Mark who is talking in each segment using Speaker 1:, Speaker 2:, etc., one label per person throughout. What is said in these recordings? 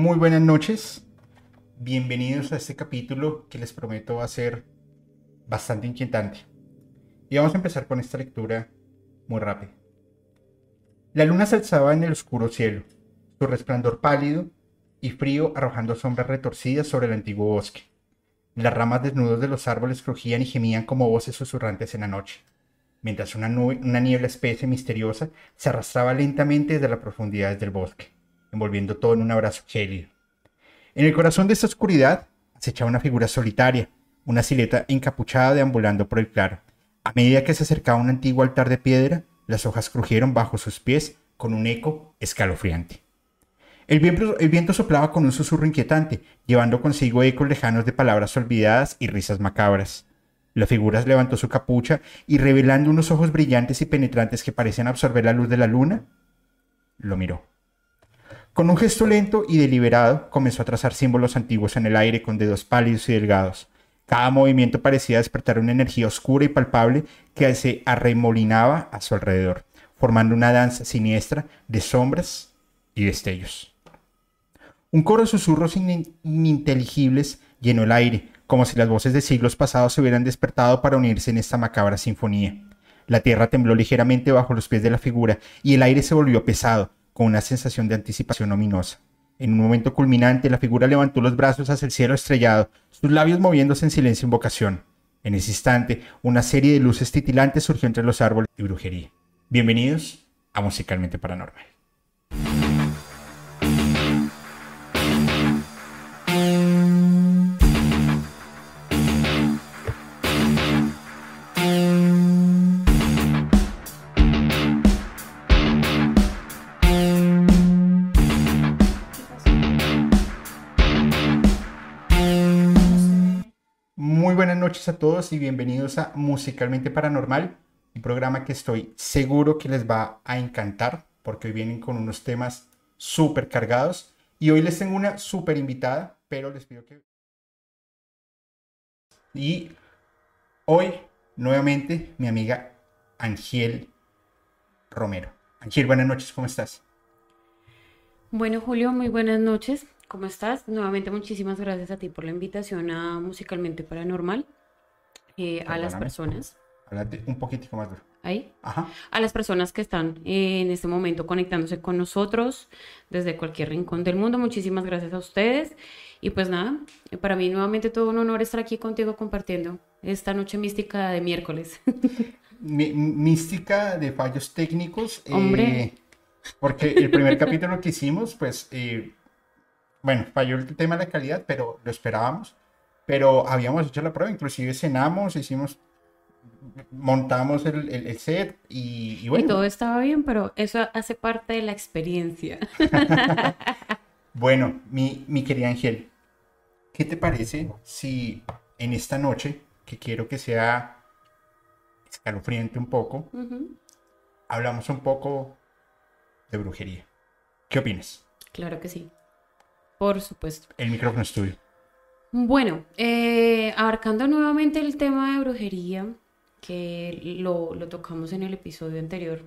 Speaker 1: Muy buenas noches. Bienvenidos a este capítulo que les prometo va a ser bastante inquietante. Y vamos a empezar con esta lectura muy rápida. La luna se alzaba en el oscuro cielo, su resplandor pálido y frío arrojando sombras retorcidas sobre el antiguo bosque. Las ramas desnudos de los árboles crujían y gemían como voces susurrantes en la noche, mientras una, una niebla espesa y misteriosa se arrastraba lentamente desde las profundidades del bosque envolviendo todo en un abrazo gélido. En el corazón de esta oscuridad se echaba una figura solitaria, una silueta encapuchada deambulando por el claro. A medida que se acercaba a un antiguo altar de piedra, las hojas crujieron bajo sus pies con un eco escalofriante. El viento, el viento, soplaba con un susurro inquietante, llevando consigo ecos lejanos de palabras olvidadas y risas macabras. La figura levantó su capucha y revelando unos ojos brillantes y penetrantes que parecían absorber la luz de la luna, lo miró. Con un gesto lento y deliberado comenzó a trazar símbolos antiguos en el aire con dedos pálidos y delgados. Cada movimiento parecía despertar una energía oscura y palpable que se arremolinaba a su alrededor, formando una danza siniestra de sombras y destellos. Un coro de susurros ininteligibles llenó el aire, como si las voces de siglos pasados se hubieran despertado para unirse en esta macabra sinfonía. La tierra tembló ligeramente bajo los pies de la figura y el aire se volvió pesado, con una sensación de anticipación ominosa. En un momento culminante, la figura levantó los brazos hacia el cielo estrellado, sus labios moviéndose en silencio invocación. En ese instante, una serie de luces titilantes surgió entre los árboles y brujería. Bienvenidos a Musicalmente Paranormal. Noches a todos y bienvenidos a Musicalmente Paranormal, un programa que estoy seguro que les va a encantar porque hoy vienen con unos temas súper cargados y hoy les tengo una súper invitada, pero les pido que... Y hoy, nuevamente, mi amiga Angiel Romero. Angiel, buenas noches, ¿cómo estás?
Speaker 2: Bueno, Julio, muy buenas noches. ¿Cómo estás? Nuevamente muchísimas gracias a ti por la invitación a Musicalmente Paranormal. Eh, a las personas.
Speaker 1: un poquitico más duro.
Speaker 2: Ahí. Ajá. A las personas que están en este momento conectándose con nosotros desde cualquier rincón del mundo. Muchísimas gracias a ustedes. Y pues nada, para mí nuevamente todo un honor estar aquí contigo compartiendo esta noche mística de miércoles.
Speaker 1: mística de fallos técnicos.
Speaker 2: Hombre.
Speaker 1: Eh, porque el primer capítulo que hicimos, pues eh, bueno, falló el tema de la calidad, pero lo esperábamos. Pero habíamos hecho la prueba, inclusive cenamos, hicimos, montamos el, set y, bueno.
Speaker 2: Y todo estaba bien, pero eso hace parte de la experiencia.
Speaker 1: Bueno, mi, mi querida Ángel, ¿qué te parece si en esta noche, que quiero que sea escalofriante un poco, hablamos un poco de brujería? ¿Qué opinas?
Speaker 2: Claro que sí. Por supuesto.
Speaker 1: El micrófono es tuyo.
Speaker 2: Bueno, eh, abarcando nuevamente el tema de brujería, que lo, tocamos en el episodio anterior,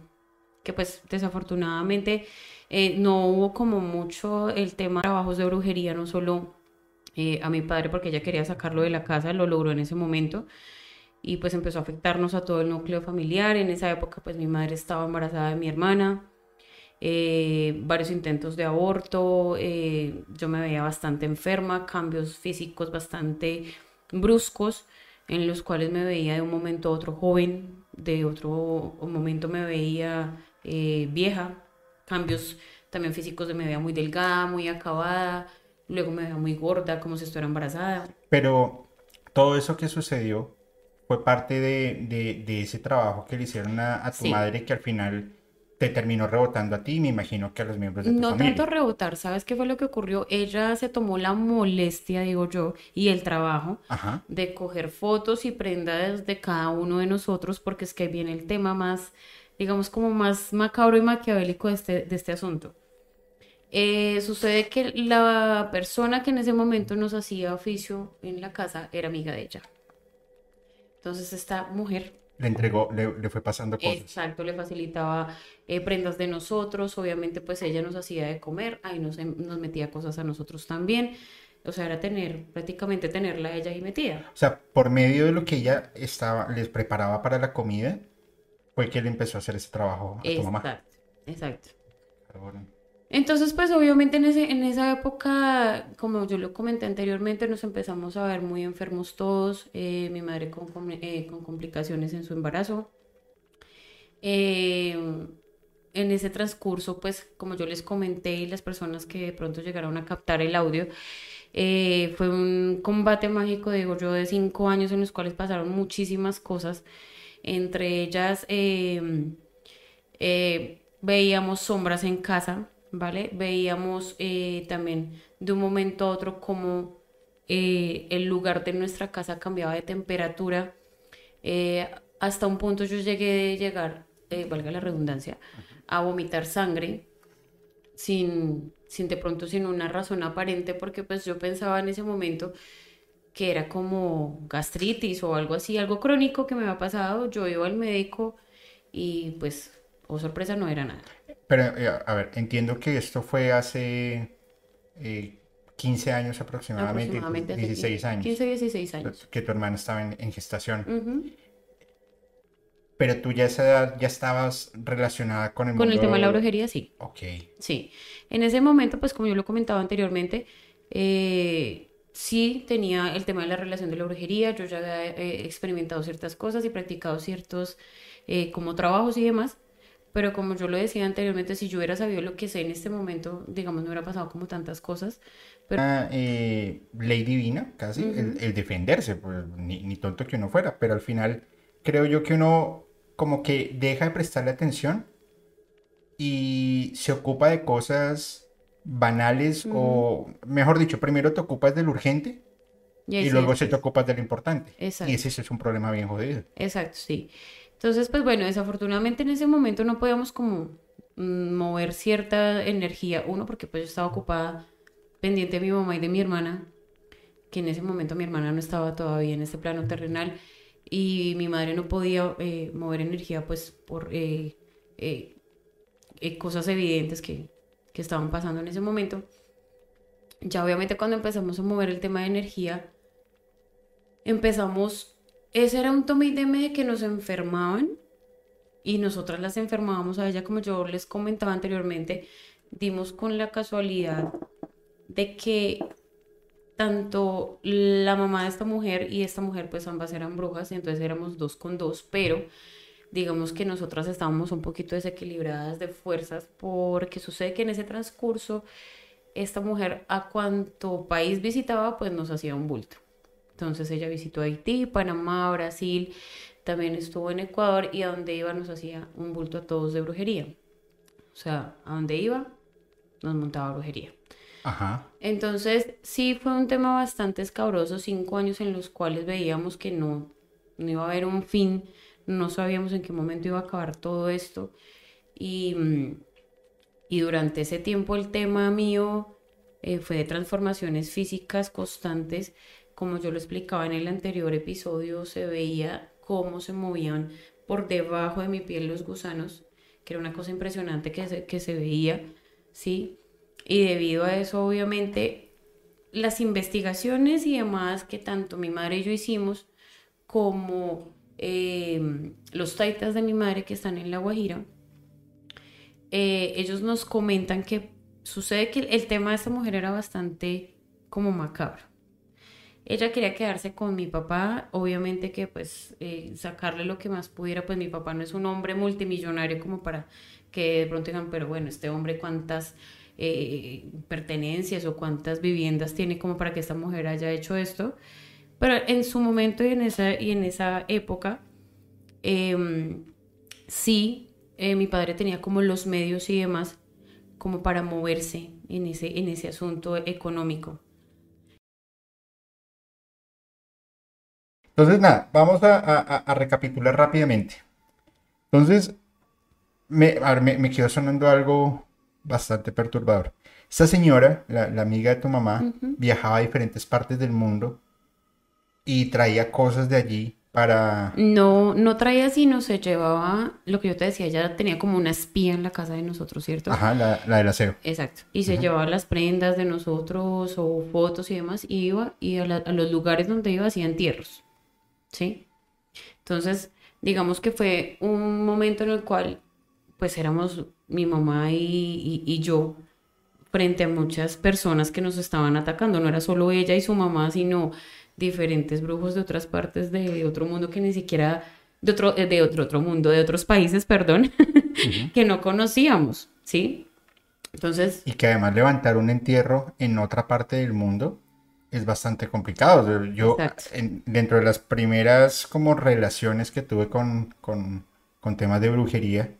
Speaker 2: que pues desafortunadamente eh, no hubo como mucho el tema de trabajos de brujería, no solo eh, a mi padre porque ella quería sacarlo de la casa, lo logró en ese momento y pues empezó a afectarnos a todo el núcleo familiar. En esa época pues mi madre estaba embarazada de mi hermana, eh, varios intentos de aborto, eh, yo me veía bastante enferma, cambios físicos bastante bruscos en los cuales me veía de un momento a otro joven, de otro momento me veía eh, vieja, cambios también físicos de me veía muy delgada, muy acabada, luego me veía muy gorda, como si estuviera embarazada.
Speaker 1: Pero todo eso que sucedió fue parte de, de- de ese trabajo que le hicieron a, a tu
Speaker 2: Sí.
Speaker 1: madre que al final te terminó rebotando a ti me imagino que a los miembros de tu
Speaker 2: No
Speaker 1: familia.
Speaker 2: tanto rebotar, ¿sabes qué fue lo que ocurrió? Ella se tomó la molestia, digo yo, y el trabajo
Speaker 1: Ajá.
Speaker 2: de coger fotos y prendas de cada uno de nosotros, porque es que viene el tema más, digamos, como más macabro y maquiavélico de este, de este asunto. Eh, sucede que la persona que en ese momento nos hacía oficio en la casa era amiga de ella. Entonces esta mujer
Speaker 1: Le entregó, le, le fue pasando cosas.
Speaker 2: Exacto, le facilitaba eh, prendas de nosotros, obviamente pues ella nos hacía de comer, ahí nos, em- nos metía cosas a nosotros también, o sea, era tener, prácticamente tenerla ella ahí metida.
Speaker 1: O sea, por medio de lo que ella estaba, les preparaba para la comida, fue que le empezó a hacer ese trabajo a tu mamá.
Speaker 2: Exacto, exacto. Entonces pues obviamente en ese, en esa época, como yo lo comenté anteriormente, nos empezamos a ver muy enfermos todos, eh, mi madre con, eh, con complicaciones en su embarazo. Eh, en ese transcurso, pues como yo les comenté y las personas que de pronto llegaron a captar el audio, eh, fue un combate mágico, digo yo, de cinco años en los cuales pasaron muchísimas cosas. Entre ellas, eh, veíamos sombras en casa, ¿vale? Veíamos eh, también de un momento a otro cómo eh, el lugar de nuestra casa cambiaba de temperatura. Eh, hasta un punto yo llegué a llegar, eh, valga la redundancia, a vomitar sangre sin, sin de pronto sin una razón aparente, porque pues yo pensaba en ese momento que era como gastritis o algo así, algo crónico que me había pasado. Yo iba al médico y pues, oh sorpresa, no era nada.
Speaker 1: Pero, eh, a ver, entiendo que esto fue hace eh, 15 años aproximadamente,
Speaker 2: Aproximadamente hace
Speaker 1: 16 años,
Speaker 2: 15, 16 años.
Speaker 1: que tu hermana estaba en, en gestación. Pero tú ya a esa edad ya estabas relacionada con el
Speaker 2: Con el tema de la brujería, sí.
Speaker 1: Ok.
Speaker 2: Sí, en ese momento, pues como yo lo comentaba anteriormente, eh, sí tenía el tema de la relación de la brujería, yo ya había eh, experimentado ciertas cosas y practicado ciertos eh, como trabajos y demás, pero como yo lo decía anteriormente, si yo hubiera sabido lo que sé en este momento, digamos, no hubiera pasado como tantas cosas, pero
Speaker 1: Una eh, ley divina, casi, el, el defenderse, pues, ni, ni tonto que uno fuera, pero al final creo yo que uno como que deja de prestarle atención y se ocupa de cosas banales o, mejor dicho, primero te ocupas de lo urgente
Speaker 2: y
Speaker 1: y luego se te ocupas de lo importante.
Speaker 2: Exacto.
Speaker 1: Y ese sí es un problema bien jodido.
Speaker 2: Exacto, sí. Entonces, pues bueno, desafortunadamente en ese momento no podíamos como mm, mover cierta energía. Uno, porque pues yo estaba ocupada pendiente de mi mamá y de mi hermana, que en ese momento mi hermana no estaba todavía en este plano terrenal y mi madre no podía eh, mover energía pues por eh, eh, cosas evidentes que, que estaban pasando en ese momento. Ya obviamente cuando empezamos a mover el tema de energía, empezamos, ese era un tome y de que nos enfermaban y nosotras las enfermábamos a ella, como yo les comentaba anteriormente, dimos con la casualidad de que tanto la mamá de esta mujer y esta mujer, pues ambas eran brujas, entonces éramos dos con dos, pero digamos que nosotras estábamos un poquito desequilibradas de fuerzas porque sucede que en ese transcurso esta mujer a cuanto país visitaba, pues nos hacía un bulto. Entonces ella visitó Haití, Panamá, Brasil, también estuvo en Ecuador y a donde iba nos hacía un bulto a todos de brujería. O sea, a donde iba nos montaba brujería.
Speaker 1: Ajá.
Speaker 2: Entonces, sí fue un tema bastante escabroso, cinco años en los cuales veíamos que no, no iba a haber un fin, no sabíamos en qué momento iba a acabar todo esto. Y, y durante ese tiempo el tema mío eh, fue de transformaciones físicas constantes. Como yo lo explicaba en el anterior episodio, se veía cómo se movían por debajo de mi piel los gusanos, que era una cosa impresionante que se, que se veía, ¿sí? Y debido a eso, obviamente, las investigaciones y demás que tanto mi madre y yo hicimos, como eh, los taitas de mi madre que están en La Guajira, eh, ellos nos comentan que sucede que el tema de esta mujer era bastante como macabro. Ella quería quedarse con mi papá, obviamente que pues eh, sacarle lo que más pudiera, pues mi papá no es un hombre multimillonario como para que de pronto digan, pero bueno, este hombre cuántas eh, pertenencias o cuántas viviendas tiene como para que esta mujer haya hecho esto. Pero en su momento y en esa, y en esa época, em, sí, eh, mi padre tenía como los medios y demás como para moverse en ese, en ese asunto económico.
Speaker 1: Entonces, nada, vamos a, a- a recapitular rápidamente. Entonces, me, a ver, me, me quedó sonando algo bastante perturbador. Esta señora, la, la amiga de tu mamá,
Speaker 2: Ujú.
Speaker 1: viajaba a diferentes partes del mundo y traía cosas de allí para...
Speaker 2: No, no traía sino se llevaba lo que yo te decía, ella tenía como una espía en la casa de nosotros, ¿cierto?
Speaker 1: Ajá, la, la del aseo.
Speaker 2: Exacto. Y se llevaba las prendas de nosotros o fotos y demás, y iba y a, la- a los lugares donde iba hacía entierros. ¿Sí? Entonces, digamos que fue un momento en el cual, pues éramos mi mamá y, y- y yo frente a muchas personas que nos estaban atacando. No era solo ella y su mamá, sino diferentes brujos de otras partes de otro mundo que ni siquiera, de otro, eh, de otro, otro mundo, de otros países, perdón, que no conocíamos, ¿sí? Entonces,
Speaker 1: Y que además levantar un entierro en otra parte del mundo es bastante complicado. Yo, en- dentro de las primeras como relaciones que tuve con, con, con temas de brujería,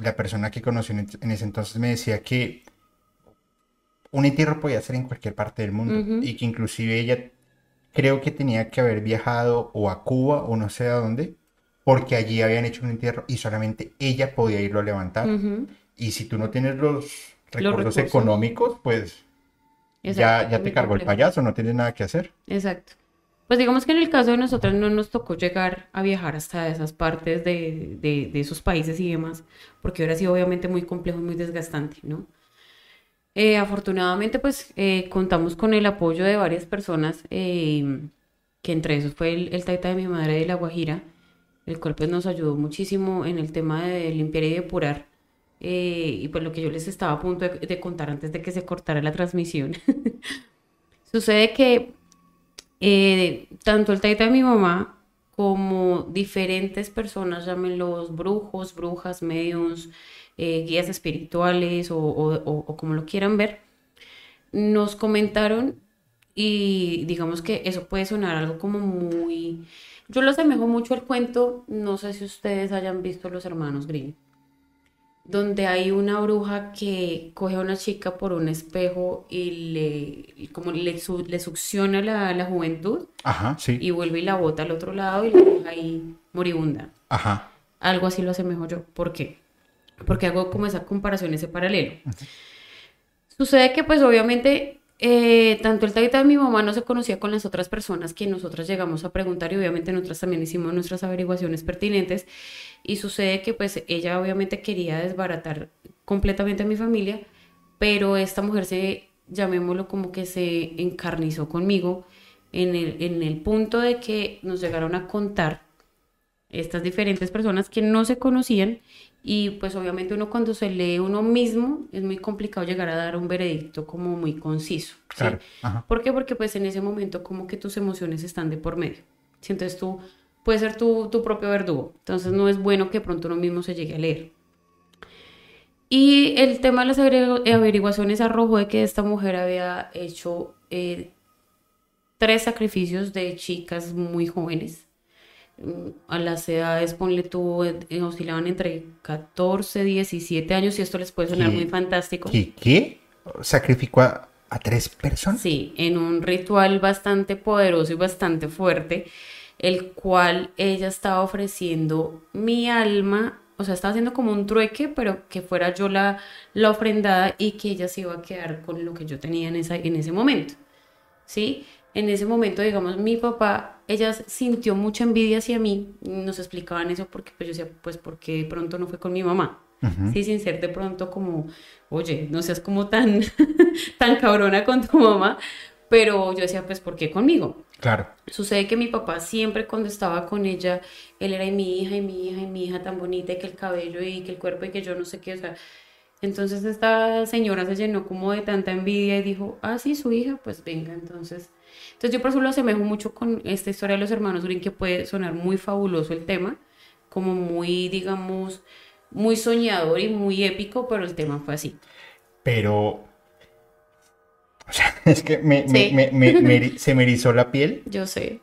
Speaker 1: la persona que conocí en, en ese entonces me decía que un entierro podía ser en cualquier parte del mundo
Speaker 2: Ujú.
Speaker 1: y que inclusive ella creo que tenía que haber viajado o a Cuba o no sé a dónde, porque allí habían hecho un entierro y solamente ella podía irlo a levantar.
Speaker 2: ujú,
Speaker 1: Y si tú no tienes los recursos
Speaker 2: recursos.
Speaker 1: económicos, pues
Speaker 2: exacto,
Speaker 1: ya
Speaker 2: muy
Speaker 1: te cargó el payaso, no tienes nada que hacer.
Speaker 2: Exacto. Pues digamos que en el caso de nosotras no nos tocó llegar a viajar hasta esas partes de, de, de esos países y demás, porque hubiera sido obviamente muy complejo y muy desgastante, ¿no? Eh, afortunadamente, pues eh, contamos con el apoyo de varias personas, eh, que entre esos fue el, el taita de mi madre de La Guajira, el cual pues nos ayudó muchísimo en el tema de limpiar y depurar. Eh, y pues lo que yo les estaba a punto de, contar antes de que se cortara la transmisión. Sucede que eh, tanto el taita de mi mamá como diferentes personas, llámenlos brujos, brujas, mediums, eh, guías espirituales o como lo quieran ver, nos comentaron y digamos que eso puede sonar algo como muy... Yo lo asemejo mucho al cuento, no sé si ustedes hayan visto Los Hermanos Grimm, donde hay una bruja que coge a una chica por un espejo y le, como le, su- le succiona la, la juventud
Speaker 1: Ajá, sí.
Speaker 2: y vuelve y la bota al otro lado y la deja ahí moribunda.
Speaker 1: Ajá.
Speaker 2: Algo así lo asemejo yo. ¿Por qué? Porque hago como esa comparación, ese paralelo. Sucede que pues obviamente eh, tanto el taita de mi mamá no se conocía con las otras personas que nosotras llegamos a preguntar y obviamente nosotras también hicimos nuestras averiguaciones pertinentes y sucede que pues ella obviamente quería desbaratar completamente a mi familia, pero esta mujer se, llamémoslo como que se encarnizó conmigo en el, en el punto de que nos llegaron a contar estas diferentes personas que no se conocían y pues obviamente uno cuando se lee uno mismo es muy complicado llegar a dar un veredicto como muy conciso. ¿sí?
Speaker 1: Claro.
Speaker 2: ¿Por qué? Porque pues en ese momento como que tus emociones están de por medio. ¿sí? Entonces tú puedes ser tu, tu propio verdugo. Entonces no es bueno que pronto uno mismo se llegue a leer. Y el tema de las averigu- averiguaciones arrojó de que esta mujer había hecho eh, tres sacrificios de chicas muy jóvenes. A las edades, ponle tú, eh, oscilaban entre 14, 17 años y esto les puede sonar
Speaker 1: ¿Qué?
Speaker 2: muy fantástico.
Speaker 1: ¿Qué? ¿Qué? Sacrificó a, a tres personas.
Speaker 2: Sí, en un ritual bastante poderoso y bastante fuerte, el cual ella estaba ofreciendo mi alma, o sea, estaba haciendo como un trueque, pero que fuera yo la, la ofrendada y que ella se iba a quedar con lo que yo tenía en, esa, en ese momento. ¿Sí? En ese momento, digamos, mi papá, ella sintió mucha envidia hacia mí, nos explicaban eso porque pues yo decía, pues porque de pronto no fue con mi mamá. Sí, sin ser de pronto como, oye, no seas como tan, tan cabrona con tu mamá, pero yo decía, pues, ¿por qué conmigo?
Speaker 1: Claro.
Speaker 2: Sucede que mi papá siempre cuando estaba con ella, él era y mi hija, y mi hija, y mi hija tan bonita, y que el cabello, y que el cuerpo, y que yo no sé qué, o sea, entonces esta señora se llenó como de tanta envidia y dijo, ah, sí, su hija, pues venga, entonces. Entonces yo por eso lo asemejo mucho con esta historia de los hermanos Green, que puede sonar muy fabuloso el tema, como muy, digamos, muy soñador y muy épico, pero el tema fue así.
Speaker 1: Pero. O sea, es que me, me-
Speaker 2: Sí.
Speaker 1: me- me- me eri- se me erizó la piel.
Speaker 2: Yo sé.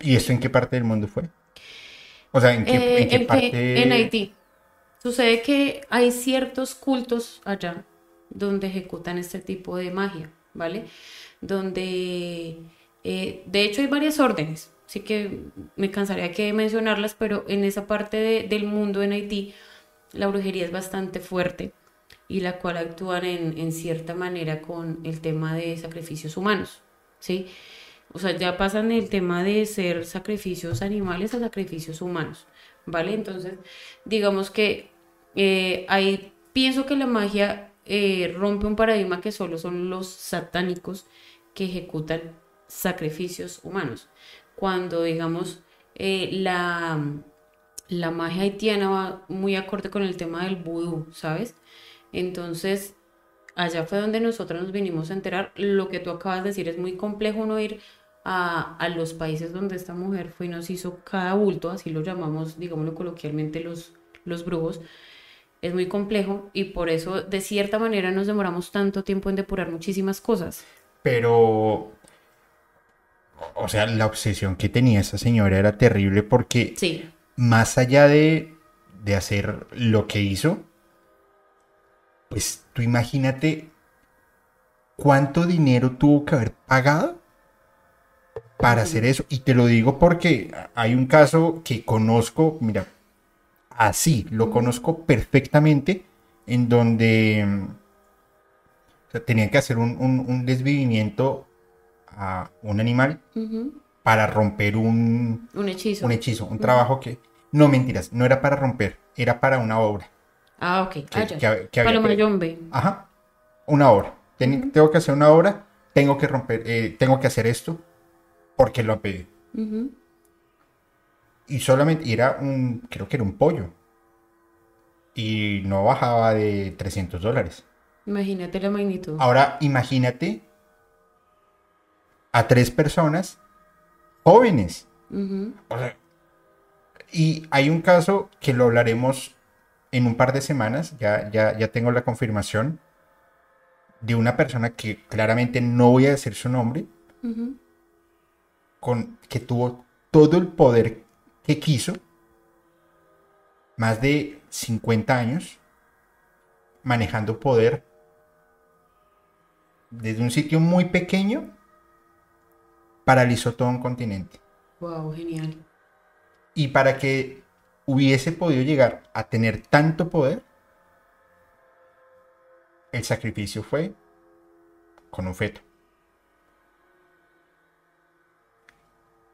Speaker 1: ¿Y esto en qué parte del mundo fue? O sea, ¿en qué,
Speaker 2: Eh,
Speaker 1: en qué
Speaker 2: en, que-
Speaker 1: parte?
Speaker 2: en Haití. Sucede que hay ciertos cultos allá donde ejecutan este tipo de magia, ¿vale? Donde, eh, de hecho, hay varias órdenes, así que me cansaría que mencionarlas, pero en esa parte de- del mundo en Haití, la brujería es bastante fuerte y la cual actúan en, en cierta manera con el tema de sacrificios humanos, ¿sí? O sea, ya pasan el tema de ser sacrificios animales a sacrificios humanos, ¿vale? Entonces, digamos que eh, ahí pienso que la magia eh, rompe un paradigma que solo son los satánicos que ejecutan sacrificios humanos. Cuando, digamos, eh, la, la magia haitiana va muy acorde con el tema del vudú, ¿sabes? Entonces, allá fue donde nosotros nos vinimos a enterar. Lo que tú acabas de decir es muy complejo no ir a, a los países donde esta mujer fue y nos hizo cada bulto, así lo llamamos, digámoslo coloquialmente, los, los brujos. Es muy complejo y por eso, de cierta manera, nos demoramos tanto tiempo en depurar muchísimas cosas.
Speaker 1: Pero. O sea, la obsesión que tenía esa señora era terrible porque
Speaker 2: Sí,
Speaker 1: más allá de, de hacer lo que hizo, pues tú imagínate cuánto dinero tuvo que haber pagado para hacer eso. Y te lo digo porque hay un caso que conozco, mira, así, lo conozco perfectamente, en donde o sea, tenían que hacer un, un- un desvivimiento a un animal para romper un,
Speaker 2: un hechizo.
Speaker 1: un hechizo, un trabajo que... No, mentiras, no era para romper, era para una obra.
Speaker 2: Ah, ok.
Speaker 1: Que-
Speaker 2: Ah, ya.
Speaker 1: que que había. Ajá, una obra. Ten- Tengo que hacer una obra, tengo que romper, eh, tengo que hacer esto porque lo han pedido. Y solamente y era un, creo que era un pollo. Y no bajaba de 300 dólares.
Speaker 2: Imagínate la magnitud.
Speaker 1: Ahora imagínate a tres personas jóvenes.
Speaker 2: Ujú.
Speaker 1: O sea, y hay un caso que lo hablaremos en un par de semanas, ya, ya, ya tengo la confirmación, de una persona que claramente no voy a decir su nombre,
Speaker 2: Ujú.
Speaker 1: con, que tuvo todo el poder que quiso, más de 50 años, manejando poder desde un sitio muy pequeño, paralizó todo un continente.
Speaker 2: Wow, genial.
Speaker 1: Y para que hubiese podido llegar a tener tanto poder, el sacrificio fue con un feto.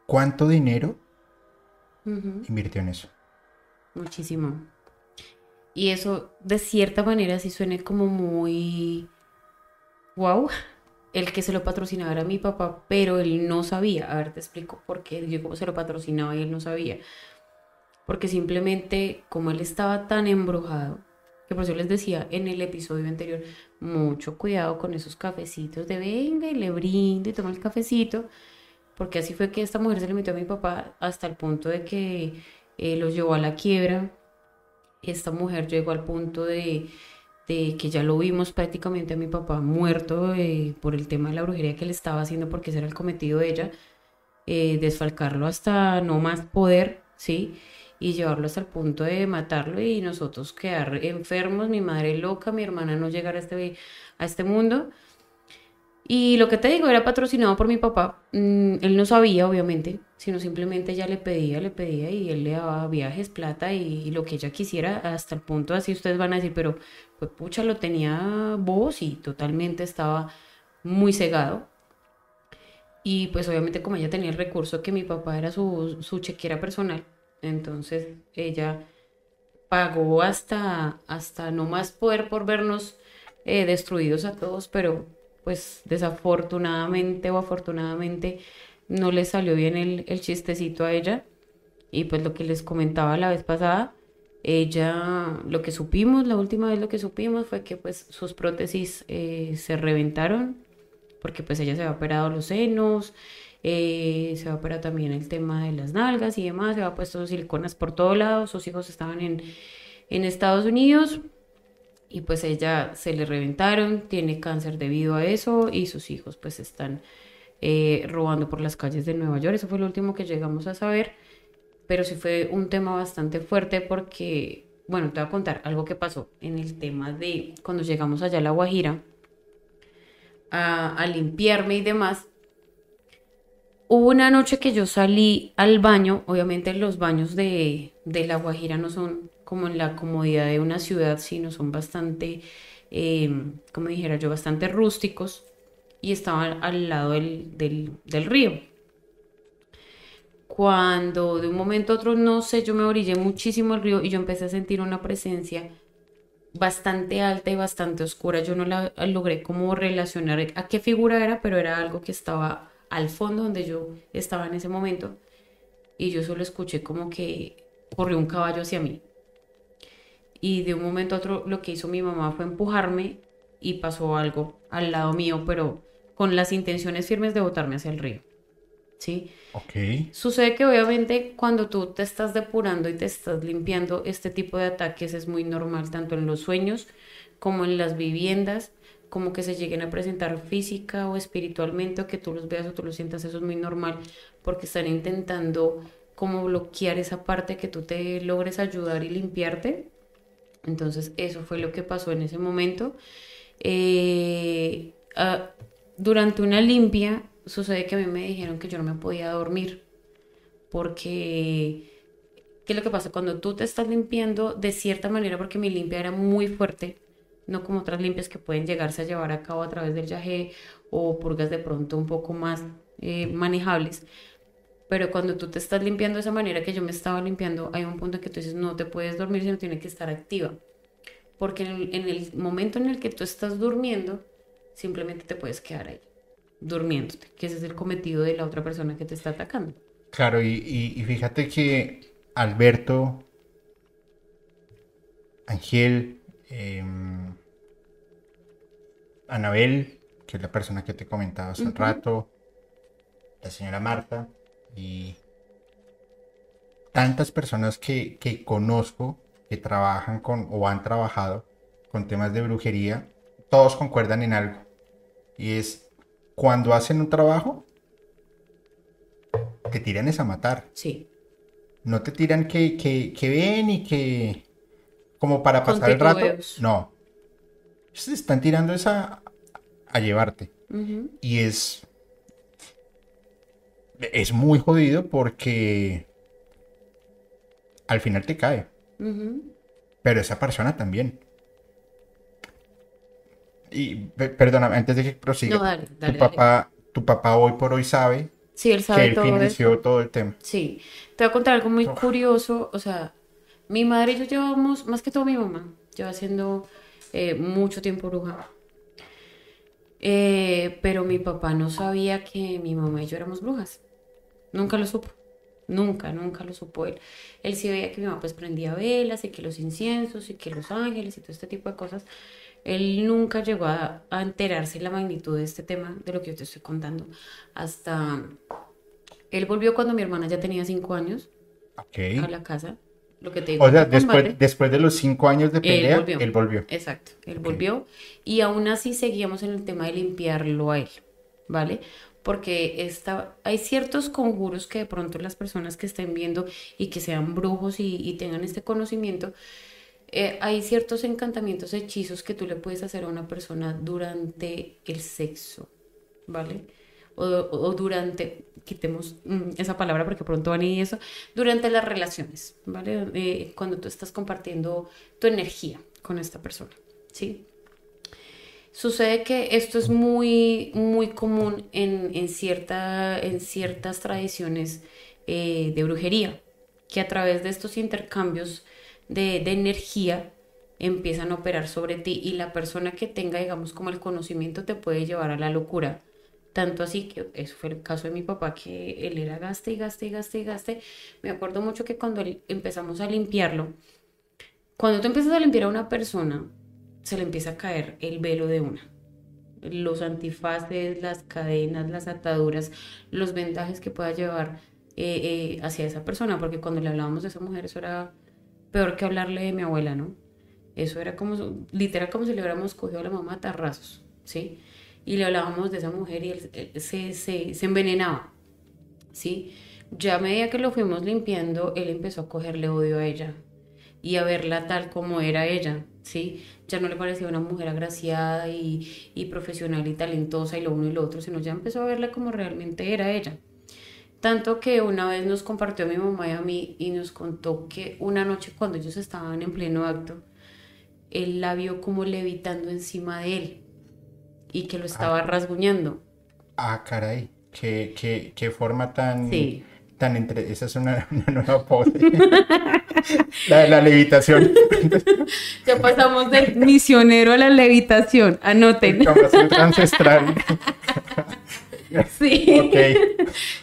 Speaker 1: ¿Cuánto dinero Invirtió en eso?
Speaker 2: Muchísimo. Y eso, de cierta manera, sí suena como muy wow. El que se lo patrocinaba era mi papá, pero él no sabía. A ver, te explico por qué yo cómo se lo patrocinaba y él no sabía. Porque simplemente, como él estaba tan embrujado, que por eso les decía en el episodio anterior, mucho cuidado con esos cafecitos de venga y le brindo y toma el cafecito. Porque así fue que esta mujer se le metió a mi papá hasta el punto de que eh, los llevó a la quiebra. Esta mujer llegó al punto de, de que ya lo vimos prácticamente a mi papá muerto eh, por el tema de la brujería que le estaba haciendo, porque ese era el cometido de ella, eh, desfalcarlo hasta no más poder, ¿sí? y llevarlo hasta el punto de matarlo y nosotros quedar enfermos, mi madre loca, mi hermana no llegar a este, a este mundo. Y lo que te digo, era patrocinado por mi papá. Mm, él no sabía, obviamente, sino simplemente ella le pedía, le pedía y él le daba viajes, plata y, lo que ella quisiera, hasta el punto así ustedes van a decir, pero pues pucha, lo tenía voz y totalmente estaba muy cegado. Y pues obviamente como ella tenía el recurso que mi papá era su, su chequera personal, entonces ella pagó hasta, hasta no más poder por vernos eh, destruidos a todos, pero pues desafortunadamente o afortunadamente no le salió bien el, el chistecito a ella. Y pues lo que les comentaba la vez pasada, ella, lo que supimos, la última vez lo que supimos fue que pues sus prótesis eh, se reventaron, porque pues ella se había operado los senos, eh, se va a operar también el tema de las nalgas y demás, se va puesto siliconas por todos lados, sus hijos estaban en, en Estados Unidos y pues ella se le reventaron, tiene cáncer debido a eso y sus hijos pues están eh, robando por las calles de Nueva York, eso fue lo último que llegamos a saber, pero sí fue un tema bastante fuerte porque, bueno, te voy a contar algo que pasó en el tema de cuando llegamos allá a La Guajira a, a limpiarme y demás, Hubo una noche que yo salí al baño, obviamente los baños de, La Guajira no son como en la comodidad de una ciudad, sino son bastante, em, como dijera yo, bastante rústicos y estaban al lado del, del, río. Cuando de un momento a otro, no sé, yo me orillé muchísimo al río y yo empecé a sentir una presencia bastante alta y bastante oscura. Yo no la logré como relacionar a qué figura era, pero era algo que estaba al fondo donde yo estaba en ese momento y yo solo escuché como que corrió un caballo hacia mí. Y de un momento a otro lo que hizo mi mamá fue empujarme y pasó algo al lado mío, pero con las intenciones firmes de botarme hacia el río. ¿Sí?
Speaker 1: Ok.
Speaker 2: Sucede que obviamente cuando tú te estás depurando y te estás limpiando, este tipo de ataques es muy normal, tanto en los sueños como en las viviendas como que se lleguen a presentar física o espiritualmente o que tú los veas o tú los sientas, eso es muy normal porque están intentando como bloquear esa parte que tú te logres ayudar y limpiarte. Entonces eso fue lo que pasó en ese momento. Eh, ah, durante una limpia sucede que a mí me dijeron que yo no me podía dormir porque ¿qué es lo que pasa? Cuando tú te estás limpiando de cierta manera, porque mi limpia era muy fuerte, no como otras limpias que pueden llegarse a llevar a cabo a través del yagé o purgas de pronto un poco más eh, manejables. Pero cuando tú te estás limpiando de esa manera que yo me estaba limpiando, hay un punto en que tú dices, no te puedes dormir, sino tiene que estar activa. Porque en el, momento en el que tú estás durmiendo, simplemente te puedes quedar ahí, durmiéndote, que ese es el cometido de la otra persona que te está atacando.
Speaker 1: Claro, y, y fíjate que Alberto, Ángel, Em, Anabel, que es la persona que te comentaba hace un rato, la señora Marta tantas personas que, que, conozco que trabajan con o han trabajado con temas de brujería, todos concuerdan en algo. Y es cuando hacen un trabajo, te tiran es a matar.
Speaker 2: Sí.
Speaker 1: No te tiran que, que, que ven y que como para pasar el rato. No. Se están tirando esa a llevarte. Y es. Es muy jodido porque al final te cae. Pero esa persona también. Y perdóname, antes de que prosiga, tu papá, tu papá hoy por hoy sabe,
Speaker 2: sí, él sabe
Speaker 1: que él financió todo el tema.
Speaker 2: Sí, te voy a contar algo muy curioso, o sea, mi madre y yo llevamos, más que todo mi mamá, lleva haciendo eh, mucho tiempo bruja. Eh, pero mi papá no sabía que mi mamá y yo éramos brujas. Nunca lo supo. Nunca, nunca lo supo él. Él sí veía que mi mamá pues prendía velas y que los inciensos y que los ángeles y todo este tipo de cosas. Él nunca llegó a, enterarse la magnitud de este tema, de lo que yo te estoy contando. Hasta... Él volvió cuando mi hermana ya tenía cinco años a la casa lo que te digo.
Speaker 1: O sea, después, después de los cinco años de pelea, él volvió.
Speaker 2: Exacto, él volvió. Y aún así seguíamos en el tema de limpiarlo a él, ¿vale? Porque esta, hay ciertos conjuros que de pronto las personas que estén viendo y que sean brujos y, tengan este conocimiento, eh, hay ciertos encantamientos, hechizos que tú le puedes hacer a una persona durante el sexo, ¿vale? O, durante, quitemos mm, esa palabra porque pronto van ir eso, durante las relaciones, ¿vale? Eh, cuando tú estás compartiendo tu energía con esta persona, ¿sí? Sucede que esto es muy, muy común en, cierta, en ciertas tradiciones eh, de brujería, que a través de estos intercambios de, energía empiezan a operar sobre ti y la persona que tenga, digamos, como el conocimiento te puede llevar a la locura. Tanto así que eso fue el caso de mi papá, que él era gaste y gaste y gaste y gaste. Me acuerdo mucho que cuando empezamos a limpiarlo, cuando tú empiezas a limpiar a una persona, se le empieza a caer el velo de una. Los antifaces, las cadenas, las ataduras, los vendajes que pueda llevar eh, eh, hacia esa persona, porque cuando le hablábamos de esa mujer, eso era peor que hablarle de mi abuela, ¿no? Eso era como, literal, como si le hubiéramos cogido a la mamá a tarrazos, ¿sí? Y le hablábamos de esa mujer y él, se, se, se envenenaba, ¿sí? Ya a medida que lo fuimos limpiando, él empezó a cogerle odio a ella y a verla tal como era ella, ¿sí? Ya no le parecía una mujer agraciada y, y, profesional y talentosa y lo uno y lo otro, sino ya empezó a verla como realmente era ella. Tanto que una vez nos compartió a mi mamá y a mí y nos contó que una noche cuando ellos estaban en pleno acto, él la vio como levitando encima de él y que lo estaba ah. rasguñando.
Speaker 1: Ah, caray, qué, qué, qué forma tan... Sí tan entre... Esa es una, nueva pose. la de la levitación.
Speaker 2: ya pasamos del misionero a la levitación. Anoten. ancestral. sí.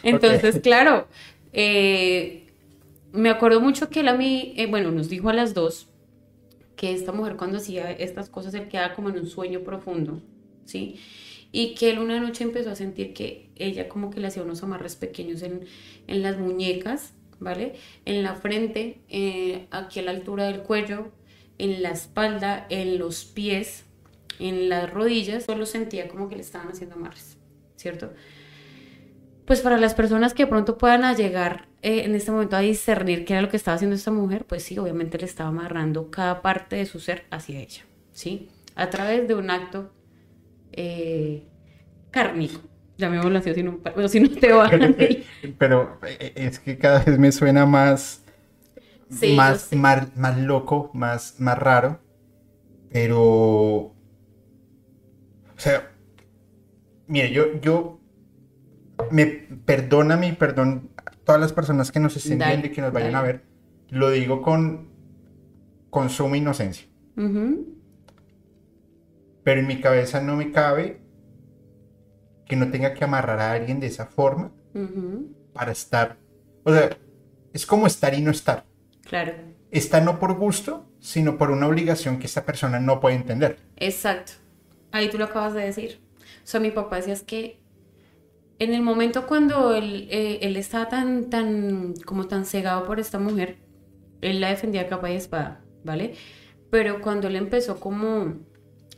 Speaker 2: Entonces, claro, eh, me acuerdo mucho que él a mí, eh, bueno, nos dijo a las dos que esta mujer cuando hacía estas cosas, él quedaba como en un sueño profundo, ¿sí? y que él una noche empezó a sentir que ella como que le hacía unos amarres pequeños en, las muñecas, ¿vale? En la frente, eh, aquí a la altura del cuello, en la espalda, en los pies, en las rodillas, solo sentía como que le estaban haciendo amarres, ¿cierto? Pues para las personas que pronto puedan llegar eh, en este momento a discernir qué era lo que estaba haciendo esta mujer, pues sí, obviamente le estaba amarrando cada parte de su ser hacia ella, ¿sí? A través de un acto eh, cárnico. Llamémoslo así, si no, si no te va
Speaker 1: Pero eh, es que cada vez me suena más, más, más, loco, más, más raro. Pero, o sea, mire, yo, yo, me perdona mi perdón a todas las personas que nos estén viendo y que nos vayan a ver. Lo digo con, con suma inocencia pero en mi cabeza no me cabe que no tenga que amarrar a alguien de esa forma para estar. O sea, es como estar y no estar.
Speaker 2: Claro.
Speaker 1: Está no por gusto, sino por una obligación que esa persona no puede entender.
Speaker 2: Exacto. Ahí tú lo acabas de decir. O sea, mi papá decía es que en el momento cuando él, eh, él estaba tan, tan, como tan cegado por esta mujer, él la defendía capa y espada, ¿vale? Pero cuando él empezó como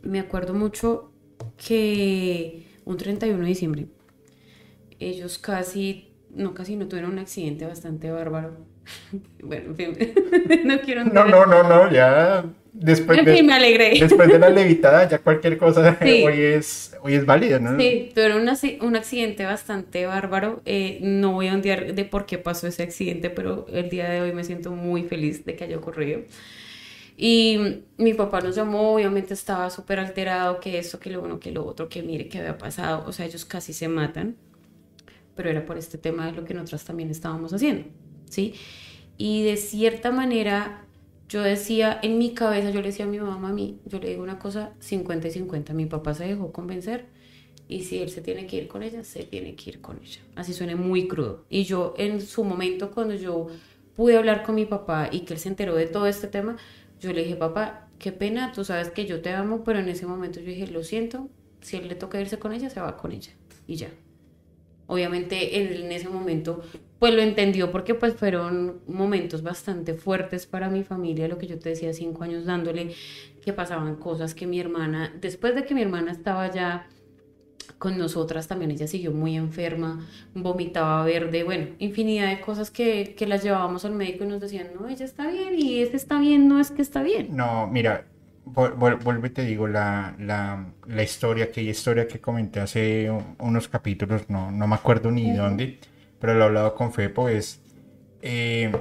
Speaker 2: me acuerdo mucho que un 31 de diciembre, ellos casi, no casi no tuvieron un accidente bastante bárbaro. bueno, en fin, no quiero...
Speaker 1: No, no, no, no, ya después
Speaker 2: en fin, me alegré.
Speaker 1: Después de la levitada, ya cualquier cosa hoy es hoy es válida, ¿no?
Speaker 2: Sí, tuvieron un accidente bastante bárbaro. Eh, no voy a ondear de por qué pasó ese accidente, pero el día de hoy me siento muy feliz de que haya ocurrido. Y mi papá nos llamó, obviamente estaba súper alterado, que esto, que lo uno, que lo otro, que mire qué había pasado. O sea, ellos casi se matan, pero era por este tema de lo que nosotros también estábamos haciendo, ¿sí? Y de cierta manera, yo decía, en mi cabeza, yo le decía a mi mamá, a mí, yo le digo una cosa, 50 y 50, mi papá se dejó convencer y si él se tiene que ir con ella, se tiene que ir con ella. Así suena muy crudo. Y yo en su momento, cuando yo pude hablar con mi papá y que él se enteró de todo este tema, yo le dije, papá, qué pena, tú sabes que yo te amo, pero en ese momento yo dije, lo siento, si él le toca irse con ella, se va con ella. Y ya. Obviamente en ese momento, pues lo entendió porque pues fueron momentos bastante fuertes para mi familia, lo que yo te decía, cinco años dándole, que pasaban cosas que mi hermana, después de que mi hermana estaba ya con nosotras también ella siguió muy enferma, vomitaba verde, bueno, infinidad de cosas que, que las llevábamos al médico y nos decían, no, ella está bien y ese está bien, no es que está bien.
Speaker 1: No, mira, vuelvo y te digo, la, la, la, historia, aquella historia que comenté hace unos capítulos, no, no me acuerdo ni dónde, pero lo he hablado con Fepo, es eh,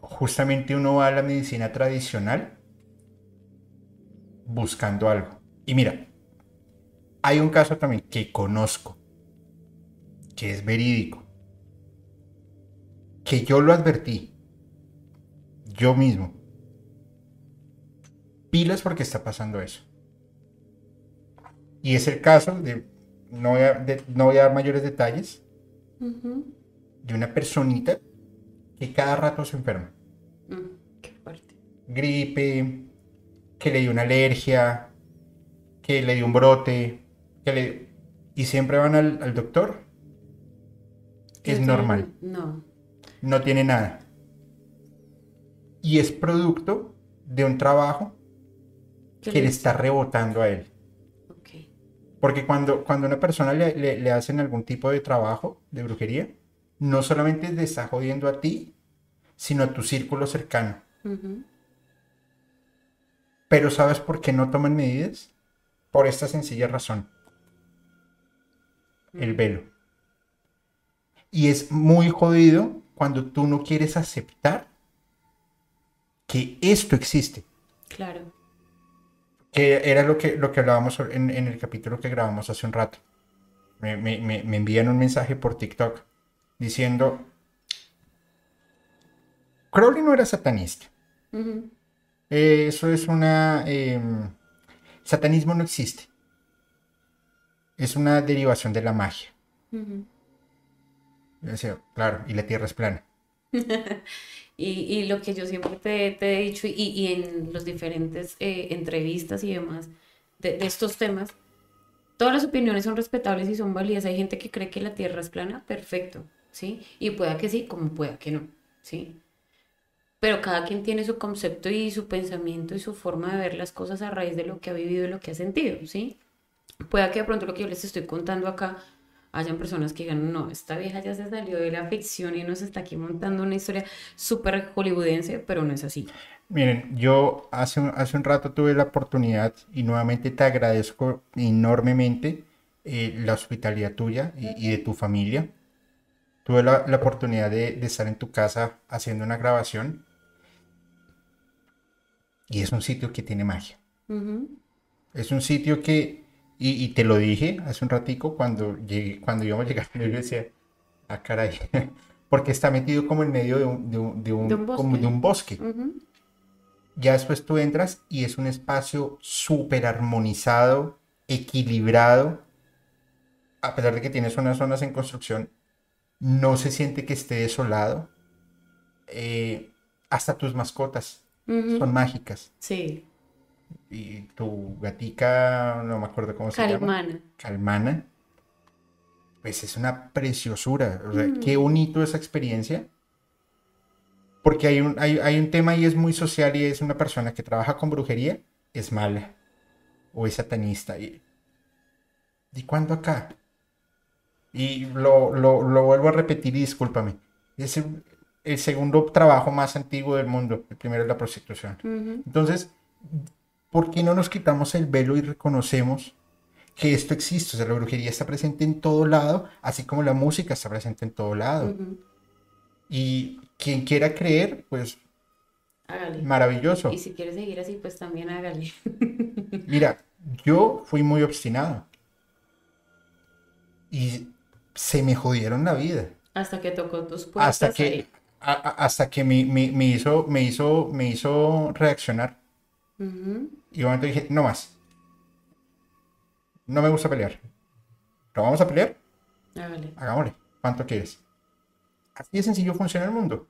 Speaker 1: justamente uno va a la medicina tradicional buscando algo. Y mira, hay un caso también que conozco, que es verídico, que yo lo advertí, yo mismo. Pilas porque está pasando eso. Y es el caso de, no voy a, no voy a dar mayores detalles, de una personita que cada rato se enferma.
Speaker 2: Mm, qué fuerte.
Speaker 1: Gripe, que le dio una alergia, que le dio un brote, que le... y siempre van al, doctor. Es normal.
Speaker 2: No.
Speaker 1: No tiene nada. Y es producto de un trabajo que le está rebotando a él. Porque cuando, cuando una persona le, le, hacen algún tipo de trabajo de brujería, no solamente te está jodiendo a ti, sino a tu círculo cercano. Pero ¿sabes por qué no toman medidas? Por esta sencilla razón. El velo. Y es muy jodido cuando tú no quieres aceptar que esto existe.
Speaker 2: Claro.
Speaker 1: Que era lo que, lo que hablábamos en, el capítulo que grabamos hace un rato. Me, me, envían un mensaje por TikTok diciendo, Crowley no era satanista. Eh, eso es una... Em, satanismo no existe. Es una derivación de la magia. claro, y la tierra es plana.
Speaker 2: y, lo que yo siempre te, he dicho, y, en los diferentes eh, entrevistas y demás de, de, estos temas, todas las opiniones son respetables y son válidas. Hay gente que cree que la tierra es plana, perfecto, ¿sí? Y pueda que sí, como pueda que no, ¿sí? pero cada quien tiene su concepto y su pensamiento y su forma de ver las cosas a raíz de lo que ha vivido y lo que ha sentido, ¿sí? Pueda que de pronto lo que yo les estoy contando acá hayan personas que digan, no, esta vieja ya se salió de la ficción y nos está aquí montando una historia súper hollywoodense, pero no es así.
Speaker 1: Miren, yo hace un, hace un rato tuve la oportunidad y nuevamente te agradezco enormemente eh, la hospitalidad tuya y, de tu familia. Tuve la, la oportunidad de, de, estar en tu casa haciendo una grabación y es un sitio que tiene magia. Es un sitio que, y, te lo dije hace un ratico cuando, llegué, cuando íbamos a llegar, yo decía, ah, caray, porque está metido como en medio de un, de un, de un, bosque. Como de un bosque. Ya después tú entras y es un espacio súper armonizado, equilibrado, a pesar de que tienes unas zonas en construcción, no se siente que esté desolado. Eh, hasta tus mascotas son mágicas.
Speaker 2: Sí.
Speaker 1: Y tu gatica, no me acuerdo cómo se llama. Calmana. Pues es una preciosura. O sea, qué bonito esa experiencia. Porque hay un, hay, un tema y es muy social y es una persona que trabaja con brujería, es mala. O es satanista. ¿Y, ¿y cuándo acá? Y lo, lo, vuelvo a repetir y discúlpame. Es el segundo trabajo más antiguo del mundo. El primero es la prostitución. Entonces, ¿por qué no nos quitamos el velo y reconocemos que esto existe? O sea, la brujería está presente en todo lado, así como la música está presente en todo lado. Y quien quiera creer, pues
Speaker 2: hágale.
Speaker 1: Maravilloso.
Speaker 2: Y si quiere seguir así, pues también hágale.
Speaker 1: Mira, yo fui muy obstinado. Y se me jodieron la vida.
Speaker 2: Hasta que tocó tus puertas.
Speaker 1: Hasta que, hasta que me, hizo, me, hizo, me hizo reaccionar. Y un momento dije, no más. No me gusta pelear. ¿Lo vamos a pelear? Hagámosle. ¿Cuánto quieres? Así de sencillo funciona el mundo.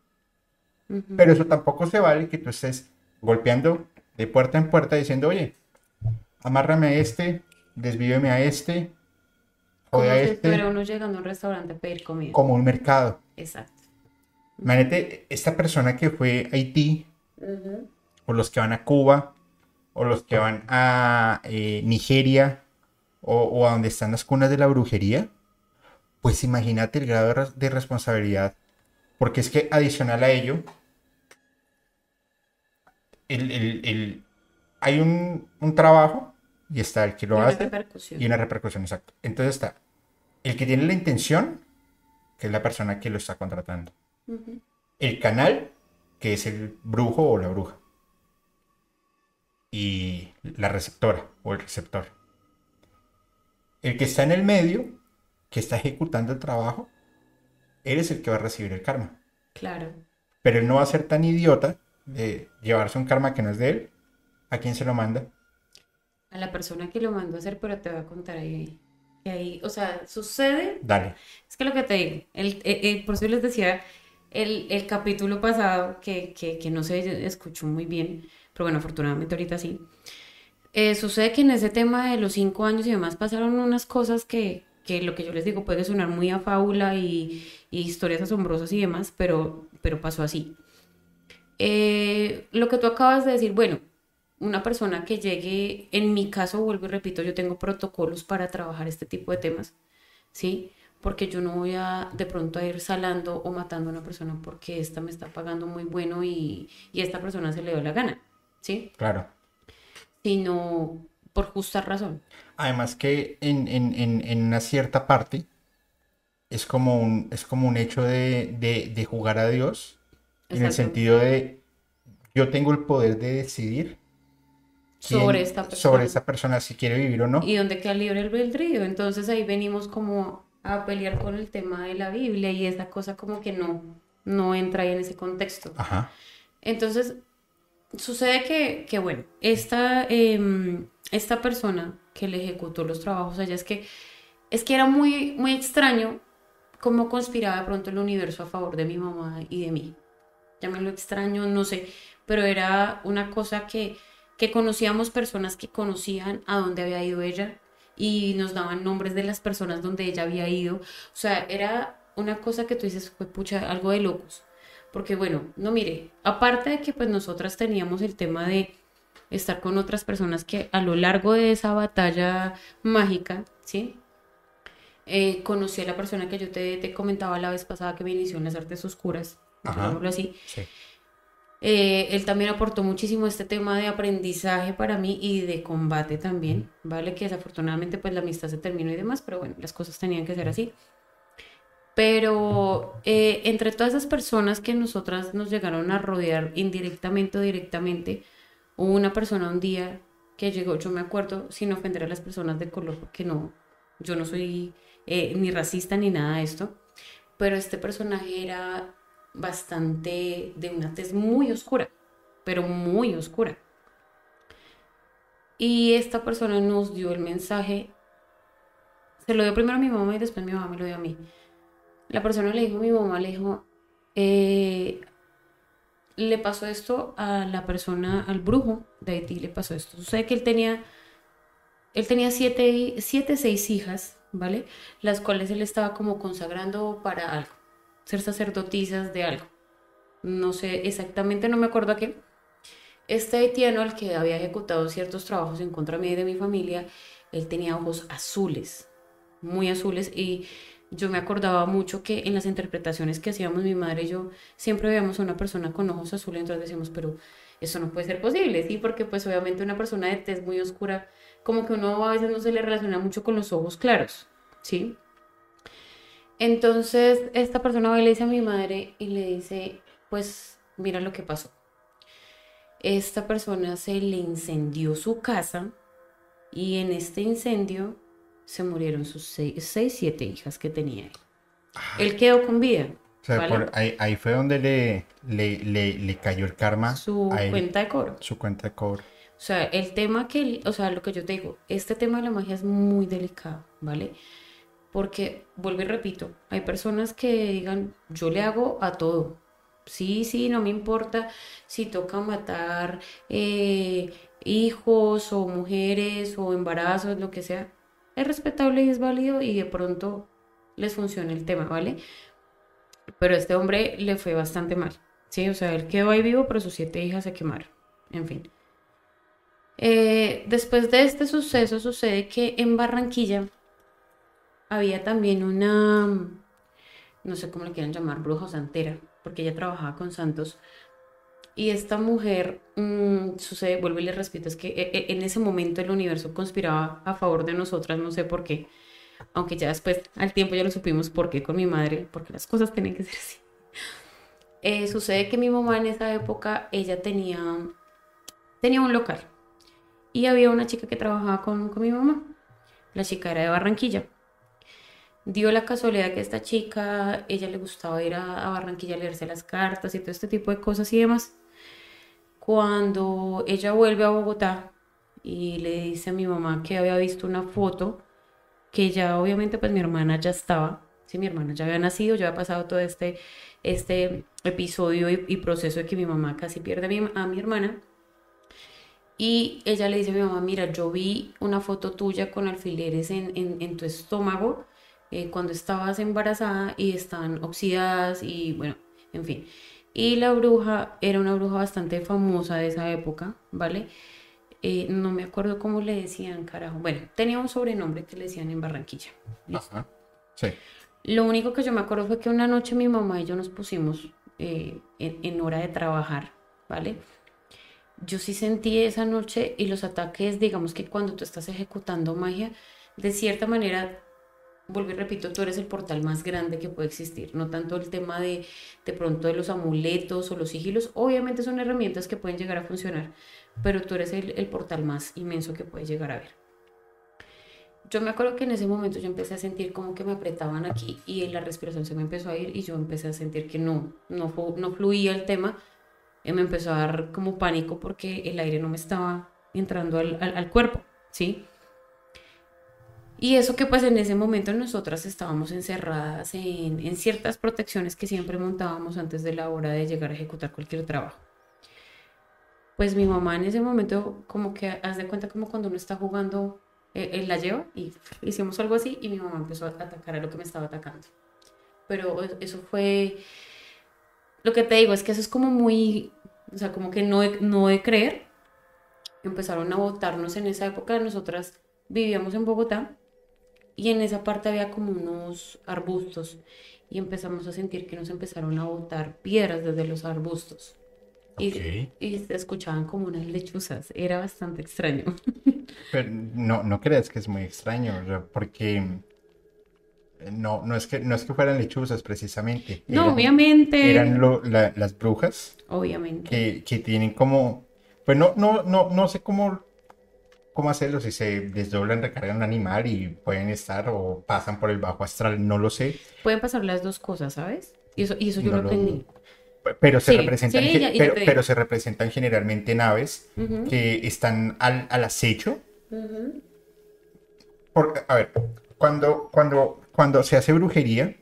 Speaker 1: Pero eso tampoco se vale que tú estés golpeando de puerta en puerta diciendo, oye, amárrame a este, desvíveme a este,
Speaker 2: Como a este. uno llegando a un restaurante a pedir comida.
Speaker 1: Como un mercado.
Speaker 2: Exacto.
Speaker 1: Imagínate, esta persona que fue a Haití, o los que van a Cuba, o los que van a eh, Nigeria, o, o a donde están las cunas de la brujería, pues imagínate el grado de, res- de responsabilidad. Porque es que adicional a ello, el- el- el- hay un, un trabajo y está el que lo
Speaker 2: Una
Speaker 1: hace
Speaker 2: repercusión.
Speaker 1: y una repercusión, exacto. Entonces está el que tiene la intención, que es la persona que lo está contratando. El canal, que es el brujo o la bruja. Y la receptora o el receptor. El que está en el medio, que está ejecutando el trabajo, eres el que va a recibir el karma.
Speaker 2: Claro.
Speaker 1: Pero él no va a ser tan idiota de llevarse un karma que no es de él. ¿A quién se lo manda?
Speaker 2: A la persona que lo mandó a hacer, pero te voy a contar ahí. Que ahí, o sea, sucede
Speaker 1: Dale.
Speaker 2: Es que lo que te digo, el, eh, eh, por eso les decía el, el capítulo pasado que, que, que no se escuchó muy bien, pero bueno, afortunadamente ahorita sí. Eh, sucede que en ese tema de los cinco años y demás pasaron unas cosas que, que lo que yo les digo puede sonar muy a fábula y, y historias asombrosas y demás, pero, pero pasó así. Eh, lo que tú acabas de decir, bueno, una persona que llegue, en mi caso, vuelvo y repito, yo tengo protocolos para trabajar este tipo de temas, ¿sí? Porque yo no voy a de pronto a ir salando o matando a una persona porque esta me está pagando muy bueno y, y esta persona se le dio la gana, ¿sí?
Speaker 1: Claro.
Speaker 2: Sino por justa razón.
Speaker 1: Además que en, en- en- en una cierta parte es como un, es como un hecho de, de- de jugar a Dios, en el sentido de yo tengo el poder de decidir quién-
Speaker 2: Sobre esta persona.
Speaker 1: sobre esa persona si quiere vivir o no.
Speaker 2: ¿Y dónde queda libre el albedrío? Entonces ahí venimos como a pelear con el tema de la Biblia y esa cosa como que no, no entra ahí en ese contexto.
Speaker 1: Ajá.
Speaker 2: Entonces, sucede que, que, bueno, esta, em, esta persona que le ejecutó los trabajos allá es que, es que era muy, muy extraño cómo conspiraba de pronto el universo a favor de mi mamá y de mí. Llámenlo extraño, no sé, pero era una cosa que, que conocíamos personas que conocían a dónde había ido ella y nos daban nombres de las personas donde ella había ido. O sea, era una cosa que tú dices, fue pucha, algo de locos. Porque bueno, no mire, aparte de que pues nosotras teníamos el tema de estar con otras personas que a lo largo de esa batalla mágica, ¿sí? Eh, conocí a la persona que yo te, te comentaba la vez pasada que me inició en las artes oscuras, digámoslo así.
Speaker 1: Sí.
Speaker 2: Eh, él también aportó muchísimo este tema de aprendizaje para mí y de combate también, ¿vale? Que desafortunadamente pues la amistad se terminó y demás, pero bueno, las cosas tenían que ser así. Pero eh, entre todas esas personas que nosotras nos llegaron a rodear indirectamente o directamente, hubo una persona un día que llegó, yo me acuerdo, sin ofender a las personas de color, porque no, yo no soy eh, ni racista ni nada de esto, pero este personaje era bastante de una tez muy oscura, pero muy oscura. Y esta persona nos dio el mensaje, se lo dio primero a mi mamá y después mi mamá me lo dio a mí. La persona le dijo mi mamá, le dijo, eh, le pasó esto a la persona, al brujo de Haití, le pasó esto. Sucede que él tenía, él tenía siete, siete, seis hijas, ¿vale? Las cuales él estaba como consagrando para algo, ser sacerdotisas de algo. No sé exactamente, no me acuerdo a qué. Este haitiano, al que había ejecutado ciertos trabajos en contra mía y de mi familia, él tenía ojos azules, muy azules, y yo me acordaba mucho que en las interpretaciones que hacíamos mi madre y yo, siempre veíamos a una persona con ojos azules, entonces decíamos, pero eso no puede ser posible, ¿sí? Porque pues obviamente una persona de tez muy oscura, como que uno a veces no se le relaciona mucho con los ojos claros, ¿sí? Entonces esta persona va y le dice a mi madre y le dice, pues mira lo que pasó. Esta persona se le incendió su casa y en este incendio se murieron sus seis, seis siete hijas que tenía él. Él quedó con vida,
Speaker 1: O sea,
Speaker 2: ¿vale?
Speaker 1: por ahí, ahí fue donde le, le, le, le cayó el karma
Speaker 2: su
Speaker 1: él,
Speaker 2: cuenta de cobro.
Speaker 1: su cuenta de cobro.
Speaker 2: O sea, el tema que, él- o sea, lo que yo te digo, este tema de la magia es muy delicado, ¿vale? Porque, vuelvo y repito, hay personas que digan, yo le hago a todo. Sí, sí, no me importa si toca matar eh, hijos o mujeres o embarazos, lo que sea. Es respetable y es válido y de pronto les funciona el tema, ¿vale? Pero a este hombre le fue bastante mal, ¿sí? O sea, él quedó ahí vivo, pero sus siete hijas se quemaron. En fin. Eh, después de este suceso sucede que en Barranquilla había también una, no sé cómo le quieran llamar, bruja santera, porque ella trabajaba con santos. Y esta mujer, mm, sucede, vuelvo y le repito, es que eh, eh, en ese momento el universo conspiraba a favor de nosotras, no sé por qué, aunque ya después, al tiempo ya lo supimos por qué con mi madre, porque las cosas tienen que ser así. Eh, sucede que mi mamá en esa época, ella tenía, tenía un local y había una chica que trabajaba con, con mi mamá. La chica era de Barranquilla. Dio la casualidad que esta chica, ella le gustaba ir a, a Barranquilla a leerse las cartas y todo este tipo de cosas y demás. Cuando ella vuelve a Bogotá y le dice a mi mamá que había visto una foto, que ya obviamente pues mi hermana ya estaba, sí, mi hermana ya había nacido, ya había pasado todo este, este episodio y, proceso de que mi mamá casi pierde a mi, hermana. Y ella le dice a mi mamá, mira, yo vi una foto tuya con alfileres en, en, en tu estómago eh, cuando estabas embarazada y están oxidadas y bueno, en fin. Y la bruja era una bruja bastante famosa de esa época, ¿vale? Eh, no me acuerdo cómo le decían, carajo. Bueno, tenía un sobrenombre que le decían en Barranquilla. ¿listo?
Speaker 1: Ajá. Sí.
Speaker 2: Lo único que yo me acuerdo fue que una noche mi mamá y yo nos pusimos eh, en, en hora de trabajar, ¿vale? Yo sí sentí esa noche y los ataques, digamos que cuando tú estás ejecutando magia, de cierta manera, vuelvo y repito, tú eres el portal más grande que puede existir, no tanto el tema de de pronto de los amuletos o los sigilos, obviamente son herramientas que pueden llegar a funcionar, pero tú eres el, el portal más inmenso que puedes llegar a ver. Yo me acuerdo que en ese momento yo empecé a sentir como que me apretaban aquí y la respiración se me empezó a ir y yo empecé a sentir que no, no, no fluía el tema. Y me empezó a dar como pánico porque el aire no me estaba entrando al, al- al cuerpo, ¿sí? Y eso que pues en ese momento nosotras estábamos encerradas en, ciertas protecciones que siempre montábamos antes de la hora de llegar a ejecutar cualquier trabajo. Pues mi mamá en ese momento como que haz de cuenta como cuando uno está jugando, eh, él la lleva y hicimos algo así y mi mamá empezó a atacar a lo que me estaba atacando. Pero es- eso fue, lo que te digo es que eso es como muy, o sea, como que no no de creer. Empezaron a botarnos en esa época, nosotras vivíamos en Bogotá y en esa parte había como unos arbustos y empezamos a sentir que nos empezaron a botar piedras desde los arbustos. Y,
Speaker 1: Ok.
Speaker 2: y se escuchaban como unas lechuzas, era bastante extraño.
Speaker 1: Pero no, no creas que es muy extraño, porque eh, no, no es que, no es que fueran lechuzas precisamente.
Speaker 2: No, obviamente,
Speaker 1: Eran lo- la- las brujas
Speaker 2: obviamente.
Speaker 1: que, que tienen como, pues no, no, no, no sé cómo, cómo hacerlo, si se desdoblan, recargan un animal y pueden estar o pasan por el bajo astral, no lo sé,
Speaker 2: Pueden pasar las dos cosas, ¿sabes? Y eso, y eso yo
Speaker 1: No
Speaker 2: lo aprendí.
Speaker 1: pe- pero se
Speaker 2: Sí,
Speaker 1: representan,
Speaker 2: sí,
Speaker 1: ge-
Speaker 2: ya- ya
Speaker 1: pero, se representan generalmente naves
Speaker 2: Ujú,
Speaker 1: que están al, al acecho. Por- a ver, cuando, cuando, cuando se hace brujería,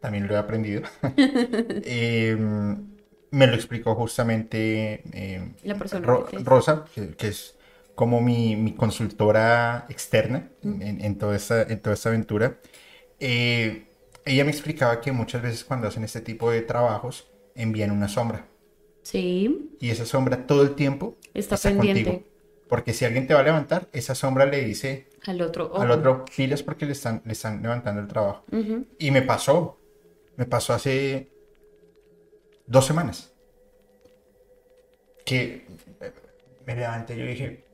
Speaker 1: también lo he aprendido, em, me lo explicó justamente em,
Speaker 2: La persona
Speaker 1: Ro-
Speaker 2: que
Speaker 1: Rosa, que, que es como mi, mi consultora externa en, en- en toda esta, en toda esta aventura. Eh, ella me explicaba que muchas veces cuando hacen este tipo de trabajos envían una sombra
Speaker 2: Sí,
Speaker 1: y esa sombra todo el tiempo
Speaker 2: está
Speaker 1: está
Speaker 2: pendiente
Speaker 1: contigo. Porque si alguien te va a levantar, esa sombra le dice
Speaker 2: al otro.
Speaker 1: al otro, filas porque le están, le están levantando el trabajo. Y me pasó, me pasó hace dos semanas. Que eh, me levanté y yo dije,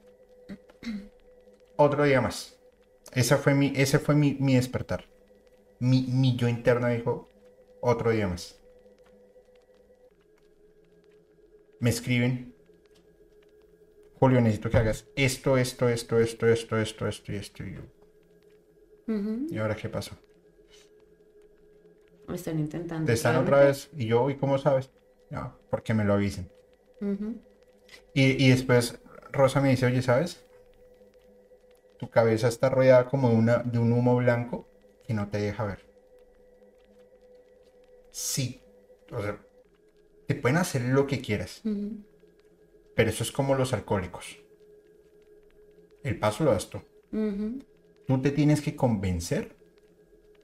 Speaker 1: otro día más. Esa fue mi, ese fue mi, mi despertar. Mi, mi yo interno dijo, otro día más. Me escriben, Julio, necesito que hagas esto, esto, esto, esto, esto, esto, esto y esto. Y yo. ¿y ahora qué pasó?
Speaker 2: Están intentando.
Speaker 1: Te están otra vez. Y yo, ¿y cómo sabes? No, porque me lo avisen. Y, y después Rosa me dice, oye, ¿sabes? Tu cabeza está rodeada como de, una, de un humo blanco que no te deja ver. Sí. O sea, te pueden hacer lo que quieras, pero eso es como los alcohólicos. El paso lo das tú. Tú te tienes que convencer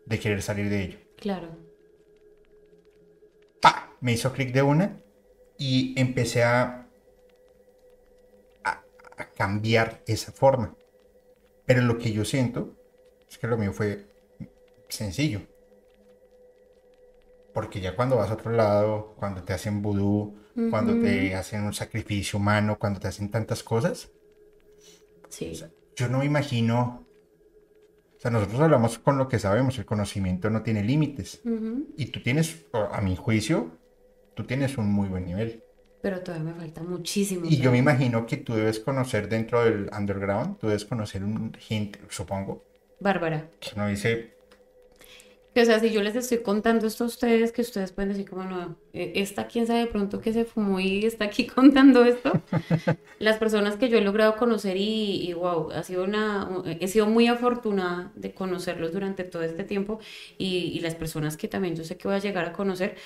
Speaker 1: de querer salir de ello.
Speaker 2: Claro.
Speaker 1: Me hizo clic de una y empecé a a cambiar esa forma. Pero lo que yo siento es que lo mío fue sencillo. Porque ya cuando vas a otro lado, cuando te hacen vudú, cuando te hacen un sacrificio humano, cuando te hacen tantas cosas,
Speaker 2: Sí.
Speaker 1: yo no me imagino. O sea, nosotros hablamos con lo que sabemos, el conocimiento no tiene límites. Y tú tienes, a mi juicio, tú tienes un muy buen nivel.
Speaker 2: Pero todavía me falta muchísimo.
Speaker 1: Y yo me imagino que tú debes conocer dentro del underground, tú debes conocer un gente, supongo,
Speaker 2: Bárbara.
Speaker 1: que no dice,
Speaker 2: O sea, si yo les estoy contando esto a ustedes, que ustedes pueden decir como no, eh, esta quién sabe de pronto que se fumó y está aquí contando esto. Las personas que yo he logrado conocer y, y wow, ha sido una, he sido muy afortunada de conocerlos durante todo este tiempo y, y las personas que también yo sé que voy a llegar a conocer,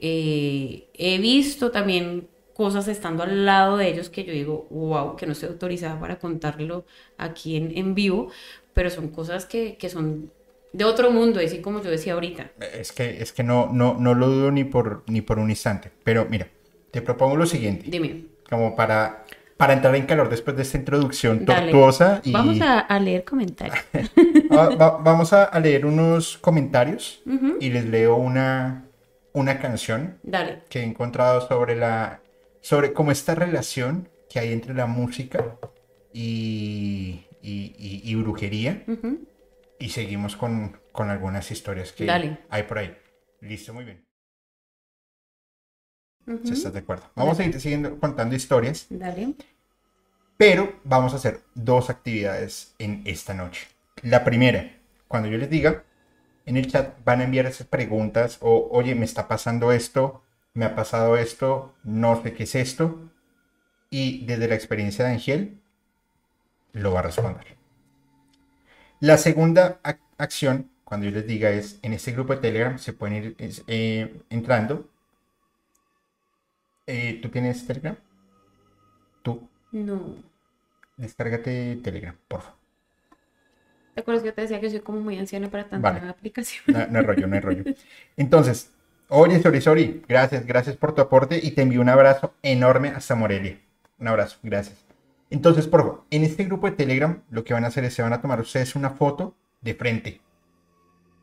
Speaker 2: eh, he visto también cosas estando al lado de ellos que yo digo, wow, que no estoy autorizada para contarlo aquí en, en vivo, pero son cosas que, que son de otro mundo, así como yo decía ahorita.
Speaker 1: es que, es que no, no, no lo dudo ni por, ni por un instante. Pero mira, te propongo lo siguiente,
Speaker 2: Dime,
Speaker 1: como para, para entrar en calor después de esta introducción
Speaker 2: Dale.
Speaker 1: tortuosa. Y
Speaker 2: vamos a, a leer comentarios.
Speaker 1: va- va- vamos a, leer unos comentarios y les leo una, una canción
Speaker 2: Dale.
Speaker 1: que he encontrado sobre la sobre cómo esta relación que hay entre la música y, y, y- y brujería
Speaker 2: Ujú.
Speaker 1: y seguimos con, con algunas historias que
Speaker 2: Dale.
Speaker 1: hay por ahí. Listo, muy bien.
Speaker 2: Ujú.
Speaker 1: Si estás de acuerdo. Vamos a ir siguiendo contando historias,
Speaker 2: Dale.
Speaker 1: pero vamos a hacer dos actividades en esta noche. La primera, cuando yo les diga, en el chat van a enviar esas preguntas o, oye, me está pasando esto, me ha pasado esto, no sé qué es esto. Y desde la experiencia de Ángel, lo va a responder. La segunda ac- acción, cuando yo les diga, es en este grupo de Telegram se pueden ir es, eh, entrando. Eh, ¿Tú tienes Telegram? Tú,
Speaker 2: No.
Speaker 1: descárgate Telegram, por favor.
Speaker 2: ¿Te acuerdas que te decía que soy como muy anciana para tanta
Speaker 1: Vale.
Speaker 2: aplicación?
Speaker 1: No, no hay rollo, no hay rollo. Entonces, oye, Sori, Sori, gracias, gracias por tu aporte y te envío un abrazo enorme hasta Morelia. Un abrazo, gracias. Entonces, por favor, en este grupo de Telegram lo que van a hacer es se van a tomar ustedes una foto de frente.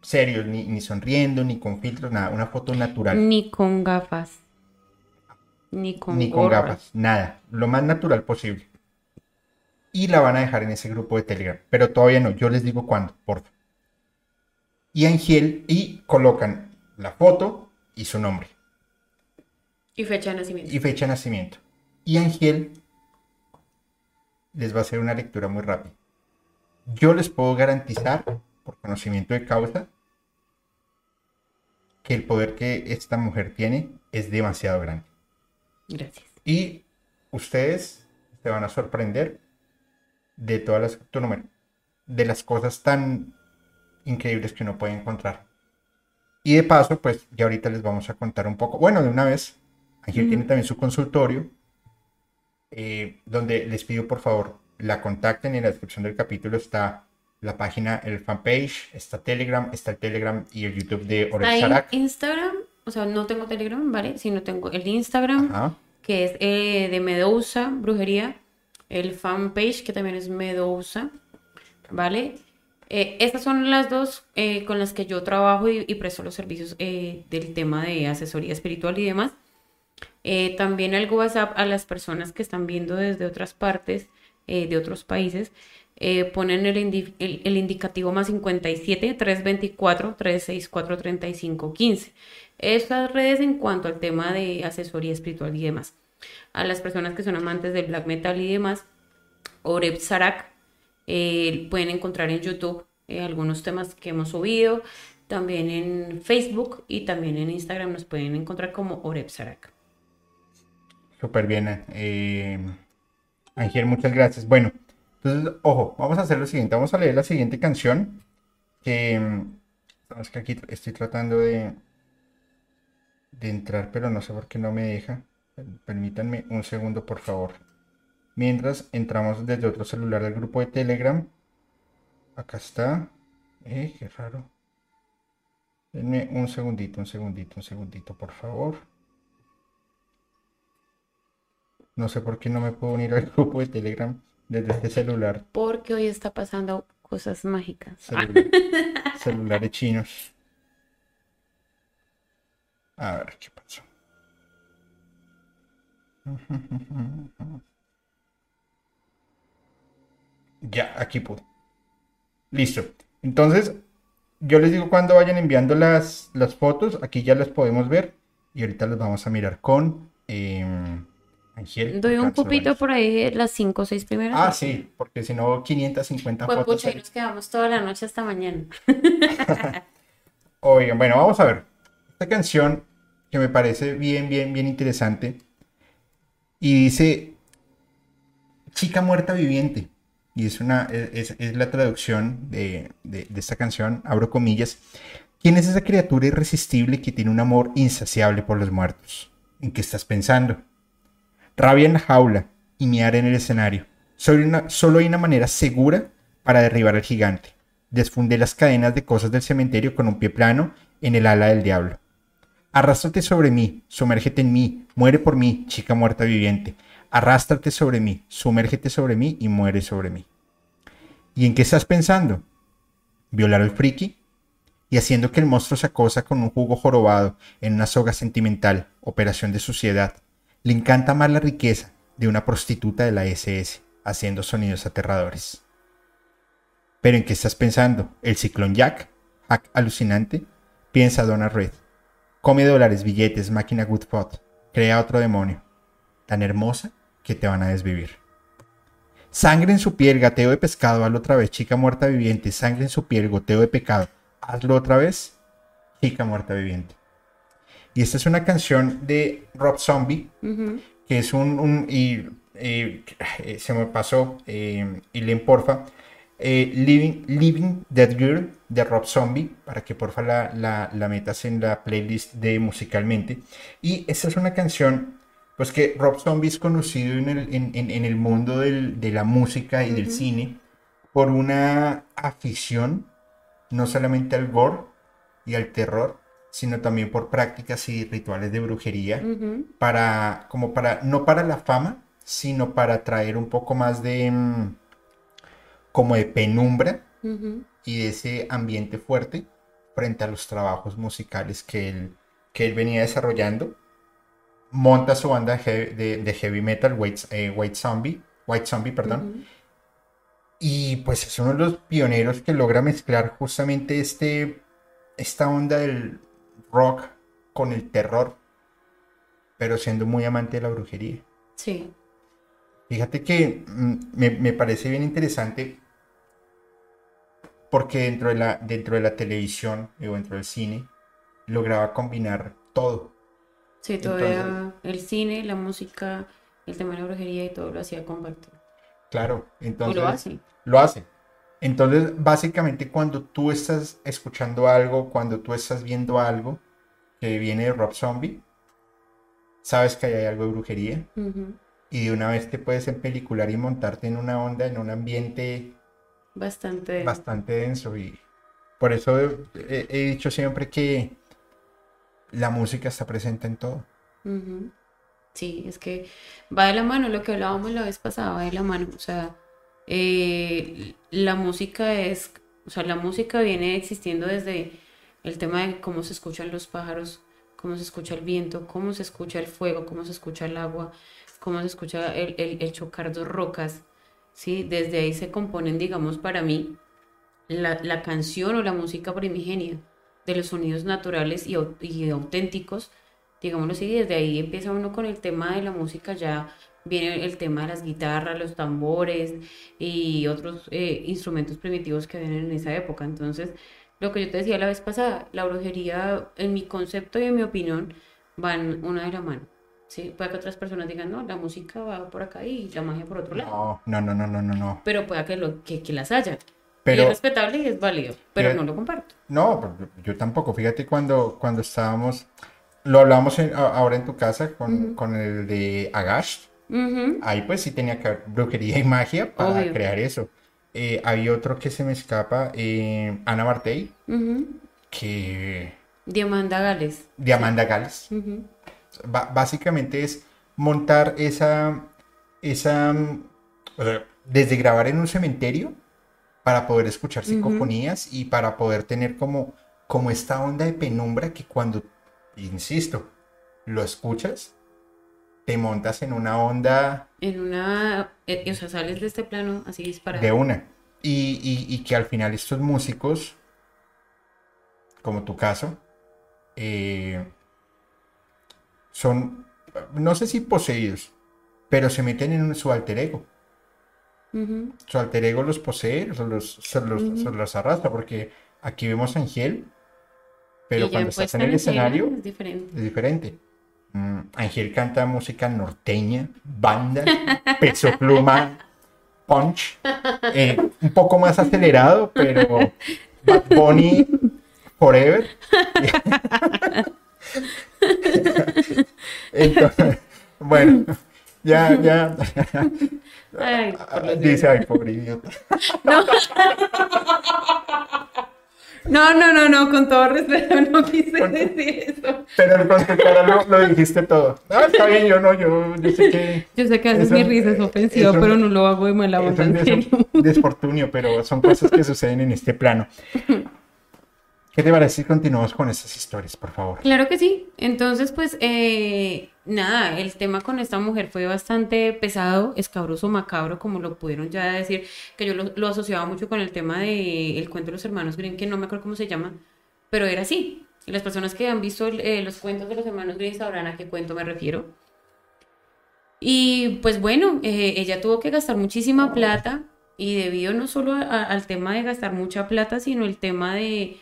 Speaker 1: Serios, ni, ni sonriendo, ni con filtros, nada, una foto natural.
Speaker 2: Ni con gafas. Ni con
Speaker 1: ni con
Speaker 2: gorra.
Speaker 1: gafas, nada, lo más natural posible. Y la van a dejar en ese grupo de Telegram, pero todavía no, yo les digo cuándo, por favor. Y Ángel, y colocan la foto y su nombre
Speaker 2: Y fecha de nacimiento.
Speaker 1: y fecha de nacimiento. Y Ángel les va a hacer una lectura muy rápida. Yo les puedo garantizar, por conocimiento de causa, que el poder que esta mujer tiene es demasiado grande.
Speaker 2: Gracias.
Speaker 1: Y ustedes se van a sorprender de todas las de las cosas tan increíbles que uno puede encontrar. Y de paso, pues ya ahorita les vamos a contar un poco. Bueno, de una vez, Ángel
Speaker 2: Ujú.
Speaker 1: tiene también su consultorio, eh, donde les pido por favor la contacten. En la descripción del capítulo está la página, el fanpage, está Telegram, está el Telegram y el YouTube de Orel Sarak.
Speaker 2: Instagram, o sea, no tengo Telegram, ¿vale? Sino tengo el Instagram,
Speaker 1: Ajá.
Speaker 2: que es eh, de Medusa Brujería, el fanpage, que también es Medusa, ¿vale? Eh, estas son las dos eh, con las que yo trabajo y, presto los servicios eh, del tema de asesoría espiritual y demás. También el WhatsApp a las personas que están viendo desde otras partes, de otros países, ponen el, indi- el- el indicativo más 57 324 364 35 15. Estas redes en cuanto al tema de asesoría espiritual y demás. A las personas que son amantes del black metal y demás, Oreb Sarak, eh, pueden encontrar en YouTube eh, algunos temas que hemos subido, también en Facebook y también en Instagram nos pueden encontrar como Oreb Sarak.
Speaker 1: Súper bien, eh, Ángel, muchas gracias. Bueno, entonces, ojo, vamos a hacer lo siguiente, vamos a leer la siguiente canción, es que aquí estoy tratando de, de entrar, pero no sé por qué no me deja. Permítanme un segundo, por favor. Mientras entramos desde otro celular del grupo de Telegram. Acá está. Eh, qué raro. Denme un segundito, un segundito, un segundito, por favor. No sé por qué no me puedo unir al grupo de Telegram desde este celular.
Speaker 2: Porque hoy está pasando cosas mágicas.
Speaker 1: Celular- celulares chinos. A ver qué pasó. Ya, aquí pude. Listo. Entonces, yo les digo cuando vayan enviando las, las fotos. Aquí ya las podemos ver. Y ahorita las vamos a mirar con em, Ángel.
Speaker 2: Doy un
Speaker 1: Valles.
Speaker 2: por ahí, las cinco o seis primeras.
Speaker 1: Ah, sí, porque si no, 550
Speaker 2: Pues
Speaker 1: fotos.
Speaker 2: pucha, y nos quedamos toda la noche hasta mañana.
Speaker 1: Oigan, bueno, vamos a ver. Esta canción que me parece bien, bien, bien interesante. Y dice Chica muerta viviente. Y es una, es, la traducción de, de- de esta canción, abro comillas. ¿Quién es esa criatura irresistible que tiene un amor insaciable por los muertos? ¿En qué estás pensando? Rabia en la jaula y miar en el escenario. Solo, una- solo hay una manera segura para derribar al gigante. Desfunde las cadenas de cosas del cementerio con un pie plano en el ala del diablo. Arrástrate sobre mí, sumérgete en mí, muere por mí, chica muerta viviente. Arrástrate sobre mí, sumérgete sobre mí y muere sobre mí. ¿Y en qué estás pensando? ¿Violar al friki? Y haciendo que el monstruo se acosa con un jugo jorobado en una soga sentimental, operación de suciedad. Le encanta más la riqueza de una prostituta de la SS, haciendo sonidos aterradores. ¿Pero en qué estás pensando? ¿El ciclón Jack? ¿Hack alucinante? Piensa Donna Red. Come dólares, billetes, máquina Goodpot. Crea otro demonio. Tan hermosa que te van a desvivir. Sangre en su piel, gateo de pescado, hazlo otra vez, chica muerta viviente. Sangre en su piel, goteo de pecado, hazlo otra vez, chica muerta viviente. Y esta es una canción de Rob Zombie, que es un, un- y, eh, eh, se me pasó, eh, y leen porfa, eh, Living, Living That Girl de Rob Zombie, para que porfa la, la, la metas en la playlist de musicalmente. Y esta es una canción, pues que Rob Zombie es conocido en el, en, en- en el mundo del- de la música y del cine por una afición, no solamente al gore y al terror, sino también por prácticas y rituales de brujería para, como para, no para la fama, sino para traer un poco más de, mm, como de penumbra y de ese ambiente fuerte frente a los trabajos musicales que él, que él venía desarrollando. Monta su banda de, he- de- de heavy metal, White, eh, White Zombie, White Zombie, perdón, y pues es uno de los pioneros que logra mezclar justamente este, esta onda del rock con el terror, pero siendo muy amante de la brujería.
Speaker 2: Sí.
Speaker 1: Fíjate que mm, me, me parece bien interesante porque dentro de la, dentro de la televisión o dentro del cine lograba combinar todo.
Speaker 2: Sí, todavía el cine, la música, el tema de la brujería y todo lo hacía compacto.
Speaker 1: Claro, entonces
Speaker 2: lo hace.
Speaker 1: lo hace. Entonces, básicamente cuando tú estás escuchando algo, cuando tú estás viendo algo que viene de Rob Zombie, sabes que hay algo de brujería y de una vez te puedes empelicular y montarte en una onda, en un ambiente
Speaker 2: Bastante.
Speaker 1: bastante denso y por eso he, he dicho siempre que la música está presente en todo.
Speaker 2: Sí, es que va de la mano, lo que hablábamos la vez pasada, va de la mano. O sea, eh, la música es, o sea, la música viene existiendo desde el tema de cómo se escuchan los pájaros, cómo se escucha el viento, cómo se escucha el fuego, cómo se escucha el agua, cómo se escucha el, el, el chocar dos rocas. Sí, desde ahí se componen, digamos, para mí, la, la canción o la música primigenia de los sonidos naturales y, y auténticos digámoslo así, desde ahí empieza uno con el tema de la música, ya viene el tema de las guitarras, los tambores y otros eh, instrumentos primitivos que vienen en esa época. Entonces, lo que yo te decía la vez pasada, la brujería, en mi concepto y en mi opinión, van una de la mano. ¿Sí? Puede que otras personas digan, no, la música va por acá y la magia por otro lado.
Speaker 1: No, no, no, no, no, no.
Speaker 2: Pero pueda que, lo, que, que las haya. y
Speaker 1: Pero
Speaker 2: es respetable y es válido, pero no lo comparto.
Speaker 1: no, yo tampoco. Fíjate cuando, cuando estábamos, lo hablamos en- ahora en tu casa con, con el de Agash. Ahí pues sí tenía que haber brujería y magia para
Speaker 2: Obvio.
Speaker 1: crear eso. Eh, hay otro que se me escapa, eh, Ana Martey, que
Speaker 2: Diamanda Gales.
Speaker 1: de Amanda Gales. Básicamente es montar esa, esa, o sea, desde grabar en un cementerio para poder escuchar psicofonías y para poder tener como, como esta onda de penumbra que cuando, insisto, lo escuchas, te montas en una onda...
Speaker 2: En una... eh, o sea, sales de este plano así disparado.
Speaker 1: De una. Y, y- y que al final estos músicos, como tu caso, eh, son, no sé si poseídos, pero se meten en su alter ego. Su alter ego los posee, los, los, los arrastra, porque aquí vemos a Angel, pero cuando estás en el
Speaker 2: en escena
Speaker 1: escenario
Speaker 2: Es diferente.
Speaker 1: es diferente. Mm, Angel canta música norteña, banda, peso pluma, punch, eh, un poco más acelerado, pero Bad Bunny Forever. Entonces, bueno, ya, ya.
Speaker 2: Ay,
Speaker 1: Dice, ay, pobre idiota.
Speaker 2: No, no, no, no, con todo respeto, no quise decir eso.
Speaker 1: Pero con tu cara lo, lo dijiste todo. Ah, está bien, yo no, yo, yo sé que.
Speaker 2: Yo sé que a veces mi risa es ofensiva,
Speaker 1: eso-
Speaker 2: pero no lo hago de mala
Speaker 1: Es
Speaker 2: onda,
Speaker 1: un des- desfortunio, pero son cosas que suceden en este plano. ¿Qué te parece si continuamos con estas historias, por favor?
Speaker 2: Claro que sí. Entonces, pues, eh, nada, el tema con esta mujer fue bastante pesado, escabroso, macabro, como lo pudieron ya decir, que yo lo, asociaba mucho con el tema de el cuento de los hermanos Grimm, que no me acuerdo cómo se llama, pero era así. Las personas que han visto eh, los cuentos de los hermanos Grimm sabrán a qué cuento me refiero. Y pues bueno, eh, ella tuvo que gastar muchísima plata y debido no solo al tema de gastar mucha plata, sino el tema de,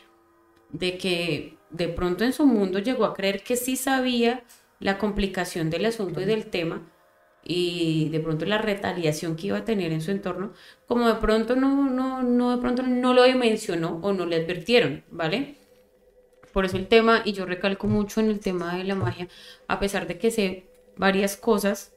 Speaker 2: de que de pronto en su mundo llegó a creer que sí sabía la complicación del asunto y del tema y de pronto la retaliación que iba a tener en su entorno, como de pronto no, no, no, de pronto no lo dimensionó o no le advirtieron, ¿vale? Por eso el tema, y yo recalco mucho en el tema de la magia, a pesar de que sé varias cosas,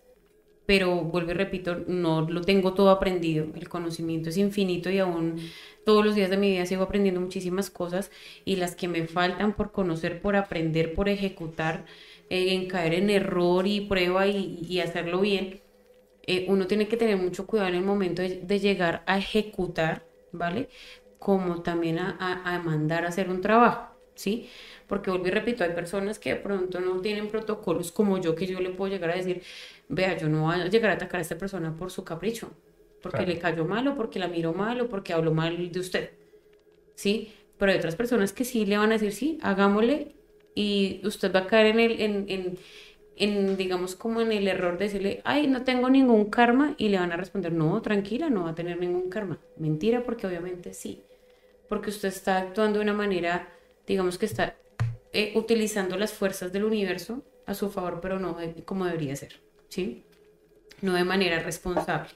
Speaker 2: pero vuelvo y repito, no lo tengo todo aprendido. El conocimiento es infinito y aún todos los días de mi vida sigo aprendiendo muchísimas cosas y las que me faltan por conocer, por aprender, por ejecutar, eh, en caer en error y prueba y, hacerlo bien, eh, uno tiene que tener mucho cuidado en el momento de, llegar a ejecutar, ¿vale? Como también a, a- a mandar a hacer un trabajo, ¿sí? Porque vuelvo y repito, hay personas que de pronto no tienen protocolos como yo, que yo le puedo llegar a decir, vea, yo no voy a llegar a atacar a esta persona por su capricho, porque
Speaker 1: Claro.
Speaker 2: le cayó mal o porque la miró mal o porque habló mal de usted, ¿sí? Pero hay otras personas que sí le van a decir, sí, hagámosle y usted va a caer en el, en, en, en, digamos, como en el error de decirle, ay, no tengo ningún karma, y le van a responder, no, tranquila, no va a tener ningún karma. Mentira, porque obviamente sí, porque usted está actuando de una manera, digamos que está eh, utilizando las fuerzas del universo a su favor, pero no de- como debería ser, ¿sí? No de manera responsable.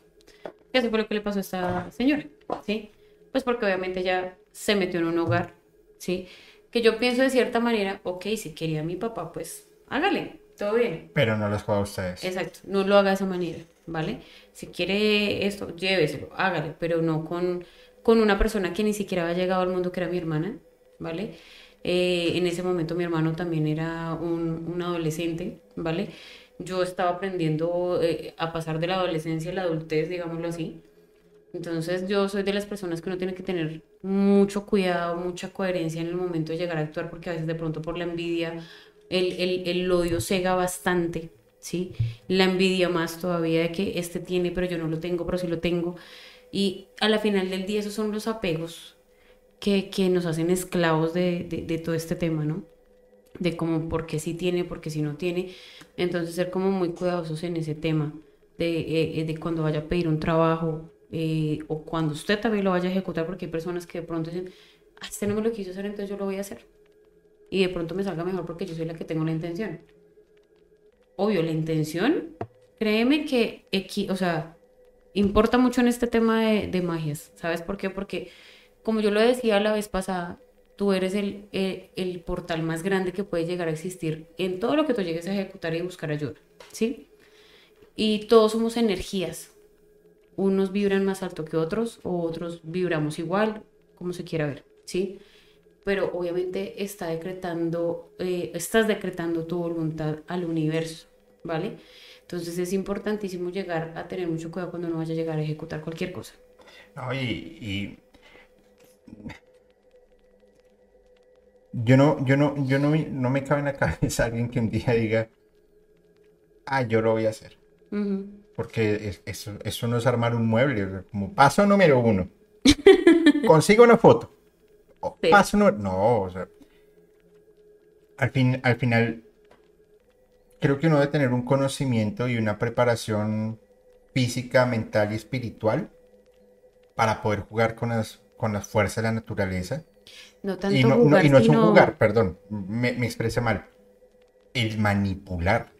Speaker 2: Eso fue lo que le pasó a esta señora, ¿sí? Pues porque obviamente ella se metió en un hogar, ¿sí? Que yo pienso de cierta manera, ok, si quería a mi papá, pues hágale, todo bien.
Speaker 1: Pero no los juega a ustedes.
Speaker 2: Exacto, no lo haga de esa manera, ¿vale? Si quiere esto, lléveselo, hágale, pero no con, con una persona que ni siquiera había llegado al mundo, que era mi hermana, ¿vale? Eh, en ese momento mi hermano también era un, un adolescente, ¿vale? Yo estaba aprendiendo eh, a pasar de la adolescencia a la adultez, digámoslo así. Entonces yo soy de las personas que uno tiene que tener mucho cuidado, mucha coherencia en el momento de llegar a actuar, porque a veces de pronto por la envidia, el, el, el odio cega bastante, ¿sí? La envidia más todavía de que este tiene, pero yo no lo tengo, pero sí lo tengo. Y a la final del día esos son los apegos que, que nos hacen esclavos de, de, de todo este tema, ¿no? De como por qué sí tiene, por qué no tiene. Entonces ser como muy cuidadosos en ese tema, de, eh, de cuando vaya a pedir un trabajo eh, o cuando usted también lo vaya a ejecutar, porque hay personas que de pronto dicen, ah, este no me lo quiso hacer, entonces yo lo voy a hacer. Y de pronto me salga mejor porque yo soy la que tengo la intención. Obvio, la intención, créeme que, o sea, importa mucho en este tema de, de magias. ¿Sabes por qué? Porque, como yo lo decía la vez pasada, tú eres el, el, portal más grande que puede llegar a existir en todo lo que tú llegues a ejecutar y buscar ayuda, ¿sí? Y todos somos energías. Unos vibran más alto que otros, o otros vibramos igual, como se quiera ver, ¿sí? Pero obviamente está decretando, eh, estás decretando tu voluntad al universo, ¿vale? Entonces es importantísimo llegar a tener mucho cuidado cuando uno vaya a llegar a ejecutar cualquier cosa.
Speaker 1: No, y yo no, yo no, yo no, me- no me cabe en la cabeza alguien que un día diga, ah, yo lo voy a hacer. Porque es- eso, eso no es armar un mueble. Como paso número uno. Consigo una foto. O
Speaker 2: Sí.
Speaker 1: Paso número... No, o sea... Al, fin, al final, creo que uno debe tener un conocimiento y una preparación física, mental y espiritual para poder jugar con las, con las fuerzas de la naturaleza.
Speaker 2: No tanto
Speaker 1: Y no, no-
Speaker 2: jugar,
Speaker 1: y no es un jugar, perdón, me, me expresé mal. El manipular.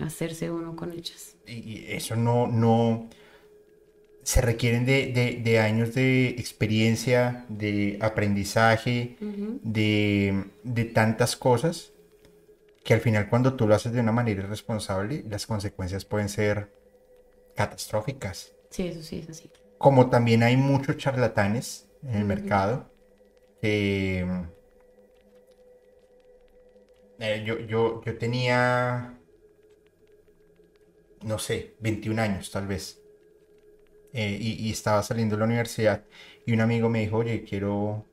Speaker 2: hacerse uno con ellas.
Speaker 1: Y eso no, no se requieren de, de- de años de experiencia, de aprendizaje, de, de tantas cosas, que al final cuando tú lo haces de una manera irresponsable, las consecuencias pueden ser catastróficas.
Speaker 2: Sí, eso sí es así.
Speaker 1: Como también hay muchos charlatanes en el mercado, que eh, yo, yo, yo tenía, no sé, 21 años tal vez, eh, y, y estaba saliendo de la universidad y un amigo me dijo, oye, quiero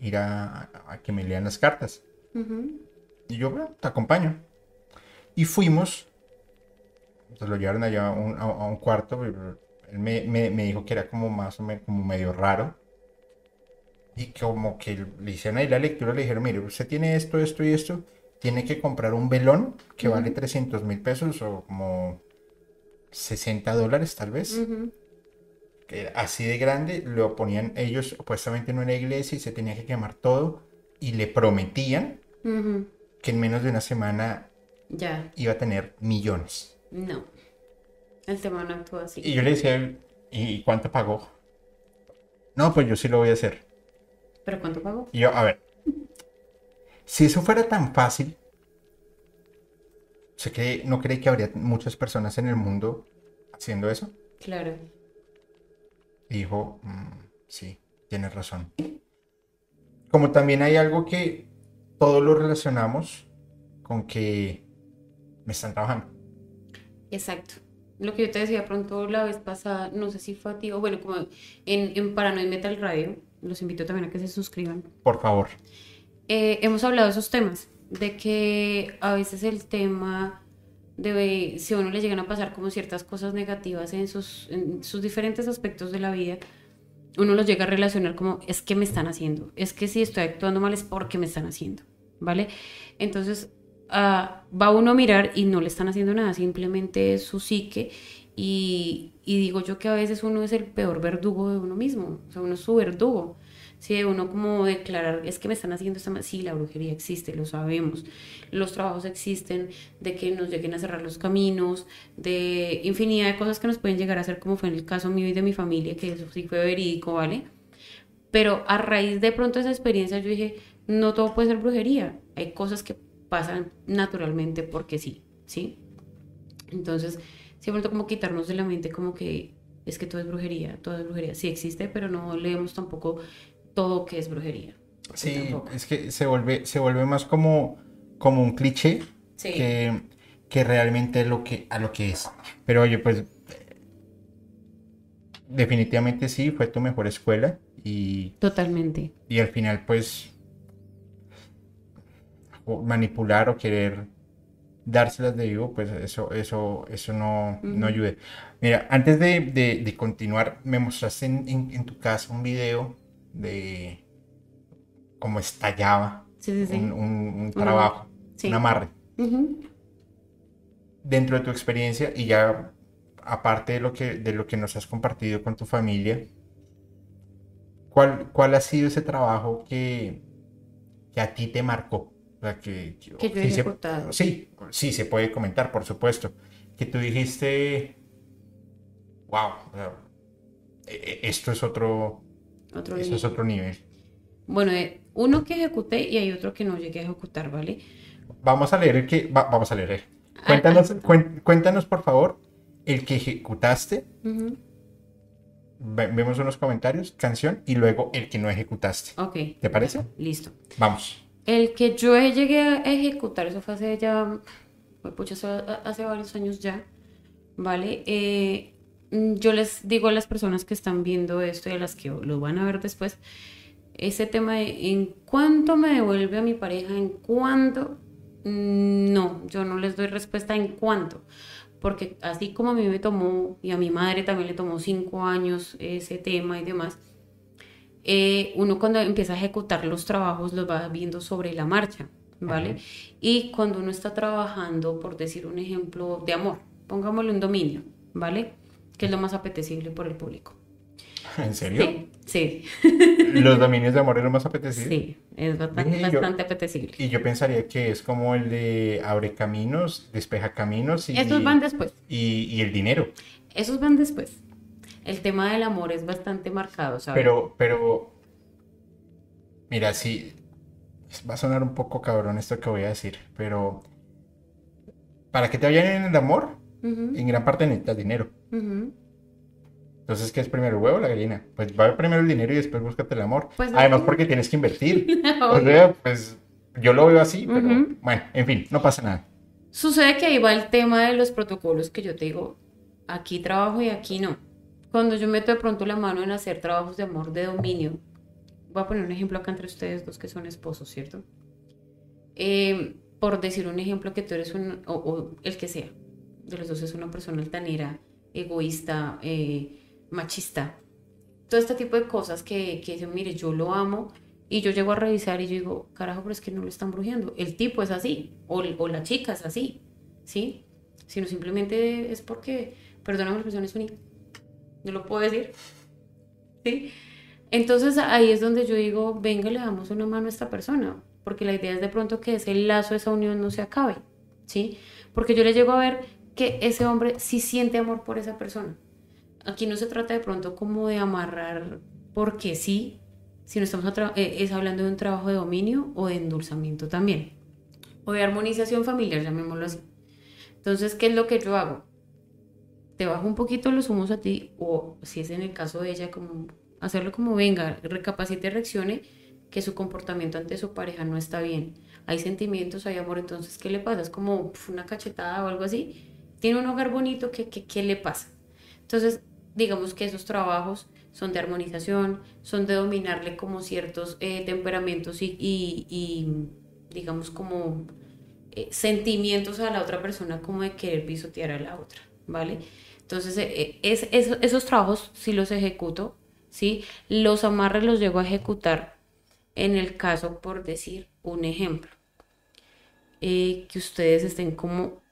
Speaker 1: ir a, a que me lean las cartas. Y yo, bueno, te acompaño. Y fuimos, entonces lo llevaron allá a un, a- a un cuarto, él me, me- me dijo que era como más o menos, como medio raro. Y como que le hicieron ahí la lectura, le dijeron, mire, usted tiene esto, esto y esto, tiene que comprar un velón que vale 300 mil pesos o como 60 dólares tal vez.
Speaker 2: Ujú.
Speaker 1: que era así de grande, lo ponían ellos supuestamente en una iglesia y se tenía que quemar todo y le prometían que en menos de una semana
Speaker 2: Ya,
Speaker 1: iba a tener millones.
Speaker 2: no. El tema no actúa así.
Speaker 1: Y yo le decía, ¿y cuánto pagó? No, pues yo sí lo voy a hacer.
Speaker 2: ¿Pero cuánto pagó?
Speaker 1: Y yo, a ver, si eso fuera tan fácil, ¿se cree, ¿no cree que habría muchas personas en el mundo haciendo eso?
Speaker 2: Claro.
Speaker 1: Dijo, "Mm, sí, tienes razón. Como también hay algo que todos lo relacionamos con que me están trabajando.
Speaker 2: Exacto. Lo que yo te decía pronto la vez pasada, no sé si fue a ti, o bueno, como en, en Paranoid Metal Radio, los invito también a que se suscriban.
Speaker 1: Por favor.
Speaker 2: Eh, hemos hablado de esos temas, de que a veces el tema de si a uno le llegan a pasar como ciertas cosas negativas en sus, en sus diferentes aspectos de la vida, uno los llega a relacionar como es que me están haciendo, es que si estoy actuando mal es porque me están haciendo, ¿vale? Entonces ah, va uno a mirar y no le están haciendo nada, simplemente es su psique y, y digo yo que a veces uno es el peor verdugo de uno mismo, o sea, uno es su verdugo. Si de uno como declarar, es que me están haciendo esta... ma-". Sí, la brujería existe, lo sabemos. Los trabajos existen, de que nos lleguen a cerrar los caminos, de infinidad de cosas que nos pueden llegar a hacer, como fue en el caso mío y de mi familia, que eso sí fue verídico, ¿vale? Pero a raíz de pronto esa experiencia yo dije, no todo puede ser brujería. Hay cosas que pasan naturalmente porque sí, ¿sí? Entonces, siempre como quitarnos de la mente como que es que todo es brujería, todo es brujería. Sí existe, pero no leemos tampoco todo que es brujería.
Speaker 1: Sí,
Speaker 2: tampoco.
Speaker 1: es que se vuelve, se vuelve más como, como un cliché
Speaker 2: Sí.
Speaker 1: que, que realmente lo que, a lo que es. Pero oye, pues definitivamente sí, fue tu mejor escuela y,
Speaker 2: Totalmente.
Speaker 1: y al final pues manipular o querer dárselas de vivo, pues eso, eso, eso no, no
Speaker 2: Ujú.
Speaker 1: ayude. Mira, antes de, de- de continuar, me mostraste en, en- en tu casa un video de cómo estallaba
Speaker 2: Sí, sí, sí.
Speaker 1: un, un- un trabajo, un amarre. Dentro de tu experiencia y ya aparte de lo que, de lo que nos has compartido con tu familia, ¿cuál, cuál ha sido ese trabajo que, que a ti te marcó? Que,
Speaker 2: Que yo he
Speaker 1: sí se-
Speaker 2: ejecutado.
Speaker 1: sí, sí, se puede comentar, por supuesto. Que tú dijiste, wow, e- e- esto es otro,
Speaker 2: Otro
Speaker 1: eso es
Speaker 2: nivel.
Speaker 1: otro nivel.
Speaker 2: Bueno, eh, uno que ejecuté y hay otro que no llegué a ejecutar, ¿vale?
Speaker 1: Vamos a leer el que, va- vamos a leer.
Speaker 2: Ah,
Speaker 1: Cuéntanos,
Speaker 2: ah,
Speaker 1: cuen- cuéntanos, por favor, el que ejecutaste. Vemos unos comentarios, canción y luego el que no ejecutaste.
Speaker 2: Ok.
Speaker 1: ¿Te parece?
Speaker 2: Listo.
Speaker 1: Vamos.
Speaker 2: El que yo llegué a ejecutar, eso fue hace ya, fue pucha, hace, hace varios años ya, ¿vale? Eh, mm, yo les digo a las personas que están viendo esto y a las que lo van a ver después, ese tema de en cuánto me devuelve a mi pareja, en cuánto, mm, no, yo no les doy respuesta en cuánto, porque así como a mí me tomó y a mi madre también le tomó cinco años ese tema y demás, eh, uno cuando empieza a ejecutar los trabajos los va viendo sobre la marcha, ¿vale? Y cuando uno está trabajando, por decir un ejemplo de amor, pongámosle un dominio, ¿vale? Que es lo más apetecible por el público.
Speaker 1: ¿En serio?
Speaker 2: Sí.
Speaker 1: ¿Los dominios de amor es lo más apetecible?
Speaker 2: Sí, es bastante,
Speaker 1: yo-
Speaker 2: bastante apetecible.
Speaker 1: Y yo pensaría que es como el de abre caminos, despeja caminos y,
Speaker 2: Estos van después.
Speaker 1: y, y el dinero.
Speaker 2: Esos van después. El tema del amor es bastante marcado, ¿sabes?
Speaker 1: Pero, pero, mira, sí, va a sonar un poco cabrón esto que voy a decir, pero para que te vayan en el amor, en gran parte necesitas dinero. Entonces, ¿qué es primero, el huevo o la gallina? Pues va primero el dinero y después búscate el amor.
Speaker 2: Pues
Speaker 1: Además, porque tienes que invertir. O sea, pues yo lo veo así, pero bueno, en fin, no pasa nada.
Speaker 2: Sucede que ahí va el tema de los protocolos que yo te digo, aquí trabajo y aquí no. Cuando yo meto de pronto la mano en hacer trabajos de amor, de dominio, voy a poner un ejemplo acá entre ustedes dos que son esposos, ¿cierto? Eh, por decir un ejemplo que tú eres un, o, el que sea, de los dos es una persona altanera, egoísta, eh, machista, todo este tipo de cosas que, dicen, mire, yo lo amo, y yo llego a revisar y yo digo, carajo, pero es que no lo están brujeando. El tipo es así, o, o la chica es así, ¿sí? Sino simplemente es porque, perdóname la expresión, es un... No lo puedo decir, ¿sí? Entonces ahí es donde yo digo, venga, le damos una mano a esta persona, porque la idea es de pronto que ese lazo, esa unión no se acabe, ¿sí? Porque yo le llego a ver que ese hombre sí siente amor por esa persona. Aquí no se trata de pronto como de amarrar porque sí, sino estamos eh, es hablando de un trabajo de dominio o de endulzamiento también, o de armonización familiar, llamémoslo así. Entonces, ¿qué es lo que yo hago? Te bajo un poquito los humos a ti, o si es en el caso de ella, como hacerlo como venga, recapacite reaccione que su comportamiento ante su pareja no está bien. Hay sentimientos, hay amor, entonces, ¿qué le pasa? Es como una cachetada o algo así. Tiene un hogar bonito, ¿qué, qué, qué le pasa? Entonces, digamos que esos trabajos son de armonización, son de dominarle como ciertos eh, temperamentos y, y- y, digamos como eh, sentimientos a la otra persona como de querer pisotear a la otra, ¿vale? Entonces, eh, eh, es, es- esos trabajos sí los ejecuto, ¿sí? Los amarres los llego a ejecutar en el caso, por decir un ejemplo, eh, que ustedes estén como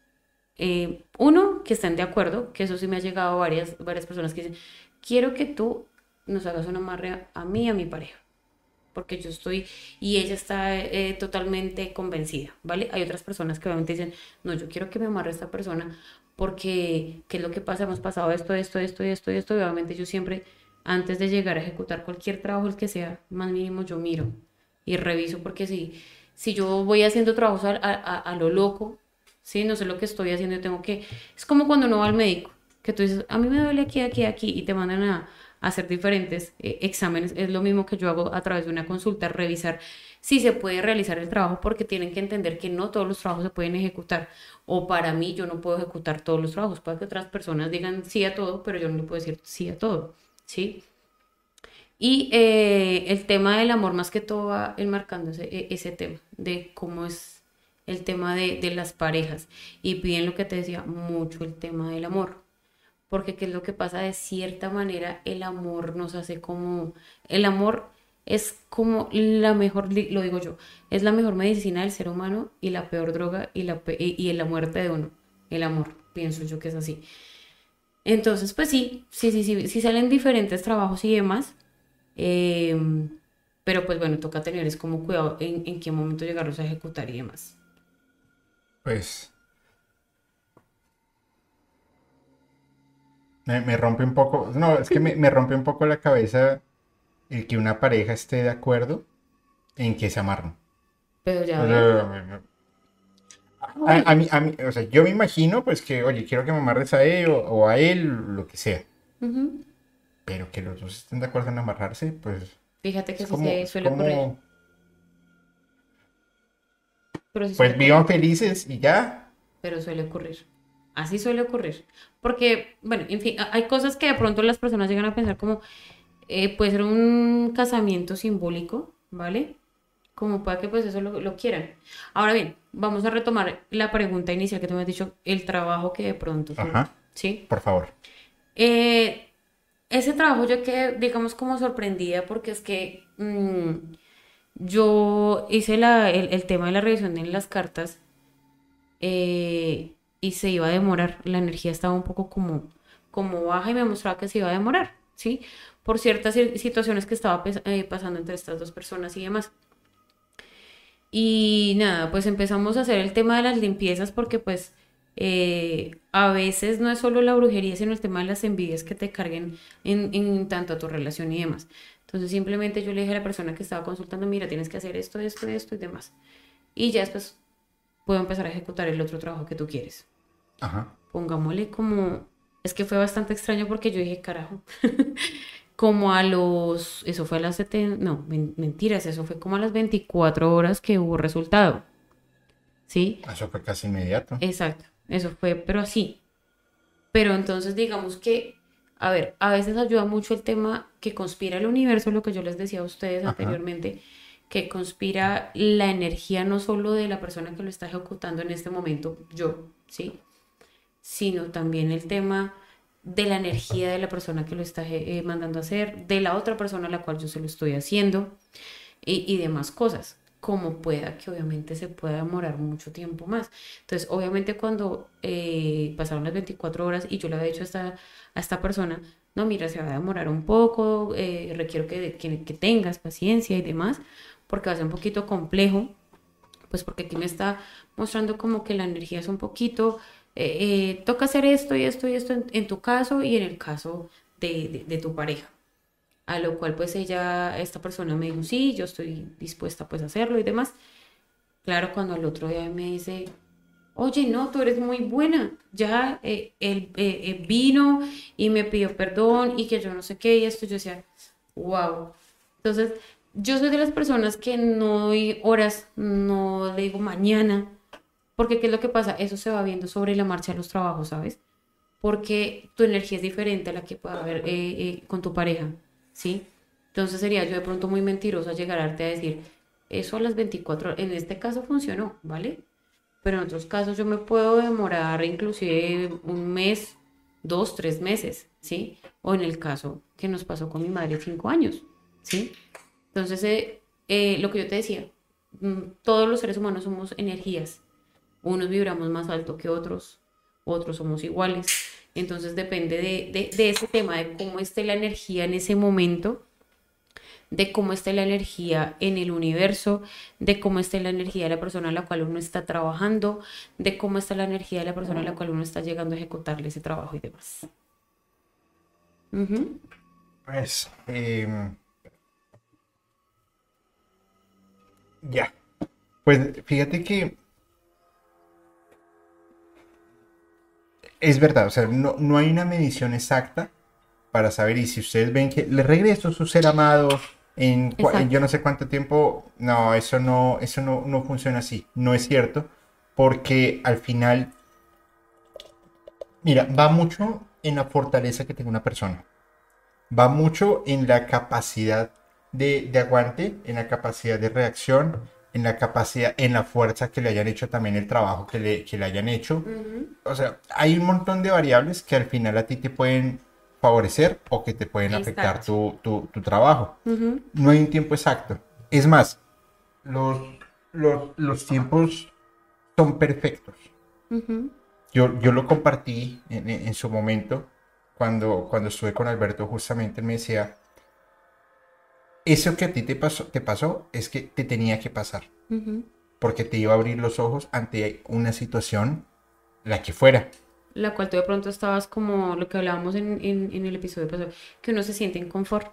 Speaker 2: eh, uno, que estén de acuerdo, que eso sí me ha llegado a varias, varias personas que dicen, quiero que tú nos hagas un amarre a, a mí y a mi pareja, porque yo estoy, y ella está totalmente convencida, ¿vale? Hay otras personas que obviamente dicen, no, yo quiero que me amarre esta persona, porque, ¿qué es lo que pasa? Hemos pasado esto, esto, esto, esto, esto, y obviamente yo siempre, antes de llegar a ejecutar cualquier trabajo, el que sea, más mínimo, yo miro y reviso, porque si, si yo voy haciendo trabajos a, a- a- lo loco, Sí, no sé lo que estoy haciendo, yo tengo que... Es como cuando uno va al médico, que tú dices, a mí me duele aquí, aquí, aquí, y te mandan a, a hacer diferentes eh, exámenes. Es lo mismo que yo hago a través de una consulta, revisar si se puede realizar el trabajo, porque tienen que entender que no todos los trabajos se pueden ejecutar. O para mí, yo no puedo ejecutar todos los trabajos. Puede que otras personas digan sí a todo, pero yo no le puedo decir sí a todo, ¿sí? Y eh, el tema del amor, más que todo, va enmarcando ese, e- ese tema de cómo es el tema de, de las parejas. Y bien lo que te decía, mucho el tema del amor. Porque qué es lo que pasa, de cierta manera, el amor nos hace como... El amor es como la mejor, lo digo yo, es la mejor medicina del ser humano y la peor droga y la, y la muerte de uno. El amor, pienso yo que es así. Entonces, pues sí, sí, sí, sí, sí salen diferentes trabajos y demás. em, pero pues bueno, toca tener es como cuidado en, en qué momento llegarlos a ejecutar y demás.
Speaker 1: Pues. Me, me rompe un poco. No, es que me, me rompe un poco la cabeza el que una pareja esté de acuerdo en que se amarran.
Speaker 2: Pero ya
Speaker 1: a, a mí, a mí, o sea, yo me imagino pues que, oye, quiero que me amarres a él o, o a él, lo que sea. Pero que los dos estén de acuerdo en amarrarse, pues
Speaker 2: Fíjate que
Speaker 1: es
Speaker 2: sí
Speaker 1: como,
Speaker 2: se suele ocurrir.
Speaker 1: como,
Speaker 2: Pero sí
Speaker 1: pues vivan felices y ya.
Speaker 2: Pero suele ocurrir. Así suele ocurrir. Porque, bueno, en fin, hay cosas que de pronto las personas llegan a pensar como, eh, puede ser un casamiento simbólico, ¿vale? Como para que pues eso lo, quieran. Ahora bien, vamos a retomar la pregunta inicial que tú me has dicho, el trabajo que de pronto...
Speaker 1: Ajá.
Speaker 2: ¿Sí?
Speaker 1: Por favor.
Speaker 2: Eh, ese trabajo yo quedé, digamos, como sorprendida porque es que mm, yo hice la, el, tema de la revisión en las cartas eh, y se iba a demorar. La energía estaba un poco como, como baja y me mostraba que se iba a demorar, ¿sí? Por ciertas situaciones que estaba eh, pasando entre estas dos personas y demás. Y nada, pues empezamos a hacer el tema de las limpiezas porque pues eh, a veces no es solo la brujería, sino el tema de las envidias que te carguen en, tanto a tu relación y demás. Entonces simplemente yo le dije a la persona que estaba consultando, mira, tienes que hacer esto, esto, esto y demás. Y ya después puedo empezar a ejecutar el otro trabajo que tú quieres.
Speaker 1: Ajá.
Speaker 2: Pongámosle como... Es que fue bastante extraño porque yo dije, carajo, como a los... Eso fue a las 70... No, mentiras, eso fue como a las 24 horas que hubo resultado. ¿Sí?
Speaker 1: Eso fue casi inmediato.
Speaker 2: Exacto. Eso fue, pero así. Pero entonces digamos que, a ver, a veces ayuda mucho el tema que conspira el universo, lo que yo les decía a ustedes anteriormente, que conspira la energía no solo de la persona que lo está ejecutando en este momento, yo, ¿sí? Sino también el tema de la energía de la persona que lo está eh, mandando a hacer, de la otra persona a la cual yo se lo estoy haciendo y, y demás cosas como pueda, que obviamente se pueda demorar mucho tiempo más. Entonces, obviamente cuando eh, pasaron las 24 horas y yo le había dicho a esta, a esta persona, no, mira, se va a demorar un poco, eh, requiero que, que, tengas paciencia y demás, porque va a ser un poquito complejo, pues porque aquí me está mostrando como que la energía es un poquito, eh, toca hacer esto y esto y esto en, tu caso y en el caso de, de tu pareja. A lo cual pues ella, esta persona me dijo, sí, yo estoy dispuesta pues a hacerlo y demás. Claro, cuando al otro día me dice, oye, no, tú eres muy buena. Ya eh, él eh, eh, vino y me pidió perdón y que yo no sé qué y esto. Yo decía, wow. Entonces, yo soy de las personas que no doy horas, no digo mañana, porque ¿qué es lo que pasa? Eso se va viendo sobre la marcha de los trabajos, ¿sabes? Porque tu energía es diferente a la que puede haber con tu pareja. ¿sí? Entonces sería yo de pronto muy mentirosa llegarte a decir, eso a las 24 en este caso funcionó, ¿vale? Pero en otros casos yo me puedo demorar inclusive un mes, dos, tres meses, ¿sí? O en el caso que nos pasó con mi madre, cinco años, ¿sí? Entonces, eh, eh, lo que yo te decía, mm, todos los seres humanos somos energías. Unos vibramos más alto que otros, otros somos iguales. Entonces depende de, ese tema, de cómo esté la energía en ese momento, de cómo esté la energía en el universo, de cómo esté la energía de la persona a la cual uno está trabajando, de cómo está la energía de la persona a la cual uno está llegando a ejecutarle ese trabajo y demás.
Speaker 1: Pues, em, ya. Pues fíjate que es verdad, o sea, no, no, hay una medición exacta para saber, y si ustedes ven que le regreso su ser amado en, yo no sé cuánto tiempo, no, eso no, eso no, no funciona así, no es cierto, porque al final, mira, va mucho en la fortaleza que tenga una persona, va mucho en la capacidad de, de aguante, en la capacidad de reacción, en la capacidad, en la fuerza que le hayan hecho también el trabajo que le, que le hayan hecho. O sea, hay un montón de variables que al final a ti te pueden favorecer o que te pueden afectar tu, tu, tu, trabajo. No hay un tiempo exacto. Es más, los, los, los tiempos son perfectos. yo, yo lo compartí en, en, su momento cuando, cuando estuve con Alberto, justamente me decía, eso que a ti te pasó, te pasó es que te tenía que pasar. Porque te iba a abrir los ojos ante una situación, la que fuera.
Speaker 2: La cual tú de pronto estabas como lo que hablábamos en, en, el episodio pasado, que uno se siente en confort.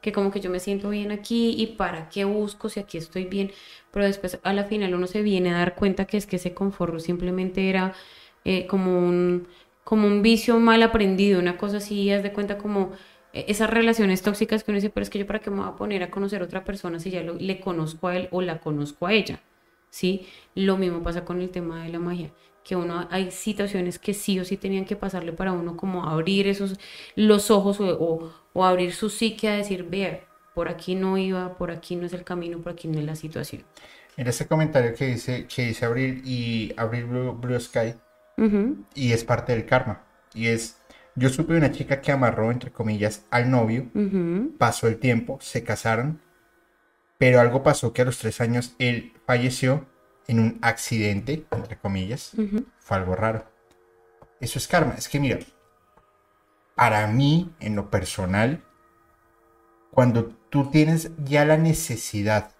Speaker 2: Que como que yo me siento bien aquí y para qué busco si aquí estoy bien. Pero después a la final uno se viene a dar cuenta que es que ese confort simplemente era eh, como, un, como un vicio mal aprendido, una cosa así, haz de cuenta como esas relaciones tóxicas que uno dice, pero es que yo para qué me voy a poner a conocer a otra persona si ya le conozco a él o la conozco a ella, ¿sí? Lo mismo pasa con el tema de la magia, que uno hay situaciones que sí o sí tenían que pasarle para uno como abrir esos los ojos o, o, abrir su psique a decir, vea, por aquí no iba, por aquí no es el camino, por aquí no es la situación.
Speaker 1: En ese comentario que dice, que dice abrir y abrir Blue, Sky, y es parte del karma, y es, yo supe de una chica que amarró, entre comillas, al novio, pasó el tiempo, se casaron, pero algo pasó que a los tres años él falleció en un accidente, entre comillas. Fue algo raro. Eso es karma. Es que mira, para mí, en lo personal, cuando tú tienes ya la necesidad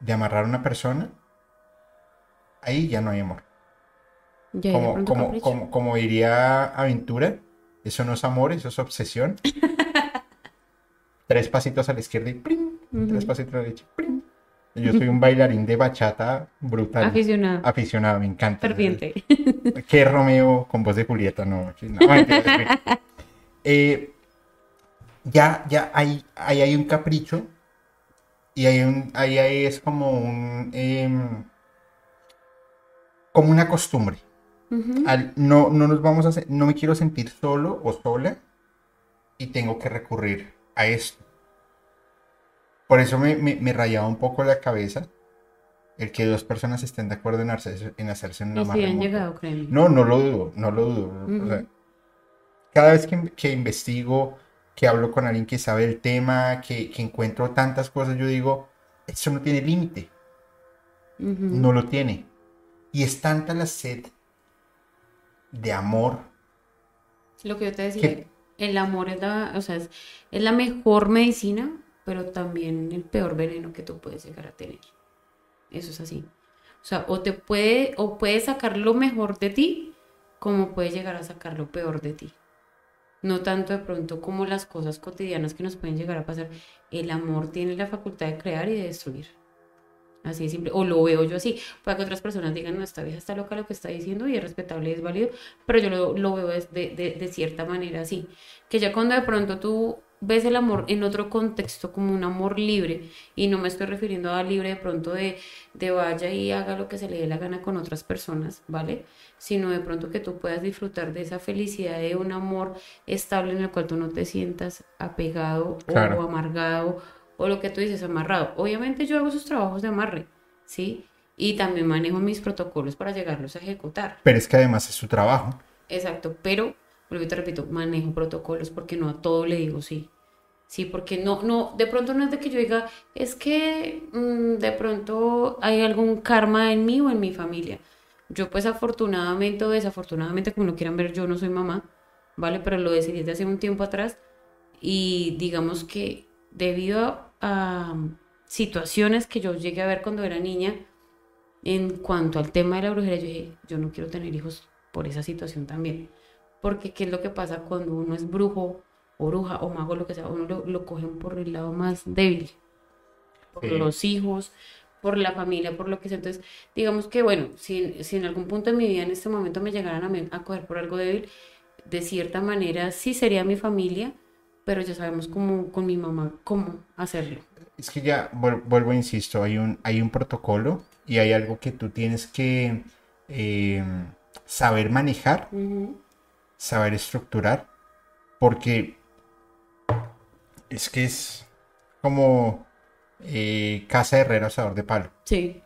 Speaker 1: de amarrar a una persona, ahí ya no hay amor. Como, como, como, diría Aventura, eso no es amor, eso es obsesión. Tres pasitos a la izquierda y tres pasitos a la derecha. Yo soy un bailarín de bachata brutal.
Speaker 2: Aficionado.
Speaker 1: Aficionado, me encanta.
Speaker 2: Ferviente.
Speaker 1: ¿Qué Romeo con voz de Julieta? No, eh, ya, ya hay, ahí hay un capricho y hay un, ahí, es como un, em, como una costumbre. No, no nos vamos a, no me quiero sentir solo o sola y tengo que recurrir a esto. Por eso me, me, rayaba un poco la cabeza el que dos personas estén de acuerdo en hacerse, en hacerse una
Speaker 2: y han llegado,
Speaker 1: No, no lo dudo, no lo dudo. cada vez que, que, investigo, que hablo con alguien que sabe el tema, que, que encuentro tantas cosas, yo digo, eso no tiene límite. No lo tiene. Y es tanta la sed de amor.
Speaker 2: Lo que yo te decía, el amor es la, o sea, es, es la mejor medicina pero también el peor veneno que tú puedes llegar a tener. Eso es así. O sea, o te puede, o puede sacar lo mejor de ti, como puede llegar a sacar lo peor de ti. No tanto de pronto como las cosas cotidianas que nos pueden llegar a pasar. El amor tiene la facultad de crear y de destruir. Así de simple. O lo veo yo así. Para que otras personas digan, no, esta vieja está loca lo que está diciendo y es respetable y es válido. Pero yo lo, lo veo de, de, de, cierta manera así. Que ya cuando de pronto tú ves el amor en otro contexto como un amor libre y no me estoy refiriendo a libre de pronto de, de vaya y haga lo que se le dé la gana con otras personas, ¿vale? Sino de pronto que tú puedas disfrutar de esa felicidad de un amor estable en el cual tú no te sientas apegado o amargado o lo que tú dices amarrado. Obviamente yo hago esos trabajos de amarre, ¿sí? Y también manejo mis protocolos para llegarlos a ejecutar.
Speaker 1: Pero es que además es su trabajo.
Speaker 2: Exacto, pero vuelvo te repito, manejo protocolos porque no a todo le digo sí. Sí, porque no, no, de pronto no es de que yo diga, es que mm, de pronto hay algún karma en mí o en mi familia. Yo pues afortunadamente o desafortunadamente, como lo quieran ver, yo no soy mamá, ¿vale? Pero lo decidí desde hace un tiempo atrás y digamos que debido a, situaciones que yo llegué a ver cuando era niña, en cuanto al tema de la brujería, yo dije, yo no quiero tener hijos por esa situación también. Porque qué es lo que pasa cuando uno es brujo o bruja o mago, lo que sea, uno lo, cogen por el lado más débil. Por los hijos, por la familia, por lo que sea. Entonces, digamos que, bueno, si, si, en algún punto de mi vida en este momento me llegaran a, a coger por algo débil, de cierta manera sí sería mi familia, pero ya sabemos cómo, con mi mamá cómo hacerlo.
Speaker 1: Es que ya, vuelvo, insisto, hay un, hay un protocolo y hay algo que tú tienes que eh, saber manejar saber estructurar, porque es que es como eh, casa de herrero asador de palo.
Speaker 2: Sí.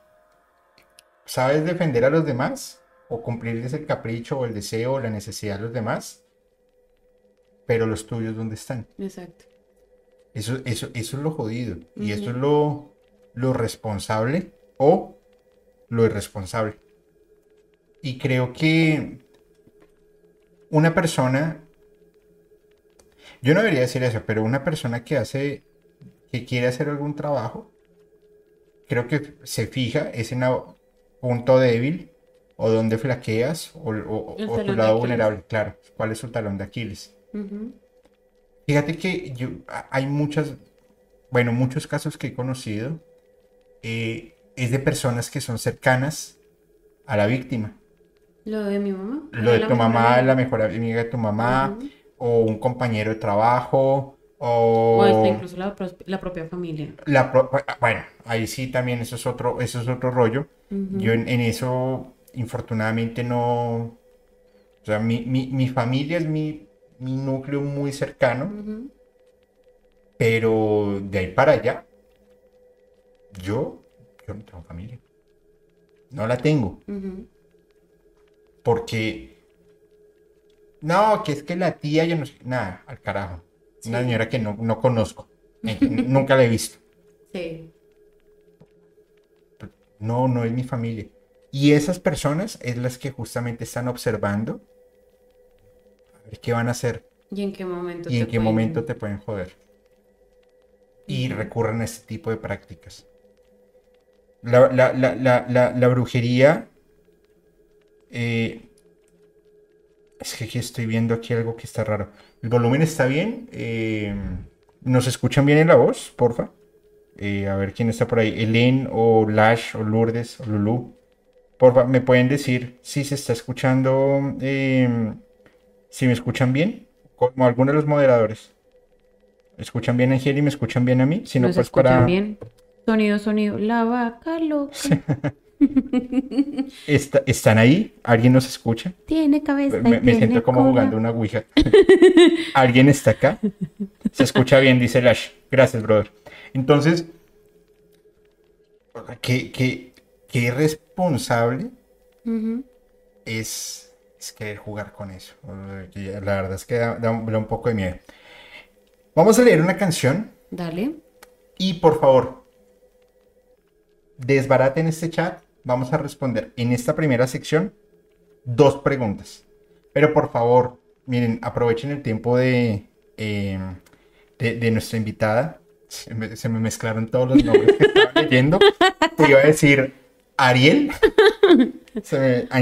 Speaker 1: ¿Sabes defender a los demás? O cumplirles el capricho o el deseo o la necesidad de los demás. Pero los tuyos, ¿dónde están?
Speaker 2: Exacto.
Speaker 1: Eso, eso, eso es lo jodido. Y eso es lo, lo responsable o lo irresponsable. Y creo que una persona, yo no debería decir eso, pero una persona que hace, que quiere hacer algún trabajo, creo que se fija ese punto débil o donde flaqueas o, tu lado vulnerable, claro, cuál es su talón de Aquiles. Fíjate que yo, hay muchas, bueno, muchos casos que he conocido, eh, es de personas que son cercanas a la víctima.
Speaker 2: Lo de mi mamá.
Speaker 1: Lo de tu mamá, la mejor amiga de tu mamá, o un compañero de trabajo,
Speaker 2: O
Speaker 1: o
Speaker 2: incluso la, propia familia.
Speaker 1: la pro- bueno, ahí sí también eso es otro, eso es otro rollo. Yo en, en eso, infortunadamente, no. O sea, mi, mi, mi familia es mi, mi núcleo muy cercano, pero de ahí para allá, yo, yo no tengo familia. No la tengo, porque. No, que es que la tía, yo no sé. Nada, al carajo. Una señora que no, no conozco. Nunca la he visto.
Speaker 2: Sí.
Speaker 1: No, no es mi familia. Y esas personas es las que justamente están observando qué van a hacer
Speaker 2: ¿Y en qué momento
Speaker 1: y en
Speaker 2: te
Speaker 1: qué
Speaker 2: pueden-
Speaker 1: momento te pueden joder. Y
Speaker 2: Ujú.
Speaker 1: recurren a este tipo de prácticas. La, la- la- la- la- la brujería. eh, es que aquí estoy viendo aquí algo que está raro. El volumen está bien. eh, ¿Nos escuchan bien en la voz, porfa? Eh, a ver quién está por ahí. Elen o Lash o Lourdes o Lulu. Porfa, ¿me pueden decir si se está escuchando? eh, si me escuchan bien? Como alguno de los moderadores. ¿Me escuchan bien a Angel y me escuchan bien a mí? Si no,
Speaker 2: ¿Nos
Speaker 1: pues
Speaker 2: escuchan
Speaker 1: para.
Speaker 2: bien? Sonido, sonido. La vaca loca
Speaker 1: Está- ¿Están ahí? ¿Alguien nos escucha?
Speaker 2: tiene cabeza
Speaker 1: Me, me
Speaker 2: tiene
Speaker 1: siento como
Speaker 2: cola.
Speaker 1: jugando una ouija. ¿Alguien está acá? Se escucha bien, dice Lash. Gracias, brother. Entonces, qué, qué, qué irresponsable
Speaker 2: Ujú.
Speaker 1: es, es querer jugar con eso. La verdad es que da, da un da un poco de miedo. Vamos a leer una canción
Speaker 2: Dale.
Speaker 1: y por favor, desbaraten este chat. Vamos a responder en esta primera sección dos preguntas. Pero por favor, miren, aprovechen el tiempo de, eh, de, de nuestra invitada. Se me, se me mezclaron todos los nombres que estaba leyendo. Te iba a decir Ariel.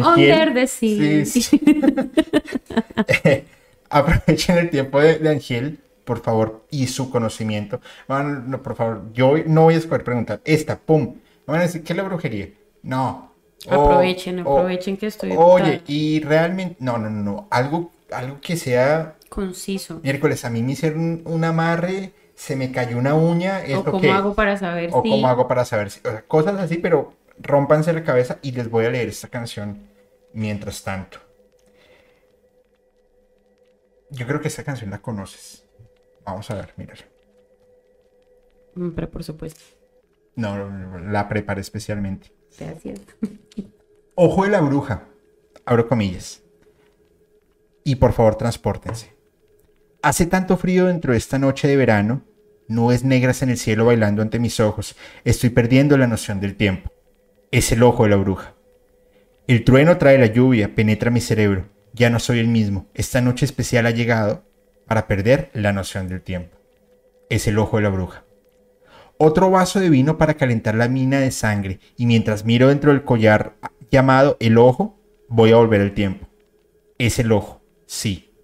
Speaker 2: Under the sea.
Speaker 1: Sí. Aprovechen el tiempo de, de Angel, por favor, y su conocimiento. No, por favor, yo no voy a escoger preguntar. Esta, pum. Van a decir, ¿qué es la brujería? No. O-
Speaker 2: Aprovechen,
Speaker 1: o-
Speaker 2: aprovechen que estoy
Speaker 1: Oye, y realmente, no, no, no, no. Algo, algo que sea.
Speaker 2: Conciso.
Speaker 1: Miércoles, a mí me hicieron un, amarre, se me cayó una uña.
Speaker 2: O
Speaker 1: ¿Esto
Speaker 2: cómo hago para saber
Speaker 1: O
Speaker 2: si...
Speaker 1: cómo hago para saber si. O sea, cosas así, pero rómpanse la cabeza y les voy a leer esta canción mientras tanto. Yo creo que esta canción la conoces. Vamos a ver, mira.
Speaker 2: Mm, Pero por supuesto.
Speaker 1: No, la preparé especialmente.
Speaker 2: Gracias.
Speaker 1: Ojo de la bruja. Abro comillas. Y por favor, transpórtense. Hace tanto frío dentro de esta noche de verano. Nubes negras en el cielo bailando ante mis ojos. Estoy perdiendo la noción del tiempo. Es el ojo de la bruja. El trueno trae la lluvia, penetra mi cerebro. Ya no soy el mismo. Esta noche especial ha llegado para perder la noción del tiempo. Es el ojo de la bruja. Otro vaso de vino para calentar la mina de sangre y mientras miro dentro del collar llamado el ojo, voy a volver el tiempo. Es el ojo, sí.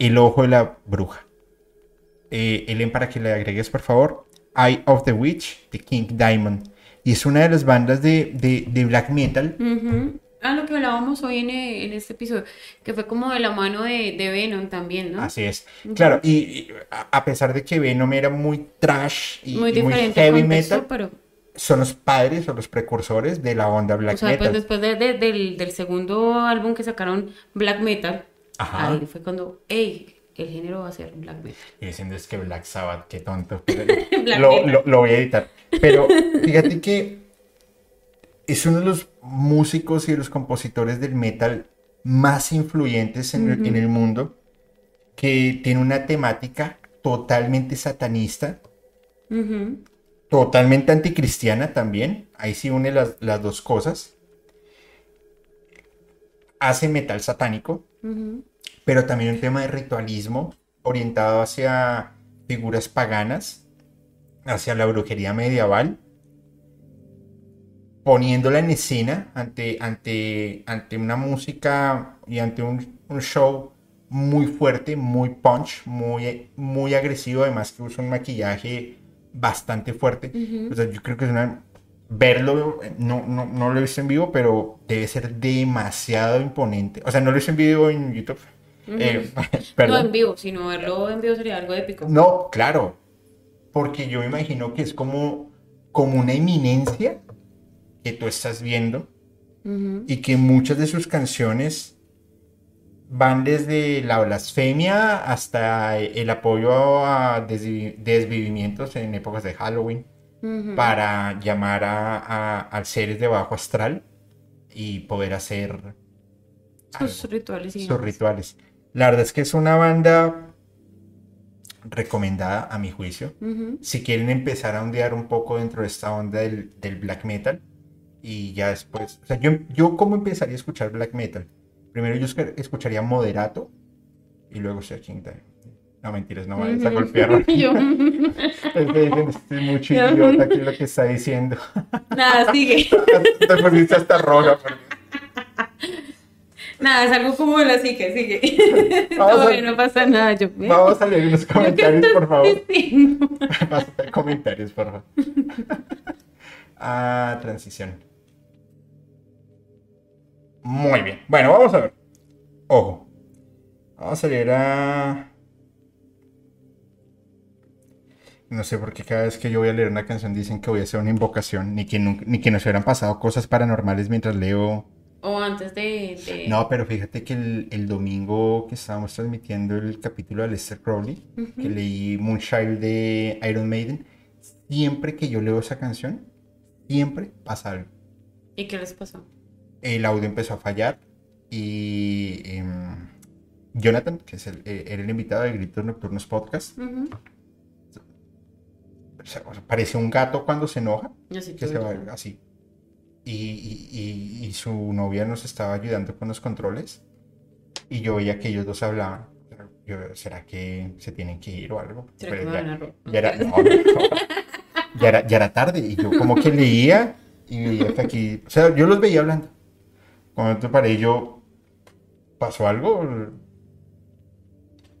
Speaker 1: El ojo de la bruja. Eh, Ellen, para que le agregues, por favor, Eye of the Witch de King Diamond. Y es una de las bandas de, de- de black metal.
Speaker 2: Ujú. Ah, lo que hablábamos hoy en, eh, en este episodio, que fue como de la mano de, de Venom también, ¿no?
Speaker 1: Así es. Claro, y, y a pesar de que Venom era muy trash y
Speaker 2: Muy
Speaker 1: y muy
Speaker 2: diferente
Speaker 1: heavy
Speaker 2: contexto,
Speaker 1: metal,
Speaker 2: pero,
Speaker 1: son los padres o los precursores de la onda black
Speaker 2: o sea,
Speaker 1: metal.
Speaker 2: pues después de- de- del, del segundo álbum que sacaron, Black Metal,
Speaker 1: Ajá.
Speaker 2: ahí fue cuando, hey, el género va a ser Black Metal.
Speaker 1: Y diciendo es que Black Sabbath, qué tonto.
Speaker 2: Black
Speaker 1: lo, lo- lo voy a editar. Pero fíjate que es uno de los músicos y de los compositores del metal más influyentes en, el- en el mundo, que tiene una temática totalmente satanista, totalmente anticristiana también. Ahí sí une las, las dos cosas. Hace metal satánico,
Speaker 2: Ujú.
Speaker 1: Pero también un tema de ritualismo orientado hacia figuras paganas, hacia la brujería medieval, poniéndola en escena ante, ante, ante una música y ante un, un show muy fuerte, muy punch, muy, muy agresivo, además que usa un maquillaje bastante fuerte. O sea, yo creo que es una... Verlo, no, no, no lo he visto en vivo, pero debe ser demasiado imponente. O sea, no lo he visto en vivo en YouTube, Eh,
Speaker 2: No en vivo, sino verlo en vivo sería algo épico.
Speaker 1: No, claro. Porque yo me imagino que es como, como una eminencia que tú estás viendo y que muchas de sus canciones van desde la blasfemia hasta el apoyo a desvi- desvivimientos en épocas de Halloween para llamar a, a- a seres de bajo astral y poder hacer
Speaker 2: Sus
Speaker 1: algo,
Speaker 2: rituales y
Speaker 1: sus
Speaker 2: demás.
Speaker 1: rituales. La verdad es que es una banda recomendada a mi juicio. Si quieren empezar a ondear un poco dentro de esta onda del, del black metal y ya después, o sea, yo, yo cómo empezaría a escuchar black metal. Primero yo escu- escucharía Moderato y luego Searching Time. No, mentiras, no vayas a
Speaker 2: Ujú.
Speaker 1: golpearlo.
Speaker 2: Yo-
Speaker 1: Es que dicen, estoy mucho
Speaker 2: Yo-
Speaker 1: idiota aquí lo que está diciendo.
Speaker 2: Nada, sigue.
Speaker 1: Te pusiste hasta roja. porque-
Speaker 2: Nada, es algo como la psique, sigue.
Speaker 1: Vamos
Speaker 2: no,
Speaker 1: a-
Speaker 2: no pasa nada. Yo.
Speaker 1: Vamos a leer unos
Speaker 2: ¿Yo qué
Speaker 1: comentarios, por favor.
Speaker 2: diciendo?
Speaker 1: Vas a hacer comentarios, por favor. Ah, transición. Muy bien. Bueno, vamos a ver. Ojo. Vamos a leer a. No sé por qué cada vez que yo voy a leer una canción dicen que voy a hacer una invocación, ni que, ni que nos hubieran pasado cosas paranormales mientras leo.
Speaker 2: O antes de. de-
Speaker 1: No, pero fíjate que el, el domingo que estábamos transmitiendo el capítulo de Lester Crowley, que leí Moonchild de Iron Maiden, siempre que yo leo esa canción, siempre pasa algo.
Speaker 2: ¿Y qué les pasó?
Speaker 1: El audio empezó a fallar y em, Jonathan, que es el, eh, era el invitado de Gritos Nocturnos Podcast, o sea, parece un gato cuando se enoja, que se va así. Y, y- y- su novia nos estaba ayudando con los controles y yo veía que ellos dos hablaban. Yo, ¿será que se tienen que ir o algo?
Speaker 2: ¿Será que
Speaker 1: Pero
Speaker 2: me
Speaker 1: ya-? Ya era, no, no, ya era, ya era tarde y yo como que leía y veía que aquí, o sea, yo los veía hablando. Cuando te paré yo, ¿pasó algo?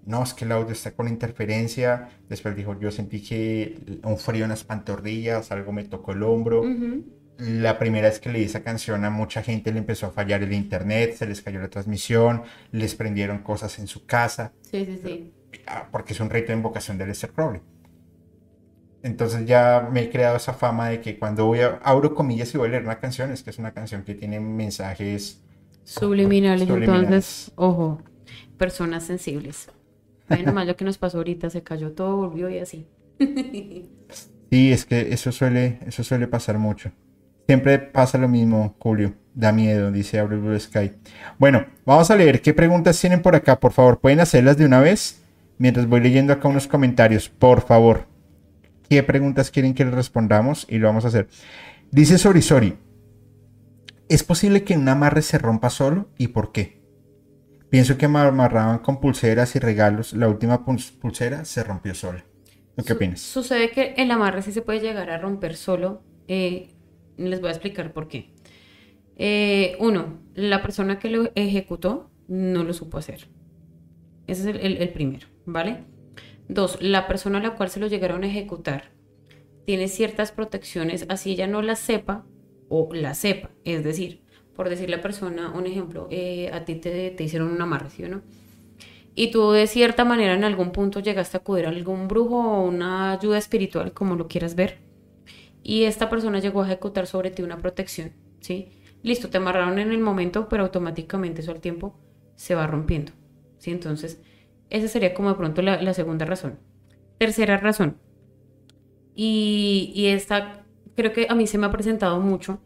Speaker 1: No, es que el audio está con interferencia. Después dijo, yo sentí que un frío en las pantorrillas, algo me tocó el hombro.
Speaker 2: Ujú.
Speaker 1: La primera vez que leí esa canción a mucha gente le empezó a fallar el internet, se les cayó la transmisión, les prendieron cosas en su casa
Speaker 2: Sí, sí, sí.
Speaker 1: ah, porque es un rito de invocación de Lester Crowley. Entonces ya me he creado esa fama de que cuando voy a, abro comillas y voy a leer una canción, es que es una canción que tiene mensajes.
Speaker 2: Subliminales,
Speaker 1: Subliminales.
Speaker 2: entonces, ojo, personas sensibles. Bueno, más lo que nos pasó ahorita, se cayó todo, volvió y así.
Speaker 1: Sí, es que eso suele, eso suele pasar mucho. Siempre pasa lo mismo, Julio. Da miedo, dice Abre Blue Sky. Bueno, vamos a leer qué preguntas tienen por acá, por favor. ¿Pueden hacerlas de una vez? Mientras voy leyendo acá unos comentarios, por favor. ¿Qué preguntas quieren que les respondamos? Y lo vamos a hacer. Dice Sorisori. ¿Es posible que un amarre se rompa solo? ¿Y por qué? Pienso que me amarraban con pulseras y regalos. La última pul- pulsera se rompió sola. ¿Tú ¿Qué
Speaker 2: Su-
Speaker 1: opinas?
Speaker 2: Sucede que el amarre sí se puede llegar a romper solo. eh, les voy a explicar por qué. Eh, uno, la persona que lo ejecutó no lo supo hacer. Ese es el, primero, ¿vale? Dos, la persona a la cual se lo llegaron a ejecutar tiene ciertas protecciones, así ella no las sepa o la sepa. Es decir, por decir la persona, un ejemplo, eh, a ti te, te hicieron un amarre, ¿sí o no? y tú de cierta manera en algún punto llegaste a acudir a algún brujo o una ayuda espiritual, como lo quieras ver, y esta persona llegó a ejecutar sobre ti una protección, ¿sí? Listo, te amarraron en el momento, pero automáticamente eso al tiempo se va rompiendo, ¿sí? Entonces, esa sería como de pronto la, segunda razón. Tercera razón, y, y esta creo que a mí se me ha presentado mucho,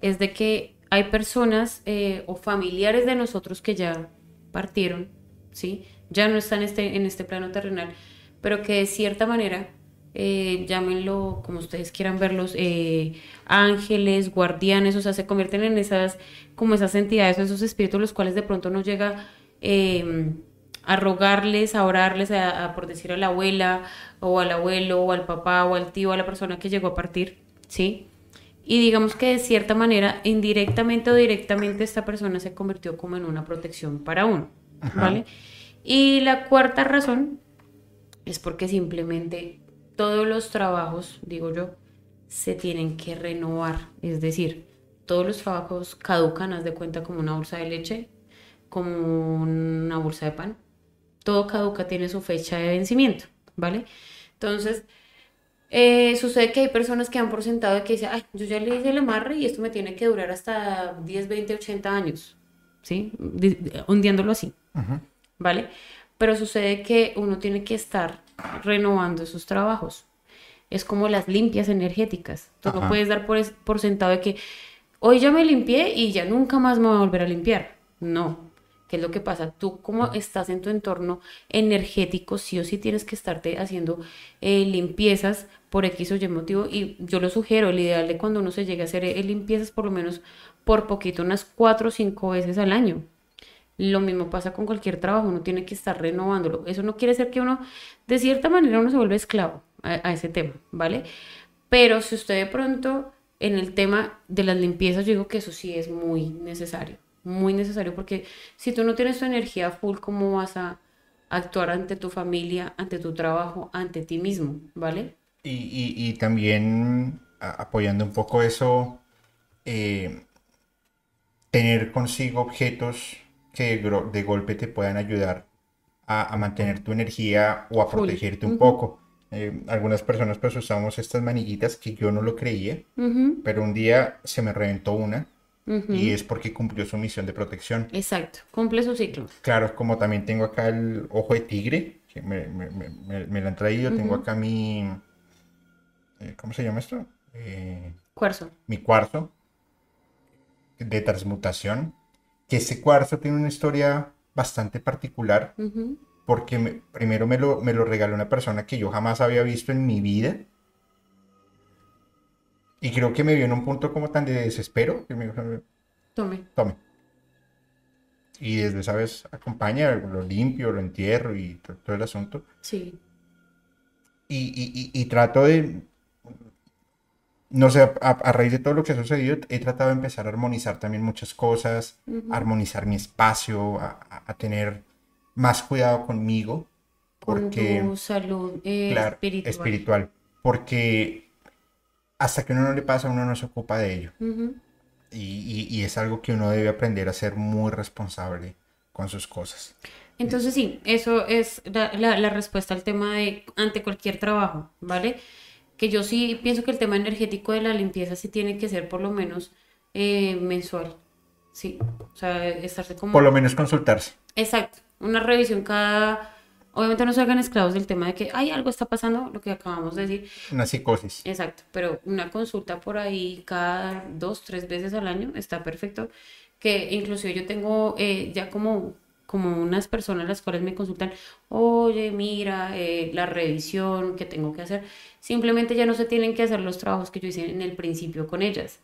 Speaker 2: es de que hay personas eh, o familiares de nosotros que ya partieron, ¿sí? Ya no están este, en este plano terrenal, pero que de cierta manera, eh, llámenlo como ustedes quieran verlos, eh, ángeles, guardianes, o sea, se convierten en esas, como esas entidades o esos espíritus los cuales de pronto nos llega eh, a rogarles, a orarles, a, a, por decir a la abuela o al abuelo o al papá o al tío, a la persona que llegó a partir, ¿sí? Y digamos que de cierta manera, indirectamente o directamente, esta persona se convirtió como en una protección para uno, ¿vale? Y la cuarta razón es porque simplemente todos los trabajos, digo yo, se tienen que renovar. Es decir, todos los trabajos caducan, haz de cuenta como una bolsa de leche. como una bolsa de pan. Todo caduca, tiene su fecha de vencimiento, ¿vale? Entonces, eh, sucede que hay personas que han por sentado que dicen, ay, yo ya le hice el amarre y esto me tiene que durar hasta 10, 20, 80 años, ¿sí? Di- Hundiéndolo así, ¿vale? Pero sucede que uno tiene que estar renovando esos trabajos. Es como las limpias energéticas. Tú no puedes dar por, es- por sentado de que hoy ya me limpié y ya nunca más me voy a volver a limpiar. No. ¿Qué es lo que pasa? Tú como estás en tu entorno energético, sí o sí tienes que estarte haciendo eh, limpiezas por X o Y motivo. Y yo lo sugiero, el ideal de cuando uno se llegue a hacer eh, limpiezas por lo menos por poquito, unas cuatro o cinco veces al año. Lo mismo pasa con cualquier trabajo, uno tiene que estar renovándolo. Eso no quiere decir que uno, de cierta manera, uno se vuelve esclavo a, ese tema, ¿vale? Pero si usted de pronto en el tema de las limpiezas, yo digo que eso sí es muy necesario, muy necesario, porque si tú no tienes tu energía full, ¿cómo vas a actuar ante tu familia, ante tu trabajo, ante ti mismo, ¿vale?
Speaker 1: Y, y- también apoyando un poco eso, eh, tener consigo objetos que de, de golpe te puedan ayudar a, a mantener tu energía o a protegerte un poco. Eh, algunas personas pues usamos estas maniguitas que yo no lo creía, pero un día se me reventó una y es porque cumplió su misión de protección.
Speaker 2: Exacto, cumple su ciclo.
Speaker 1: Claro, como también tengo acá el ojo de tigre, que me, me- me- me- lo han traído, tengo acá mi... eh, ¿Cómo se llama esto? Eh,
Speaker 2: Cuarzo.
Speaker 1: mi cuarzo de transmutación, que ese cuarzo tiene una historia bastante particular porque me- primero me lo, me lo regaló una persona que yo jamás había visto en mi vida y creo que me vio en un punto como tan de desespero que me dijo,
Speaker 2: Tome.
Speaker 1: tome. Y desde esa vez acompaña, lo limpio, lo entierro y to- todo el asunto.
Speaker 2: Sí.
Speaker 1: Y, y- y- y trato de, no sé, a, a raíz de todo lo que ha sucedido, he tratado de empezar a armonizar también muchas cosas,
Speaker 2: Ujú.
Speaker 1: armonizar mi espacio, a, a- a tener más cuidado conmigo,
Speaker 2: Con
Speaker 1: porque,
Speaker 2: tu salud eh,
Speaker 1: claro,
Speaker 2: espiritual.
Speaker 1: espiritual, porque hasta que uno no le pasa, uno no se ocupa de ello. Y, y- y es algo que uno debe aprender a ser muy responsable con sus cosas.
Speaker 2: Entonces sí, eso es la, la- la respuesta al tema de ante cualquier trabajo, ¿vale? Que yo sí pienso que el tema energético de la limpieza sí tiene que ser por lo menos eh, mensual, sí, o sea, estarse como...
Speaker 1: Por lo menos consultarse.
Speaker 2: Exacto, una revisión cada... Obviamente no se hagan esclavos del tema de que, ay, algo está pasando, lo que acabamos de decir,
Speaker 1: Una psicosis.
Speaker 2: Exacto, pero una consulta por ahí cada dos, tres veces al año está perfecto. Que inclusive yo tengo eh, ya como, como unas personas las cuales me consultan, oye, mira, eh, la revisión que tengo que hacer. Simplemente ya no se tienen que hacer los trabajos que yo hice en el principio con ellas,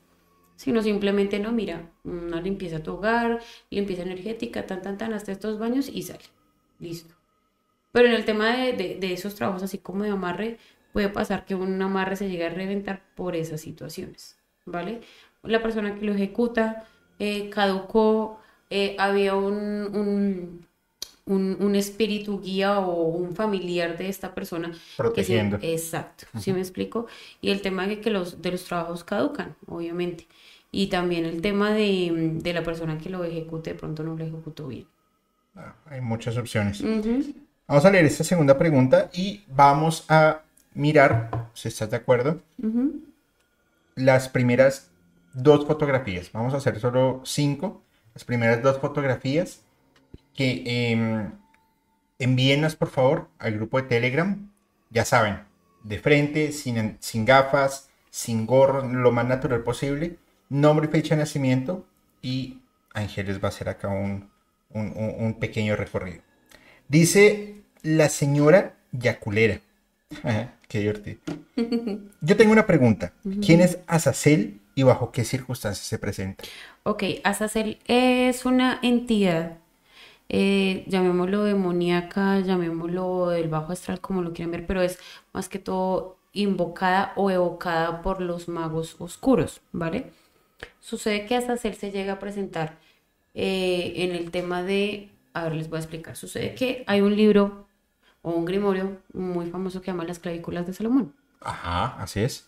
Speaker 2: sino simplemente, no, mira, una limpieza a tu hogar, limpieza energética, tan, tan, tan, hasta estos baños y sale. Listo. Pero en el tema de, de- de esos trabajos, así como de amarre, puede pasar que un amarre se llegue a reventar por esas situaciones, ¿vale? La persona que lo ejecuta eh, caducó, eh, había un, un, un- un espíritu guía o un familiar de esta persona que sí-
Speaker 1: Protegiendo.
Speaker 2: exacto, ¿sí me explico? Y el tema de que los, de los trabajos caducan, obviamente. Y también el tema de, de la persona que lo ejecute, de pronto no lo ejecutó bien.
Speaker 1: Ah, Hay muchas opciones.
Speaker 2: Ujú.
Speaker 1: Vamos a leer esta segunda pregunta y vamos a mirar, si estás de acuerdo,
Speaker 2: Ujú.
Speaker 1: las primeras dos fotografías. Vamos a hacer solo cinco. Las primeras dos fotografías que eh, envíenlas por favor al grupo de Telegram. Ya saben, de frente, sin, sin gafas, sin gorro, lo más natural posible. Nombre y fecha de nacimiento. Y Ángeles va a hacer acá un, un- un- un pequeño recorrido. Dice la señora Yaculera. Qué divertido. Yo tengo una pregunta. ¿Quién es Azazel y bajo qué circunstancias se presenta?
Speaker 2: Ok, Azazel es una entidad, eh, llamémoslo demoníaca, llamémoslo del bajo astral, como lo quieran ver, pero es más que todo invocada o evocada por los magos oscuros, ¿vale? Sucede que Azazel se llega a presentar eh, en el tema de, a ver, les voy a explicar, sucede que hay un libro o un grimorio muy famoso que llama Las clavículas de Salomón.
Speaker 1: Ajá, así es.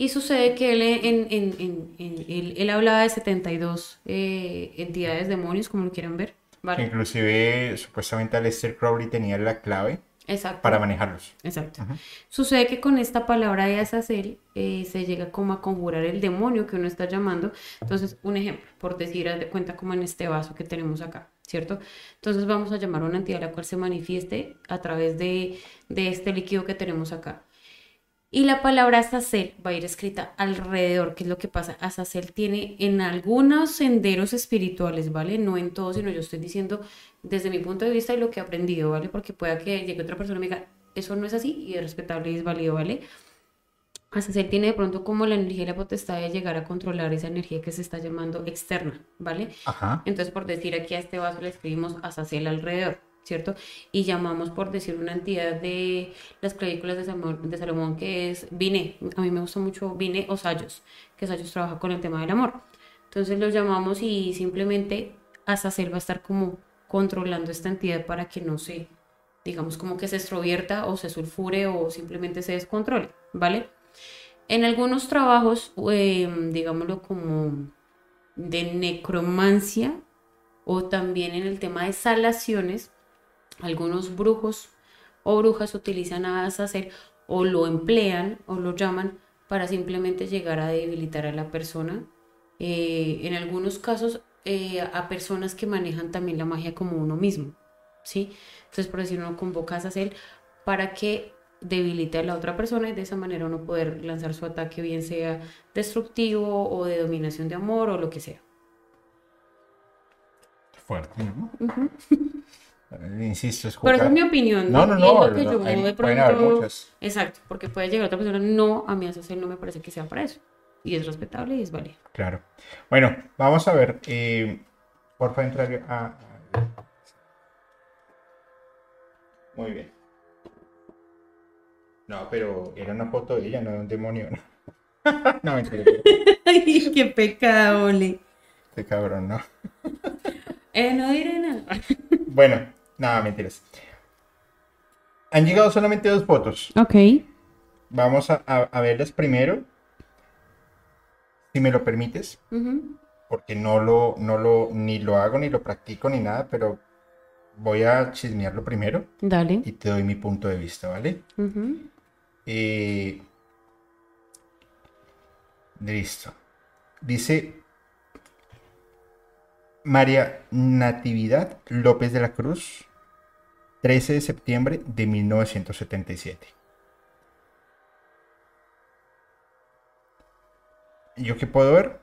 Speaker 2: Y sucede que él, en, en- en- en- él, él hablaba de 72 eh, entidades, demonios, como lo quieran ver. ¿vale?
Speaker 1: Inclusive, supuestamente Aleister Crowley tenía la clave
Speaker 2: Exacto.
Speaker 1: para manejarlos.
Speaker 2: Exacto.
Speaker 1: Ajá.
Speaker 2: Sucede que con esta palabra de Azazel eh, se llega como a conjurar el demonio que uno está llamando. Entonces, un ejemplo, por decir, cuenta como en este vaso que tenemos acá, ¿cierto? Entonces vamos a llamar a una entidad la cual se manifieste a través de, de este líquido que tenemos acá. Y la palabra Azazel va a ir escrita alrededor. ¿Qué es lo que pasa? Azazel tiene en algunos senderos espirituales, ¿vale? No en todos, sino yo estoy diciendo desde mi punto de vista y lo que he aprendido, ¿vale? Porque pueda que llegue otra persona y me diga, eso no es así y es respetable y es válido, ¿vale? Azazel tiene de pronto como la energía y la potestad de llegar a controlar esa energía que se está llamando externa, ¿vale?
Speaker 1: Ajá.
Speaker 2: Entonces, por decir aquí a este vaso le escribimos Azazel alrededor, ¿cierto? Y llamamos, por decir, una entidad de las clavículas de Salomón, que es Vine. A mí me gusta mucho Vine o Sayos, que Sayos trabaja con el tema del amor. Entonces los llamamos y simplemente Azazel va a estar como controlando esta entidad para que no se, digamos, como que se extrovierta o se sulfure o simplemente se descontrole, ¿vale? En algunos trabajos, eh, digámoslo como de necromancia o también en el tema de salaciones, algunos brujos o brujas utilizan a Azazel o lo emplean o lo llaman para simplemente llegar a debilitar a la persona. Eh, en algunos casos, eh, a personas que manejan también la magia como uno mismo, ¿sí? Entonces, por decir, uno convoca a Azazel para que debilite a la otra persona y de esa manera uno poder lanzar su ataque, bien sea destructivo o de dominación de amor o lo que sea.
Speaker 1: Fuerte, ¿no? Eh, Insisto, es
Speaker 2: Pero esa
Speaker 1: jugar.
Speaker 2: es mi opinión.
Speaker 1: No, no, no,
Speaker 2: lo que
Speaker 1: no,
Speaker 2: yo
Speaker 1: hay-
Speaker 2: de
Speaker 1: pueden haber
Speaker 2: pronto-
Speaker 1: muchas.
Speaker 2: Exacto, porque puede llegar otra persona, no, a mí Azazel no me parece que sea para eso. Y es respetable y es válido.
Speaker 1: Claro. Bueno, vamos a ver. Eh, porfa, entrar a, a- Muy bien. No, pero era una foto de ella, no de un demonio. No, no mentira.
Speaker 2: Ay, qué pecado, Ole.
Speaker 1: Este cabrón, no.
Speaker 2: Eh, no diré nada.
Speaker 1: Bueno, nada, mentiras. Han llegado solamente dos fotos.
Speaker 2: Ok.
Speaker 1: Vamos a, a- a verlas primero. Si me lo permites. Porque no lo, no lo, ni lo hago, ni lo practico, ni nada, pero voy a chismearlo primero
Speaker 2: Dale.
Speaker 1: y te doy mi punto de vista, ¿vale?
Speaker 2: Ujú.
Speaker 1: Eh, listo. Dice María Natividad López de la Cruz, 13 de septiembre de 1977. ¿Yo qué puedo ver?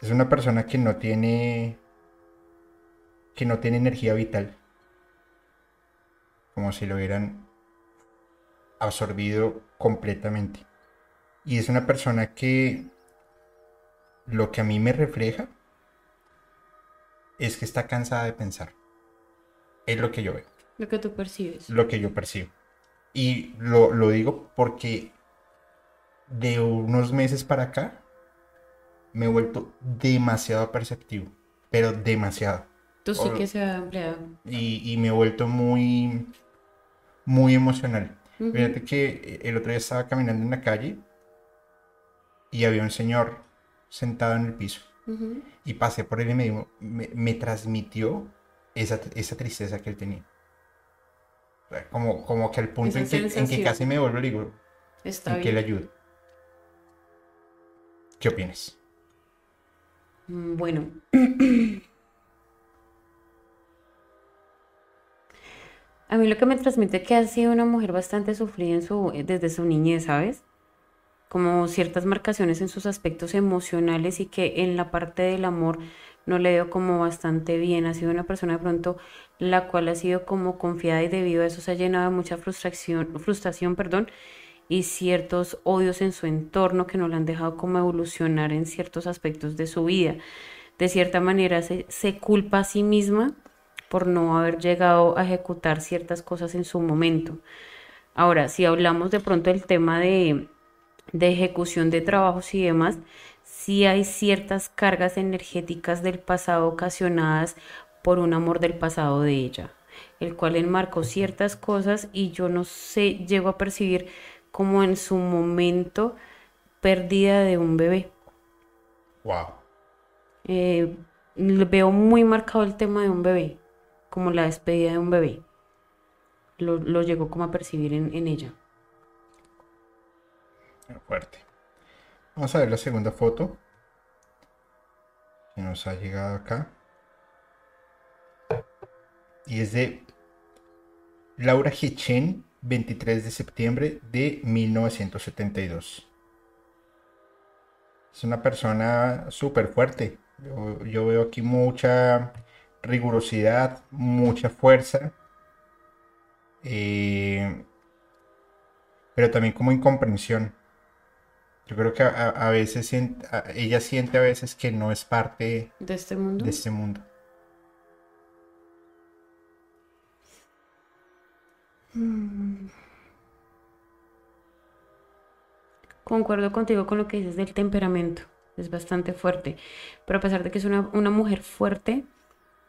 Speaker 1: Es una persona que no tiene que no tiene energía vital. Como si lo hubieran absorbido completamente. Y es una persona que lo que a mí me refleja es que está cansada de pensar. Es lo que yo veo,
Speaker 2: Lo que tú percibes.
Speaker 1: lo que yo percibo. Y lo, lo digo porque de unos meses para acá me he vuelto demasiado perceptivo, pero demasiado.
Speaker 2: Tú sí que se ha empleado.
Speaker 1: Y, y me he vuelto muy, muy emocional. Fíjate que el otro día estaba caminando en la calle y había un señor sentado en el piso. Y pasé por él y me, me, me transmitió esa, esa tristeza que él tenía. O sea, Como, como que al punto en que, en que casi me vuelvo, le digo,
Speaker 2: Está
Speaker 1: ¿en qué le ayudo? ¿Qué opinas?
Speaker 2: Mm, Bueno. A mí lo que me transmite que ha sido una mujer bastante sufrida en su, desde su niñez, ¿sabes? Como ciertas marcaciones en sus aspectos emocionales y que en la parte del amor no le dio como bastante bien. Ha sido una persona de pronto la cual ha sido como confiada y debido a eso se ha llenado de mucha frustración, frustración, perdón, y ciertos odios en su entorno que no le han dejado como evolucionar en ciertos aspectos de su vida. De cierta manera se, se culpa a sí misma por no haber llegado a ejecutar ciertas cosas en su momento. Ahora, si hablamos de pronto del tema de, de ejecución de trabajos y demás, sí hay ciertas cargas energéticas del pasado ocasionadas por un amor del pasado de ella, el cual enmarcó ciertas cosas y yo no sé, llego a percibir como en su momento pérdida de un bebé.
Speaker 1: Wow.
Speaker 2: Eh, veo muy marcado el tema de un bebé, como la despedida de un bebé. Lo, lo llegó como a percibir en, en ella.
Speaker 1: Fuerte. Vamos a ver la segunda foto que nos ha llegado acá. Y es de Laura Hichen, 23 de septiembre de 1972. Es una persona súper fuerte. Yo, yo veo aquí mucha rigurosidad, mucha fuerza. eh, pero también como incomprensión. Yo creo que a, a veces a- ella siente a veces que no es parte
Speaker 2: De este mundo.
Speaker 1: de este mundo.
Speaker 2: Concuerdo contigo con lo que dices del temperamento. Es bastante fuerte. Pero a pesar de que es una, una mujer fuerte,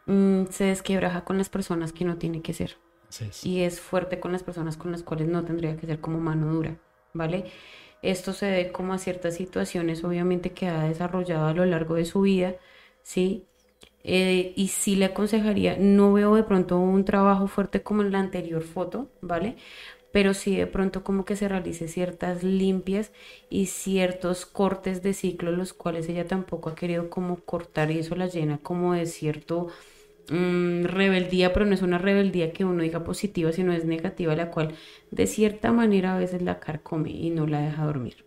Speaker 2: mm, se desquebraja con las personas que no tiene que ser. Y es fuerte con las personas con las cuales no tendría que ser como mano dura, ¿vale? Esto se debe como a ciertas situaciones, obviamente, que ha desarrollado a lo largo de su vida, ¿sí? Eh, y sí le aconsejaría, no veo de pronto un trabajo fuerte como en la anterior foto, ¿vale? Pero sí de pronto como que se realice ciertas limpias y ciertos cortes de ciclo, los cuales ella tampoco ha querido como cortar y eso la llena como de cierto mm, rebeldía, pero no es una rebeldía que uno diga positiva, sino es negativa, la cual de cierta manera a veces la carcome y no la deja dormir.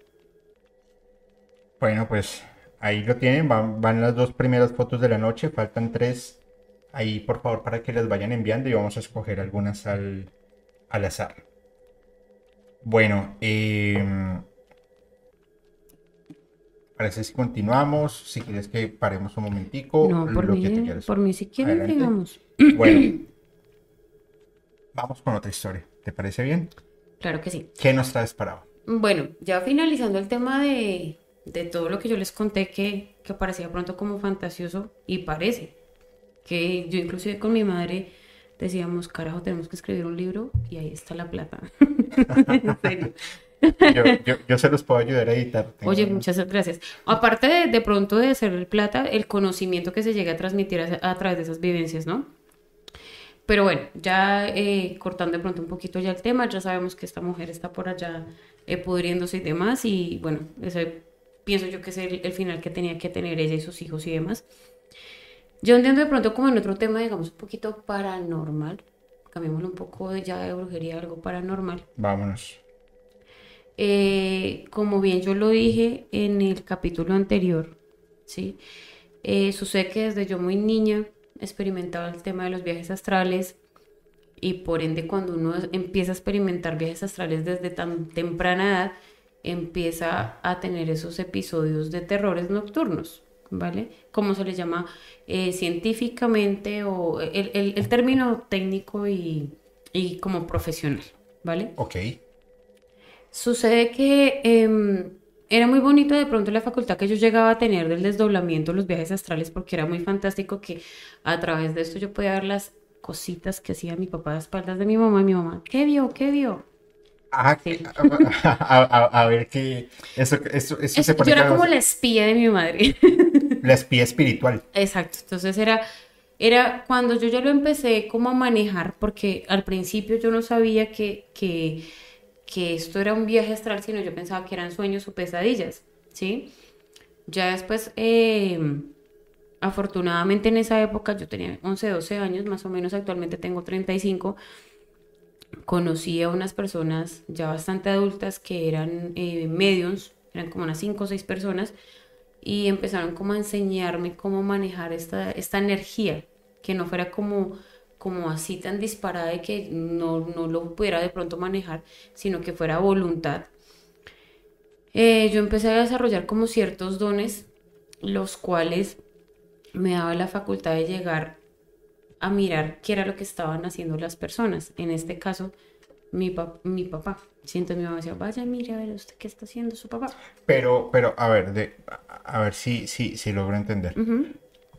Speaker 1: Bueno, pues ahí lo tienen. Van, las dos primeras fotos de la noche. Faltan tres. Ahí, por favor, para que las vayan enviando y vamos a escoger algunas al, al azar. Bueno, eh, parece si continuamos. Si quieres que paremos un momentico.
Speaker 2: No, por
Speaker 1: lo que te
Speaker 2: mí, por mí si
Speaker 1: Adelante.
Speaker 2: digamos.
Speaker 1: Bueno, vamos con otra historia. ¿Te parece bien?
Speaker 2: Claro que sí.
Speaker 1: ¿Qué nos traes para?
Speaker 2: Bueno, ya finalizando el tema de, de todo lo que yo les conté que, que parecía pronto como fantasioso y parece que yo inclusive con mi madre decíamos, carajo, tenemos que escribir un libro y ahí está la plata. en serio.
Speaker 1: Yo, yo- yo se los puedo ayudar a editar.
Speaker 2: Oye, muchas gracias. Aparte de, de pronto de hacer el plata, el conocimiento que se llega a transmitir a, a través de esas vivencias, ¿no? Pero bueno, ya eh, cortando de pronto un poquito ya el tema, ya sabemos que esta mujer está por allá eh, pudriéndose y demás, y bueno, ese pienso yo que es el, el final que tenía que tener ella y sus hijos y demás. Yo entiendo de pronto como en otro tema, digamos, un poquito paranormal, cambiémoslo un poco ya de brujería a algo paranormal.
Speaker 1: Vámonos.
Speaker 2: Eh, como bien yo lo dije en el capítulo anterior, ¿sí? Eh, sucede que desde yo muy niña experimentaba el tema de los viajes astrales y por ende cuando uno empieza a experimentar viajes astrales desde tan temprana edad, empieza a tener esos episodios de terrores nocturnos, ¿vale? Como se les llama eh, científicamente o el, el- el término técnico y, y como profesional, ¿vale?
Speaker 1: Ok.
Speaker 2: Sucede que em, era muy bonito de pronto la facultad que yo llegaba a tener del desdoblamiento, los viajes astrales, porque era muy fantástico que a través de esto yo podía ver las cositas que hacía mi papá a espaldas de mi mamá y mi mamá, ¿qué vio? ¿Qué vio?
Speaker 1: Ah,
Speaker 2: Sí.
Speaker 1: a, a- a- a ver que eso, eso, eso
Speaker 2: Es-
Speaker 1: se
Speaker 2: yo era como la espía de mi madre.
Speaker 1: la espía espiritual.
Speaker 2: Exacto, entonces era, era cuando yo ya lo empecé como a manejar, porque al principio yo no sabía que, que, que esto era un viaje astral, sino yo pensaba que eran sueños o pesadillas, ¿sí? Ya después, eh, afortunadamente en esa época yo tenía 11, 12 años, más o menos actualmente tengo 35, conocí a unas personas ya bastante adultas que eran eh, eran como unas 5 o 6 personas, y empezaron como a enseñarme cómo manejar esta, esta energía, que no fuera como, como así tan disparada y que no, no lo pudiera de pronto manejar, sino que fuera voluntad. Eh, yo empecé a desarrollar como ciertos dones, los cuales me daba la facultad de llegar a mirar qué era lo que estaban haciendo las personas. En este caso, mi, pa- mi papá. Sí, entonces mi mamá decía, vaya, mire, a ver usted qué está haciendo su papá.
Speaker 1: Pero, pero, a ver, de, a, ver si, si, si logro entender.
Speaker 2: Ujú.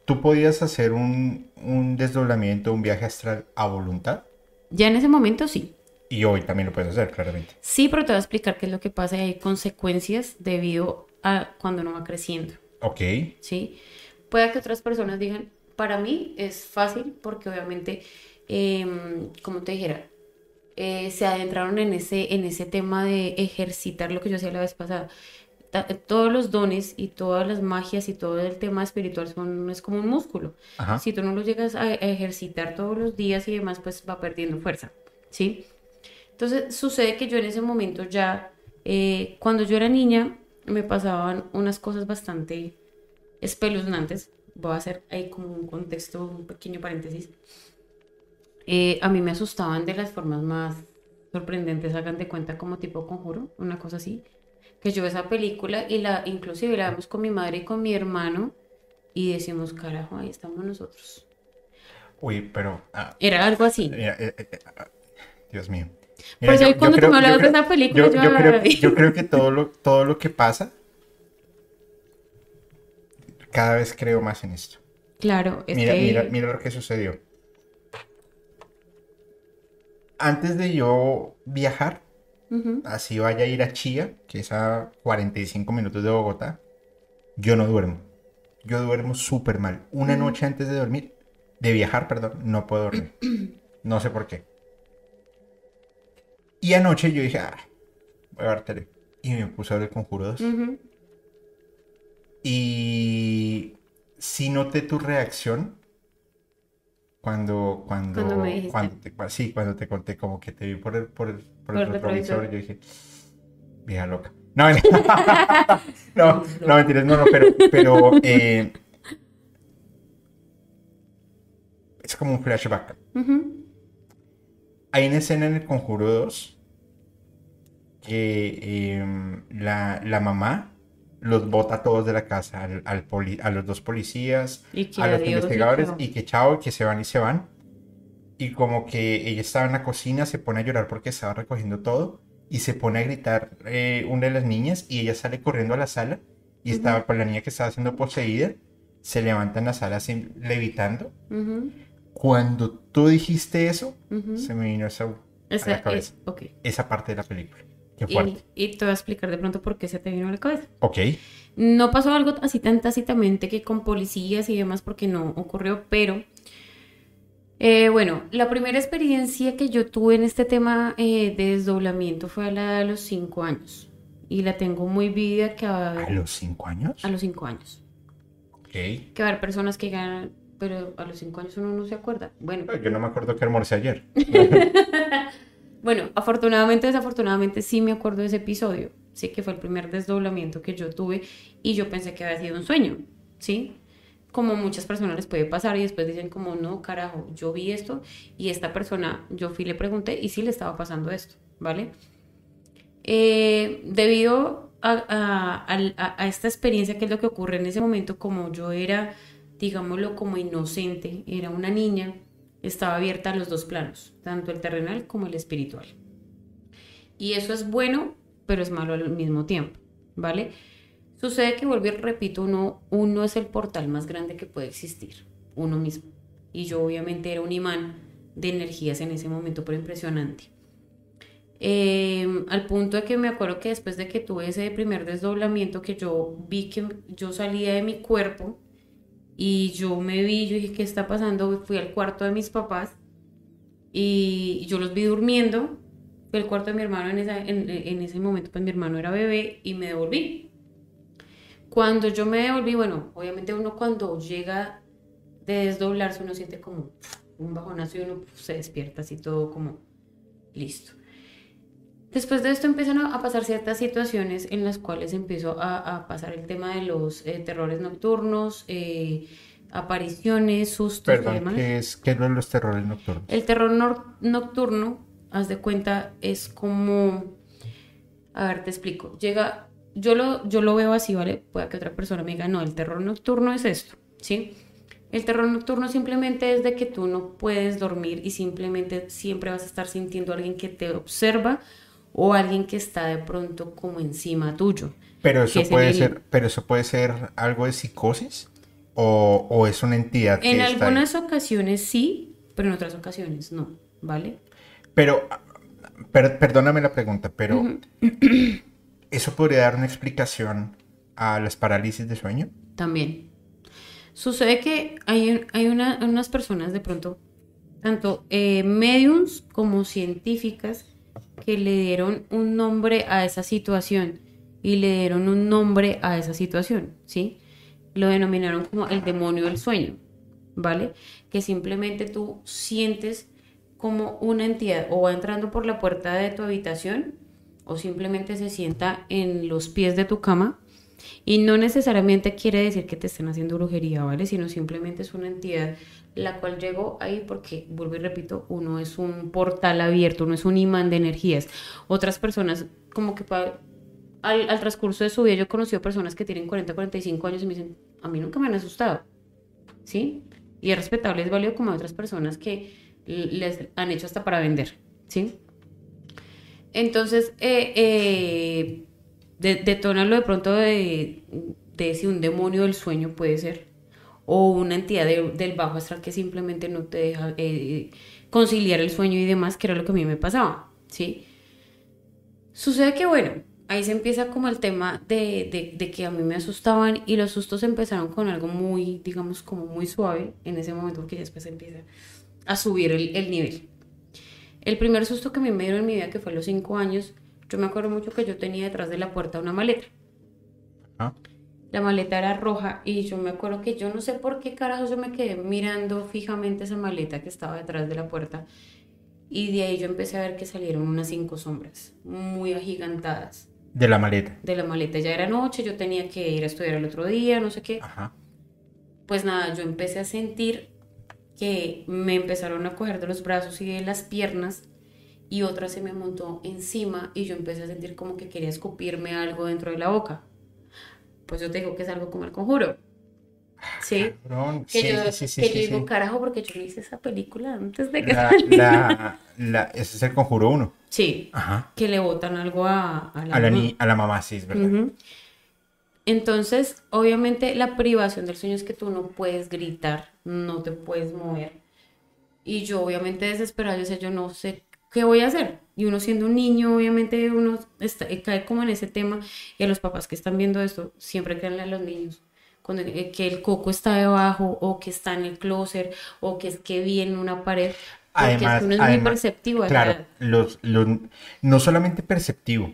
Speaker 1: ¿Tú podías hacer un, un desdoblamiento, un viaje astral a voluntad?
Speaker 2: Ya en ese momento sí.
Speaker 1: Y hoy también lo puedes hacer, claramente.
Speaker 2: Sí, pero te voy a explicar qué es lo que pasa y hay consecuencias debido a cuando uno va creciendo,
Speaker 1: Ok.
Speaker 2: ¿sí? pueda que otras personas digan, para mí es fácil porque obviamente, em, como te dijera, eh, se adentraron en ese, en ese tema de ejercitar lo que yo hacía la vez pasada. Todos los dones y todas las magias y todo el tema espiritual son, es como un músculo.
Speaker 1: Ajá.
Speaker 2: Si tú no lo llegas a, a ejercitar todos los días y demás, pues va perdiendo fuerza, ¿sí? Entonces sucede que yo en ese momento ya, eh, cuando yo era niña, me pasaban unas cosas bastante espeluznantes. Voy a hacer ahí como un contexto, un pequeño paréntesis. Eh, a mí me asustaban de las formas más sorprendentes, hagan de cuenta como tipo conjuro, una cosa así. Que yo esa película y la, inclusive la vemos con mi madre y con mi hermano y decimos, carajo, ahí estamos nosotros.
Speaker 1: Uy, pero... ah,
Speaker 2: Era algo así.
Speaker 1: mira, eh, eh, ah, Dios mío.
Speaker 2: Por eso
Speaker 1: yo- yo
Speaker 2: cuando tú
Speaker 1: creo-
Speaker 2: me
Speaker 1: yo
Speaker 2: hablabas de esa película,
Speaker 1: yo,
Speaker 2: yo,
Speaker 1: yo creo, yo creo que todo lo, todo lo que pasa, cada vez creo más en esto.
Speaker 2: Claro, es
Speaker 1: Mira,
Speaker 2: que...
Speaker 1: mira, mira lo que sucedió. Antes de yo viajar, Así vaya a ir a Chía, que es a 45 minutos de Bogotá, yo no duermo. Yo duermo súper mal. Una noche antes de dormir, de viajar, perdón, no puedo dormir. No sé por qué. Y anoche yo dije, ah, voy a ver tele. Y me puse a ver el Conjuro 2.
Speaker 2: Ujú.
Speaker 1: Y sí noté tu reacción cuando, cuando,
Speaker 2: Cuando me
Speaker 1: cuando te, sí, cuando te conté como que te vi por el, por el, por el
Speaker 2: Por el
Speaker 1: retrovisor,
Speaker 2: retrovisor.
Speaker 1: yo dije, vieja loca. No, no, no, mentiras, no, no, pero, pero eh, es como un flashback. Hay una escena en el Conjuro 2 que em, la, la mamá los bota a todos de la casa, al, al poli- a los dos policías,
Speaker 2: Y
Speaker 1: a los
Speaker 2: adiós, y
Speaker 1: investigadores,
Speaker 2: chao.
Speaker 1: y que chao, que se van y se van. Y como que ella estaba en la cocina, se pone a llorar porque estaba recogiendo todo, y se pone a gritar eh, una de las niñas, y ella sale corriendo a la sala, y estaba con la niña que estaba siendo poseída, se levanta en la sala así, levitando. Cuando tú dijiste eso, se me vino esa, a
Speaker 2: Esa
Speaker 1: la cabeza.
Speaker 2: es- ok.
Speaker 1: esa parte de la película. Qué
Speaker 2: Y,
Speaker 1: fuerte.
Speaker 2: y te voy a explicar de pronto por qué se te vino a la cabeza.
Speaker 1: Ok.
Speaker 2: No pasó algo así tan tácitamente que con policías y demás porque no ocurrió, pero eh, bueno, la primera experiencia que yo tuve en este tema eh, de desdoblamiento fue a la de los cinco años y la tengo muy vivida que va a
Speaker 1: ¿A los cinco años?
Speaker 2: a los cinco años.
Speaker 1: Ok.
Speaker 2: Que va a haber personas que ganan, pero a los cinco años uno no se acuerda. Bueno,
Speaker 1: Yo no me acuerdo que almorcé ayer.
Speaker 2: Bueno, afortunadamente, desafortunadamente sí me acuerdo de ese episodio. Sí que fue el primer desdoblamiento que yo tuve y yo pensé que había sido un sueño, ¿sí? Como muchas personas les puede pasar y después dicen como, no, carajo, yo vi esto y esta persona, yo fui le pregunté y sí le estaba pasando esto, ¿vale? Eh, debido a- a esta experiencia, que es lo que ocurre en ese momento, como yo era, digámoslo, como inocente, era una niña, estaba abierta a los dos planos, tanto el terrenal como el espiritual. Y eso es bueno, pero es malo al mismo tiempo, ¿vale? Sucede que, vuelvo y repito, uno, uno es el portal más grande que puede existir, uno mismo. Y yo obviamente era un imán de energías en ese momento, pero impresionante. Eh, al punto de que me acuerdo que después de que tuve ese primer desdoblamiento, que yo vi que yo salía de mi cuerpo y yo me vi, yo dije, ¿qué está pasando? Fui al cuarto de mis papás y yo los vi durmiendo. Fui al cuarto de mi hermano en, en- en ese momento, pues mi hermano era bebé y me devolví. Cuando yo me devolví, bueno, obviamente uno cuando llega de desdoblarse, uno siente como un bajonazo y uno pues, se despierta así todo como listo. Después de esto empiezan a pasar ciertas situaciones en las cuales empiezo a, a pasar el tema de los eh, terrores nocturnos, eh, apariciones, sustos y
Speaker 1: Perdón,
Speaker 2: demás.
Speaker 1: ¿qué es, qué de los terrores nocturnos?
Speaker 2: El terror nocturno, haz de cuenta, es como... A ver, te explico. Llega... Yo lo, yo lo veo así, ¿vale? Puede que otra persona me diga, no, el terror nocturno es esto, ¿sí? El terror nocturno simplemente es de que tú no puedes dormir y simplemente siempre vas a estar sintiendo a alguien que te observa o alguien que está de pronto como encima tuyo.
Speaker 1: Pero eso
Speaker 2: que es
Speaker 1: puede
Speaker 2: el-
Speaker 1: ser, pero eso puede ser algo de psicosis o, o es una entidad que
Speaker 2: En
Speaker 1: está ahí?
Speaker 2: algunas ocasiones sí, pero en otras ocasiones no, ¿vale?
Speaker 1: Pero, per- perdóname la pregunta, pero ¿eso podría dar una explicación a las parálisis de sueño?
Speaker 2: También. Sucede que hay, hay una- unas personas de pronto, tanto eh, mediums como científicas, que le dieron un nombre a esa situación y le dieron un nombre a esa situación, ¿sí? Lo denominaron como el demonio del sueño, ¿vale? Que simplemente tú sientes como una entidad o va entrando por la puerta de tu habitación o simplemente se sienta en los pies de tu cama y no necesariamente quiere decir que te estén haciendo brujería, ¿vale? Sino simplemente es una entidad la cual llegó ahí porque, vuelvo y repito, uno es un portal abierto, uno es un imán de energías. Otras personas, como que al, al transcurso de su vida, yo he conocido personas que tienen 40, 45 años y me dicen, a mí nunca me han asustado, ¿sí? Y es respetable, es válido como hay otras personas que les han hecho hasta para vender, ¿sí? Entonces, eh, eh, de, detónalo de pronto de, de si un demonio del sueño puede ser, o una entidad de- del bajo astral que simplemente no te deja eh, conciliar el sueño y demás, que era lo que a mí me pasaba, ¿sí? Sucede que, bueno, ahí se empieza como el tema de, de- que a mí me asustaban y los sustos empezaron con algo muy, digamos, como muy suave en ese momento, porque ya después empieza a subir el nivel. El primer susto que me dieron en mi vida, que fue a los cinco años, yo me acuerdo mucho que yo tenía detrás de la puerta una maleta.
Speaker 1: Ajá.
Speaker 2: La maleta era roja y yo me acuerdo que yo no sé por qué carajos yo me quedé mirando fijamente esa maleta que estaba detrás de la puerta y de ahí yo empecé a ver que salieron unas cinco sombras muy agigantadas
Speaker 1: De la maleta.
Speaker 2: de la maleta. Ya era noche, yo tenía que ir a estudiar el otro día, no sé qué.
Speaker 1: Ajá.
Speaker 2: Pues nada, yo empecé a sentir que me empezaron a coger de los brazos y de las piernas y otra se me montó encima y yo empecé a sentir como que quería escupirme algo dentro de la boca. Pues yo te digo que es algo como el conjuro. ¿Sí?
Speaker 1: Cabrón.
Speaker 2: Que
Speaker 1: Sí,
Speaker 2: yo,
Speaker 1: sí, sí,
Speaker 2: que yo digo, carajo, porque yo no hice esa película antes de que
Speaker 1: La, la, la- ese es el conjuro uno.
Speaker 2: Sí,
Speaker 1: Ajá.
Speaker 2: que le botan algo a, a la
Speaker 1: A
Speaker 2: mamá.
Speaker 1: a la mamá, sí, es verdad.
Speaker 2: Ujú. Entonces, obviamente la privación del sueño es que tú no puedes gritar, no te puedes mover. Y yo obviamente desesperada, yo decía, yo no sé qué voy a hacer. Y uno siendo un niño, obviamente uno está- eh, cae como en ese tema. Y a los papás que están viendo esto, siempre créanle a los niños. Cuando, eh, que el coco está debajo, o que está en el closet, o que es que vi en una pared. Porque es que
Speaker 1: Además,
Speaker 2: uno es muy
Speaker 1: además,
Speaker 2: perceptivo
Speaker 1: claro, los, no solamente perceptivo,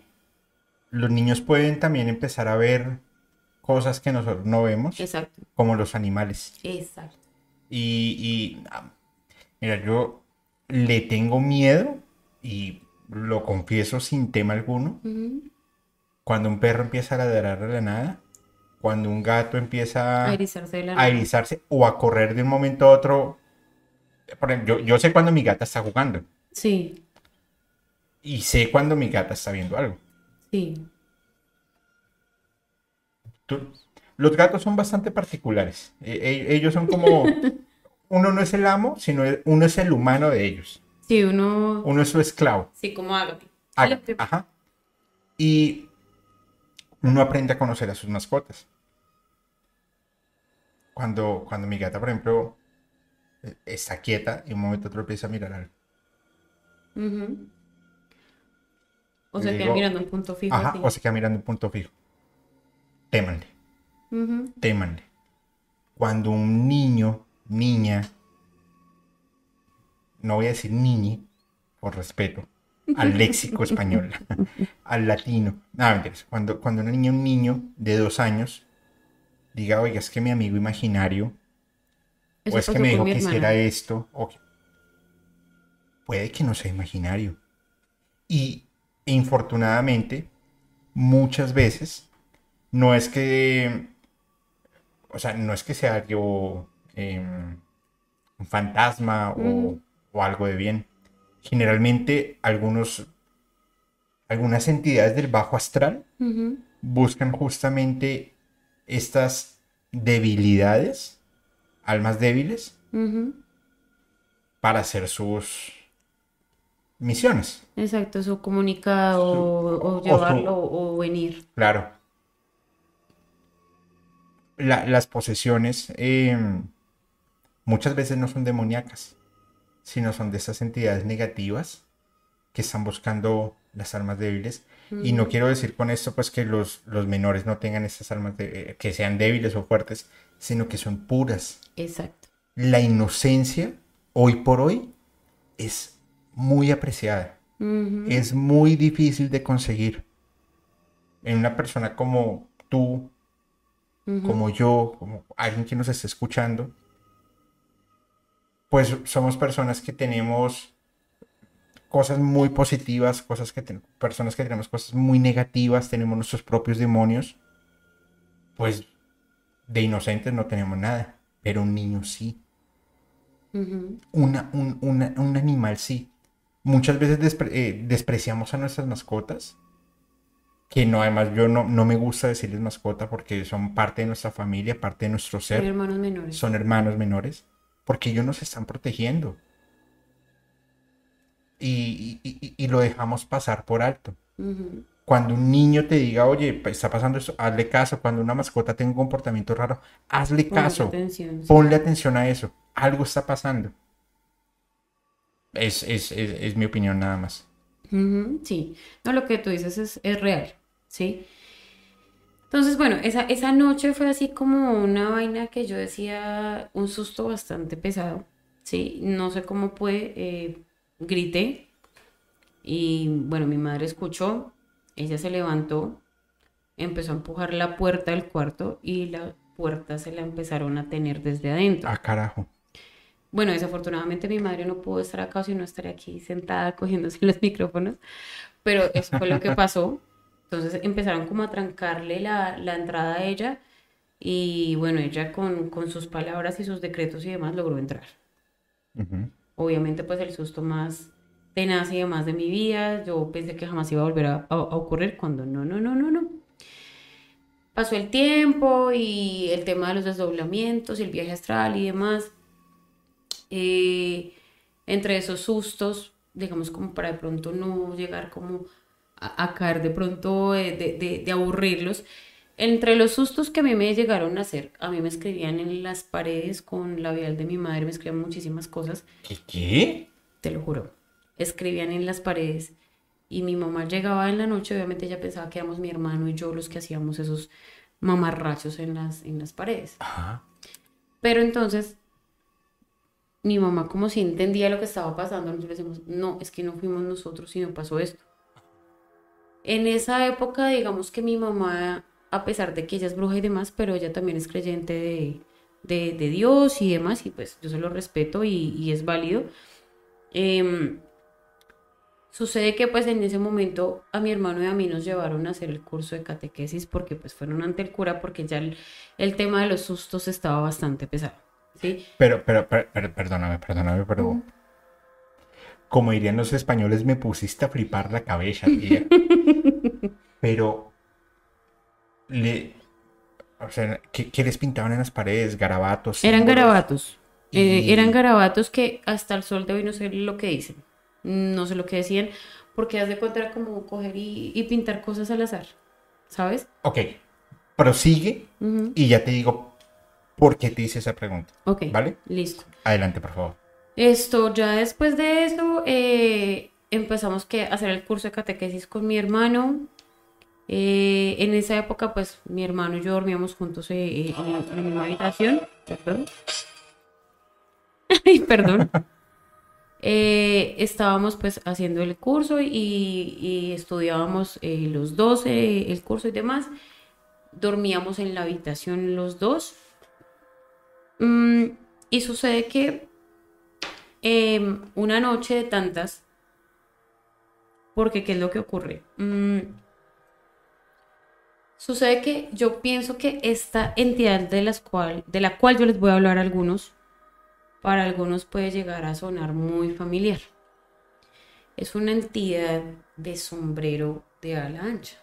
Speaker 1: los niños pueden también empezar a ver cosas que nosotros no vemos,
Speaker 2: Exacto,
Speaker 1: como los animales.
Speaker 2: exacto.
Speaker 1: Y, y, ah, mira, yo le tengo miedo, y lo confieso sin tema alguno, cuando un perro empieza a ladrar de la nada, cuando un gato empieza
Speaker 2: A erizarse la
Speaker 1: a erizarse o a correr de un momento a otro. Por ejemplo, yo, yo sé cuando mi gata está jugando
Speaker 2: Sí,
Speaker 1: y sé cuando mi gata está viendo algo.
Speaker 2: sí.
Speaker 1: Tú- los gatos son bastante particulares. E- e- ellos son como... Uno no es el amo, sino el- uno es el humano de ellos.
Speaker 2: Sí, uno.
Speaker 1: Uno es su esclavo.
Speaker 2: Sí, como hágame.
Speaker 1: Haga- Ajá. Y uno aprende a conocer a sus mascotas. Cuando, cuando mi gata, por ejemplo, eh, está quieta y un momento otro empieza a mirar algo.
Speaker 2: O
Speaker 1: Y
Speaker 2: sea, queda
Speaker 1: digo,
Speaker 2: mirando un punto fijo.
Speaker 1: Ajá, o se queda mirando un punto fijo. Témanle, témanle. Cuando un niño, niña, no voy a decir niñi, por respeto, al léxico español, al latino. No, mentiras. Cuando, cuando una niña, un niño de dos años, diga, oiga, es que mi amigo imaginario,
Speaker 2: Eso
Speaker 1: o es que me dijo que hiciera esto, o que- puede que no sea imaginario. Y infortunadamente, muchas veces, no es que, o sea, no es que sea algo, em, un fantasma o, algo de bien. Generalmente, algunos, algunas entidades del bajo astral buscan justamente estas debilidades, almas débiles, para hacer sus misiones.
Speaker 2: Exacto, su comunicado o,
Speaker 1: o
Speaker 2: o
Speaker 1: su-
Speaker 2: llevarlo o venir.
Speaker 1: Claro. La- las posesiones eh, muchas veces no son demoníacas, sino son de esas entidades negativas que están buscando las almas débiles. Y no quiero decir con esto pues que los, los menores no tengan esas almas, de- eh, que sean débiles o fuertes, sino que son puras.
Speaker 2: Exacto.
Speaker 1: La inocencia, hoy por hoy, es muy apreciada. Es muy difícil de conseguir. En una persona como tú, Como yo, como alguien que nos esté escuchando, pues somos personas que tenemos cosas muy positivas, cosas que ten- personas que tenemos cosas muy negativas, tenemos nuestros propios demonios. Pues de inocentes no tenemos nada, pero un niño sí. Una- un, una- un animal sí. Muchas veces despre- eh, despreciamos a nuestras mascotas. Que no, además yo no, no me gusta decirles mascota porque son parte de nuestra familia, parte de nuestro
Speaker 2: Son
Speaker 1: ser.
Speaker 2: hermanos menores.
Speaker 1: Son hermanos menores. Porque ellos nos están protegiendo. Y, y- lo dejamos pasar por alto. Cuando un niño te diga, oye, pa- está pasando esto, hazle caso. Cuando una mascota tenga un comportamiento raro, hazle
Speaker 2: Ponle
Speaker 1: caso.
Speaker 2: atención, sí.
Speaker 1: Ponle atención a eso. Algo está pasando. Es, es, es, es mi opinión nada más.
Speaker 2: Sí, no, lo que tú dices es, es real, ¿sí? Entonces, bueno, esa, esa noche fue así como una vaina que yo decía, un susto bastante pesado, ¿sí? No sé cómo fue, eh, grité y bueno, mi madre escuchó, ella se levantó, empezó a empujar la puerta del cuarto y la puerta se la empezaron a tener desde adentro.
Speaker 1: Ah, carajo.
Speaker 2: Bueno, desafortunadamente mi madre no pudo estar acá, si no estaría aquí sentada cogiéndose los micrófonos, pero eso fue lo que pasó. Entonces empezaron como a trancarle la, la entrada a ella y bueno, ella con, con sus palabras y sus decretos y demás logró entrar. Obviamente pues el susto más tenaz y demás de mi vida, yo pensé que jamás iba a volver a, a- a ocurrir cuando no, no, no, no, no. Pasó el tiempo y el tema de los desdoblamientos y el viaje astral y demás. Eh, entre esos sustos, digamos como para de pronto no llegar como a, a caer de pronto eh, de, de- de aburrirlos. Entre los sustos que a mí me llegaron a hacer, a mí me escribían en las paredes con labial de mi madre, me escribían muchísimas cosas,
Speaker 1: ¿Qué? qué?
Speaker 2: te lo juro. Escribían en las paredes y mi mamá llegaba en la noche, obviamente ella pensaba que éramos mi hermano y yo los que hacíamos esos mamarrachos en las, en las paredes.
Speaker 1: Ajá.
Speaker 2: Pero entonces, mi mamá como si entendía lo que estaba pasando, nosotros decimos, no, es que no fuimos nosotros, sino pasó esto. En esa época, digamos que mi mamá, a pesar de que ella es bruja y demás, pero ella también es creyente de, de- de Dios y demás, y pues yo se lo respeto y, y es válido. Em, sucede que pues en ese momento a mi hermano y a mí nos llevaron a hacer el curso de catequesis porque pues fueron ante el cura porque ya el, el tema de los sustos estaba bastante pesado, ¿sí?
Speaker 1: Pero, pero, pero, pero, perdóname, perdóname, pero. Como dirían los españoles, me pusiste a flipar la cabeza, tía. Pero. Le. O sea, ¿qué, qué les pintaban en las paredes? Garabatos.
Speaker 2: Eran
Speaker 1: símbolos?
Speaker 2: garabatos. Eh, eran garabatos que hasta el sol de hoy no sé lo que dicen. No sé lo que decían, porque haz de cuenta era como coger y, y pintar cosas al azar, ¿sabes?
Speaker 1: Ok. Prosigue y ya te digo por qué te hice esa pregunta.
Speaker 2: Ok,
Speaker 1: ¿Vale?
Speaker 2: listo.
Speaker 1: Adelante, por favor.
Speaker 2: Esto, ya después de eso, eh, empezamos que a hacer el curso de catequesis con mi hermano. Eh, en esa época, pues, mi hermano y yo dormíamos juntos eh, eh, en, la- misma habitación. Perdón. Ay, perdón. Estábamos, pues, haciendo el curso y, y estudiábamos los dos el curso y demás. Dormíamos en la habitación los dos. Mm, y sucede que em, una noche de tantas, porque ¿qué es lo que ocurre? Mm, sucede que yo pienso que esta entidad de, las cual, de la cual yo les voy a hablar a algunos, para algunos puede llegar a sonar muy familiar. Es una entidad de sombrero de ala ancha,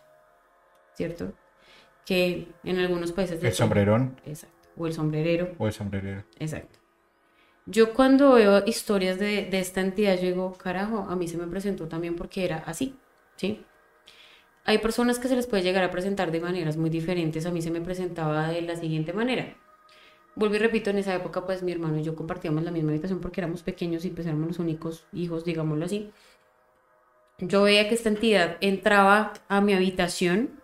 Speaker 2: ¿cierto? Que en algunos países
Speaker 1: El sombrerón
Speaker 2: Exacto. O el sombrerero.
Speaker 1: o el sombrerero.
Speaker 2: Exacto. Yo cuando veo historias de, de esta entidad, yo digo, carajo, a mí se me presentó también porque era así, ¿sí? Hay personas que se les puede llegar a presentar de maneras muy diferentes. A mí se me presentaba de la siguiente manera. Vuelvo y repito, en esa época, pues mi hermano y yo compartíamos la misma habitación porque éramos pequeños y pues éramos los únicos hijos, digámoslo así. Yo veía que esta entidad entraba a mi habitación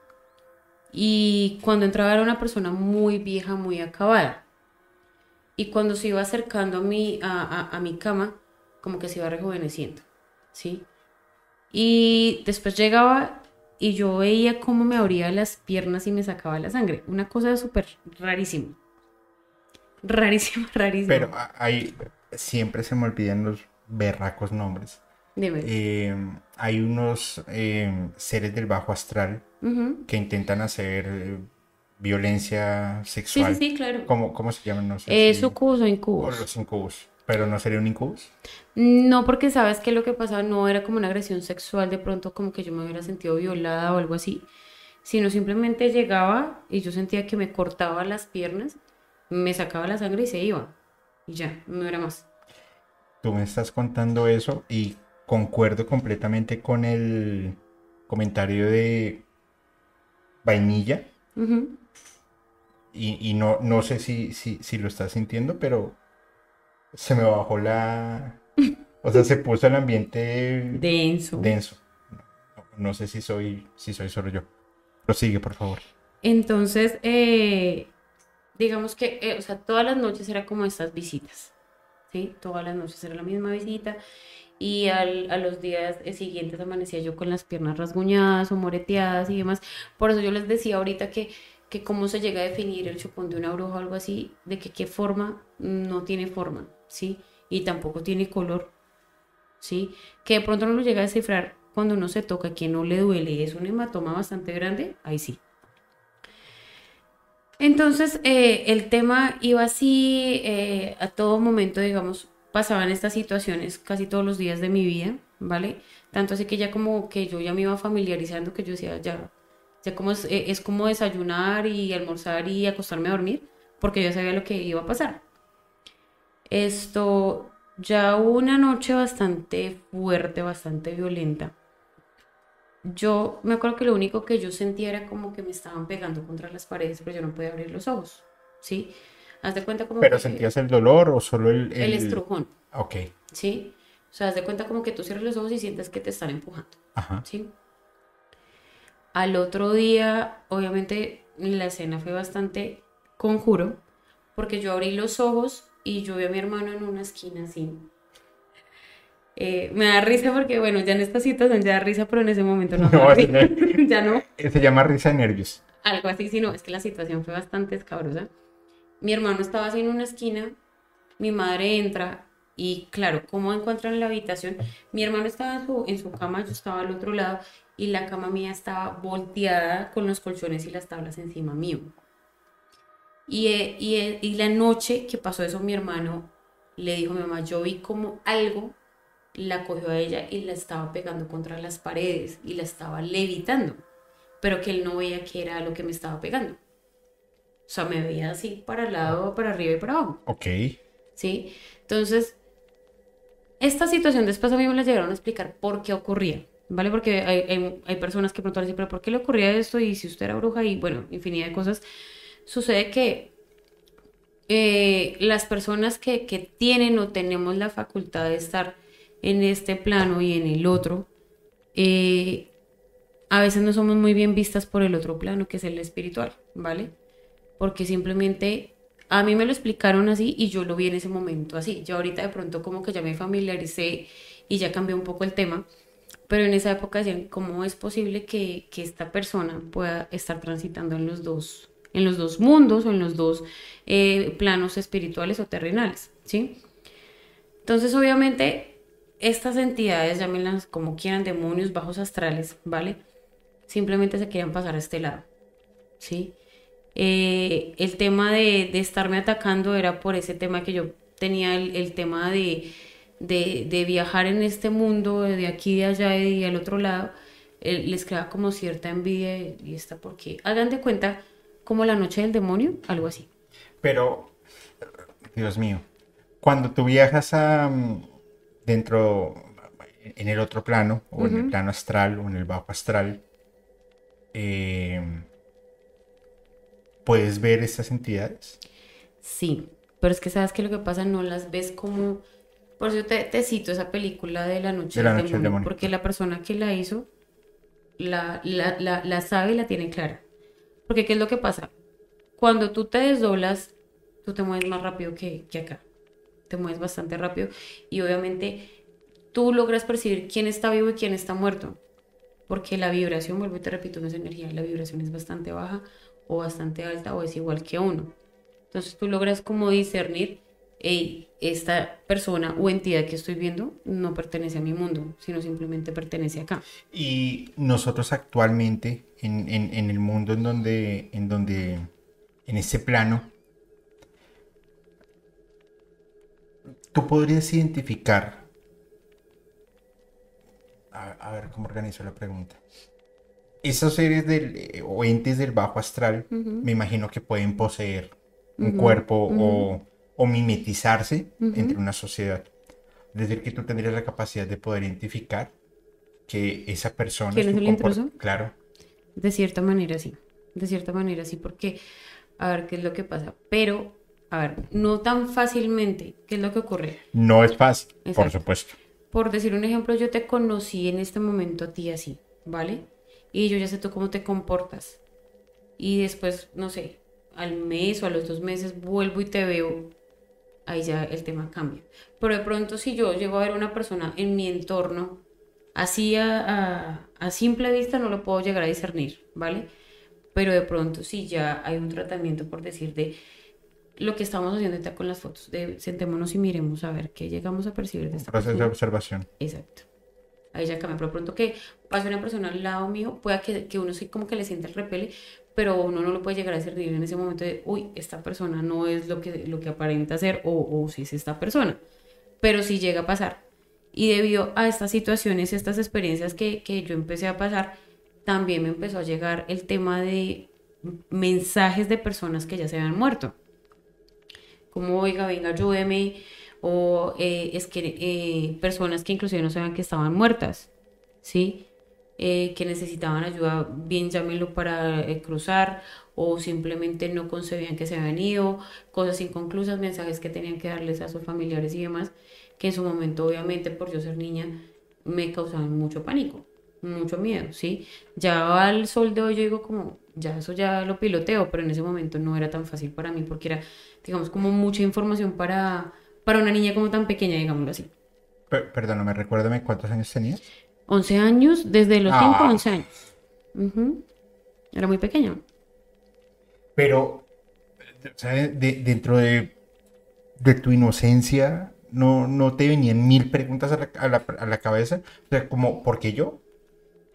Speaker 2: Y cuando entraba era una persona muy vieja, muy acabada. Y cuando se iba acercando a mi, a, a- a mi cama, como que se iba rejuveneciendo, ¿sí? Y después llegaba y yo veía cómo me abría las piernas y me sacaba la sangre. Una cosa súper rarísima. Rarísima, rarísima.
Speaker 1: Pero ahí siempre se me olvidan los berracos nombres.
Speaker 2: Dime.
Speaker 1: Eh, hay unos eh, seres del bajo astral que intentan hacer eh, violencia
Speaker 2: Sí,
Speaker 1: sexual.
Speaker 2: sí, sí, claro.
Speaker 1: ¿Cómo, cómo se llaman? No sé
Speaker 2: Eh,
Speaker 1: si-
Speaker 2: o
Speaker 1: o
Speaker 2: incubus.
Speaker 1: los incubus. Pero no sería un incubus.
Speaker 2: No, porque sabes que lo que pasaba no era como una agresión sexual, de pronto como que yo me hubiera sentido violada o algo así, sino simplemente llegaba y yo sentía que me cortaba las piernas, me sacaba la sangre y se iba. Y ya, no era más.
Speaker 1: Tú me estás contando eso y concuerdo completamente con el comentario de vainilla. Y, y no, no sé si, si, si lo estás sintiendo, pero se me bajó la... O sea, se puso el ambiente
Speaker 2: Denso.
Speaker 1: denso. No, no sé si soy, si soy solo yo. Prosigue, por favor.
Speaker 2: Entonces, eh, digamos que, eh, o sea, todas las noches era como estas visitas, ¿sí? Todas las noches era la misma visita y al- a los días eh, siguientes amanecía yo con las piernas rasguñadas o moreteadas y demás. Por eso yo les decía ahorita que, que cómo se llega a definir el chupón de una bruja o algo así, de que qué forma no tiene forma, ¿sí? Y tampoco tiene color, ¿sí? Que de pronto no lo llega a descifrar cuando uno se toca, que no le duele, es un hematoma bastante grande, ahí sí. Entonces, eh, el tema iba así, eh, a todo momento, digamos, pasaban estas situaciones casi todos los días de mi vida, ¿vale? Tanto así que ya como que yo ya me iba familiarizando, que yo decía, ya, ya como es, eh, es como desayunar y almorzar y acostarme a dormir, porque yo sabía lo que iba a pasar. Esto, ya hubo una noche bastante fuerte, bastante violenta. Yo me acuerdo que lo único que yo sentía era como que me estaban pegando contra las paredes, pero yo no podía abrir los ojos, ¿sí? Haz de cuenta como
Speaker 1: ¿Pero
Speaker 2: que
Speaker 1: sentías el dolor o solo el...
Speaker 2: el estrujón,
Speaker 1: Ok,
Speaker 2: ¿sí? O sea, haz de cuenta como que tú cierras los ojos y sientes que te están empujando,
Speaker 1: ajá.
Speaker 2: ¿sí? Al otro día, obviamente, la escena fue bastante conjuro, porque yo abrí los ojos y yo vi a mi hermano en una esquina así. Eh, me da risa porque, bueno, ya en esta situación ya da risa, pero en ese momento no
Speaker 1: No,
Speaker 2: risa. ya no.
Speaker 1: Se llama risa de nervios.
Speaker 2: algo así, sino es que la situación fue bastante escabrosa. Mi hermano estaba así en una esquina, mi madre entra y claro, ¿cómo encuentran la habitación? Mi hermano estaba en su, en su cama, yo estaba al otro lado y la cama mía estaba volteada con los colchones y las tablas encima mío. Y, eh, y, eh, y la noche que pasó eso, mi hermano le dijo a mi mamá, yo vi como algo la cogió a ella y la estaba pegando contra las paredes y la estaba levitando pero que él no veía que era lo que me estaba pegando. O sea, me veía así para el lado, para arriba y para abajo,
Speaker 1: Ok.
Speaker 2: ¿sí? Entonces, esta situación después a mí me la llegaron a explicar por qué ocurría, ¿vale? Porque hay, hay, hay personas que preguntan así, pero ¿por qué le ocurría esto? Y si usted era bruja y bueno, infinidad de cosas. Sucede que eh, las personas que, que tienen o tenemos la facultad de estar en este plano y en el otro, eh, a veces no somos muy bien vistas por el otro plano, que es el espiritual, ¿vale? Porque simplemente a mí me lo explicaron así y yo lo vi en ese momento así. Yo ahorita de pronto como que ya me familiaricé y ya cambié un poco el tema, pero en esa época decían, ¿cómo es posible que, que esta persona pueda estar transitando en los dos, en los dos mundos o en los dos eh, planos espirituales o terrenales, ¿sí? Entonces, obviamente, estas entidades, llámenlas como quieran, demonios, bajos astrales, ¿vale? Simplemente se querían pasar a este lado, ¿sí? Eh, el tema de, de, estarme atacando era por ese tema que yo tenía, el, el tema de, de, viajar en este mundo, de aquí, de allá y al otro lado, eh, les crea como cierta envidia y está porque, hagan de cuenta, como la noche del demonio, algo así.
Speaker 1: Pero, Dios mío, cuando tú viajas a mm, dentro, en el otro plano, o uh -huh. en el plano astral, o en el bajo astral, eh, ¿puedes ver estas entidades?
Speaker 2: Sí, pero es que sabes que lo que pasa, no las ves como... Por eso te, te cito esa película de La Noche,
Speaker 1: de la
Speaker 2: del,
Speaker 1: noche
Speaker 2: demonio,
Speaker 1: del Demonio,
Speaker 2: porque la persona que la hizo la, la, la, la sabe y la tiene clara. Porque ¿qué es lo que pasa? Cuando tú te desdoblas, tú te mueves más rápido que, acá. Te mueves bastante rápido y obviamente tú logras percibir quién está vivo y quién está muerto. Porque la vibración, vuelvo y te repito, no es energía, la vibración es bastante baja o bastante alta o es igual que uno. Entonces tú logras como discernir, hey, esta persona o entidad que estoy viendo no pertenece a mi mundo, sino simplemente pertenece acá.
Speaker 1: Y nosotros actualmente, en, en- en el mundo en donde, en donde, en ese plano, tú podrías identificar, a, a ver cómo organizo la pregunta. Esos seres del, eh, o entes del bajo astral, me imagino que pueden poseer un cuerpo o, o mimetizarse entre una sociedad. Es decir, que tú tendrías la capacidad de poder identificar que esa persona...
Speaker 2: ¿Quién es el
Speaker 1: comport-
Speaker 2: intruso?
Speaker 1: Claro.
Speaker 2: De cierta manera sí, de cierta manera sí, porque a ver qué es lo que pasa, pero a ver, no tan fácilmente, ¿qué es lo que ocurre?
Speaker 1: No es fácil, por supuesto.
Speaker 2: Por decir un ejemplo, yo te conocí en este momento a ti así, ¿vale? Y yo ya sé tú cómo te comportas. Y después, no sé, al mes o a los dos meses vuelvo y te veo, ahí ya el tema cambia. Pero de pronto si yo llego a ver una persona en mi entorno, así a, a- a simple vista no lo puedo llegar a discernir, ¿vale? Pero de pronto si ya hay un tratamiento, por decir, de lo que estamos haciendo ahorita con las fotos, de sentémonos y miremos a ver qué llegamos a percibir de esta
Speaker 1: proceso de observación.
Speaker 2: Exacto. Ahí ya cambia. Pero pronto que pase una persona al lado mío, pueda que, que uno sí como que le sienta el repele, pero uno no lo puede llegar a discernir en ese momento de, uy, esta persona no es lo que, lo que aparenta ser, o, o si es esta persona. Pero sí llega a pasar. Y debido a estas situaciones, estas experiencias que, que yo empecé a pasar, también me empezó a llegar el tema de mensajes de personas que ya se habían muerto como, oiga, venga, ayúdeme, o eh, es que eh, personas que inclusive no sabían que estaban muertas, ¿sí? Eh, que necesitaban ayuda, bien llámenlo para eh, cruzar, o simplemente no concebían que se habían ido, cosas inconclusas, mensajes que tenían que darles a sus familiares y demás, que en su momento, obviamente, por yo ser niña, me causaban mucho pánico, mucho miedo, ¿sí? Ya al sol de hoy yo digo como, ya eso ya lo piloteo, pero en ese momento no era tan fácil para mí porque era, digamos, como mucha información para, para una niña como tan pequeña, digámoslo así.
Speaker 1: Per- perdóname, recuérdame cuántos años tenías.
Speaker 2: 11 años, desde los 5
Speaker 1: Ah.
Speaker 2: a 11 años. Era muy pequeña.
Speaker 1: Pero, sea, de- dentro de, de tu inocencia, no, no te venían mil preguntas a la, a la- a la cabeza. O sea, como, ¿por qué yo?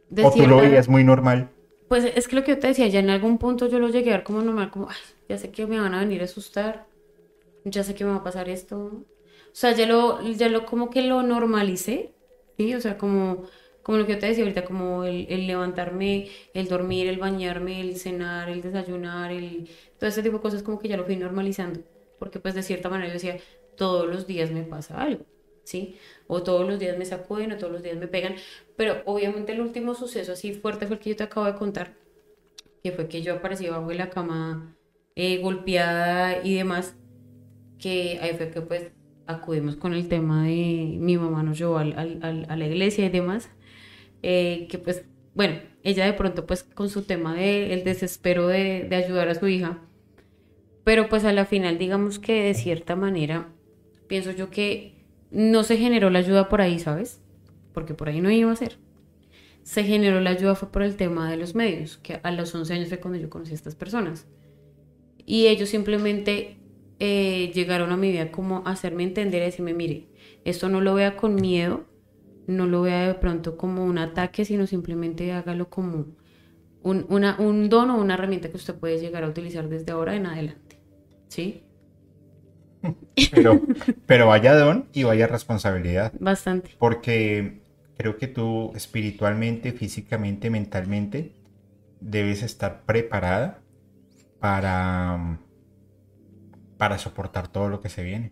Speaker 2: De
Speaker 1: o tú lo veías muy normal.
Speaker 2: Pues es que lo que yo te decía, ya en algún punto yo lo llegué a ver como normal, como, ay, ya sé que me van a venir a asustar, ya sé que me va a pasar esto. O sea, ya lo, ya lo como que lo normalicé, ¿sí? O sea, como, como lo que yo te decía ahorita, como el, el levantarme, el dormir, el bañarme, el cenar, el desayunar, el... Todo ese tipo de cosas como que ya lo fui normalizando, porque pues de cierta manera yo decía, todos los días me pasa algo, ¿sí? O todos los días me sacuden, o todos los días me pegan, pero obviamente el último suceso así fuerte fue el que yo te acabo de contar, que fue que yo aparecí bajo de la cama eh, golpeada y demás, que ahí fue que pues acudimos con el tema de mi mamá nos llevó a la iglesia y demás, eh, que pues, bueno, ella de pronto pues con su tema de el desespero de, de ayudar a su hija, pero pues a la final digamos que de cierta manera pienso yo que no se generó la ayuda por ahí, ¿sabes? Porque por ahí no iba a ser. Se generó la ayuda fue por el tema de los medios, que a los 11 años fue cuando yo conocí a estas personas. Y ellos simplemente eh, llegaron a mi vida como a hacerme entender y decirme, mire, esto no lo vea con miedo, no lo vea de pronto como un ataque, sino simplemente hágalo como un, una- un don o una herramienta que usted puede llegar a utilizar desde ahora en adelante. ¿Sí?
Speaker 1: Pero, pero vaya don y vaya responsabilidad.
Speaker 2: Bastante.
Speaker 1: Porque creo que tú espiritualmente, físicamente, mentalmente, debes estar preparada para, para soportar todo lo que se viene.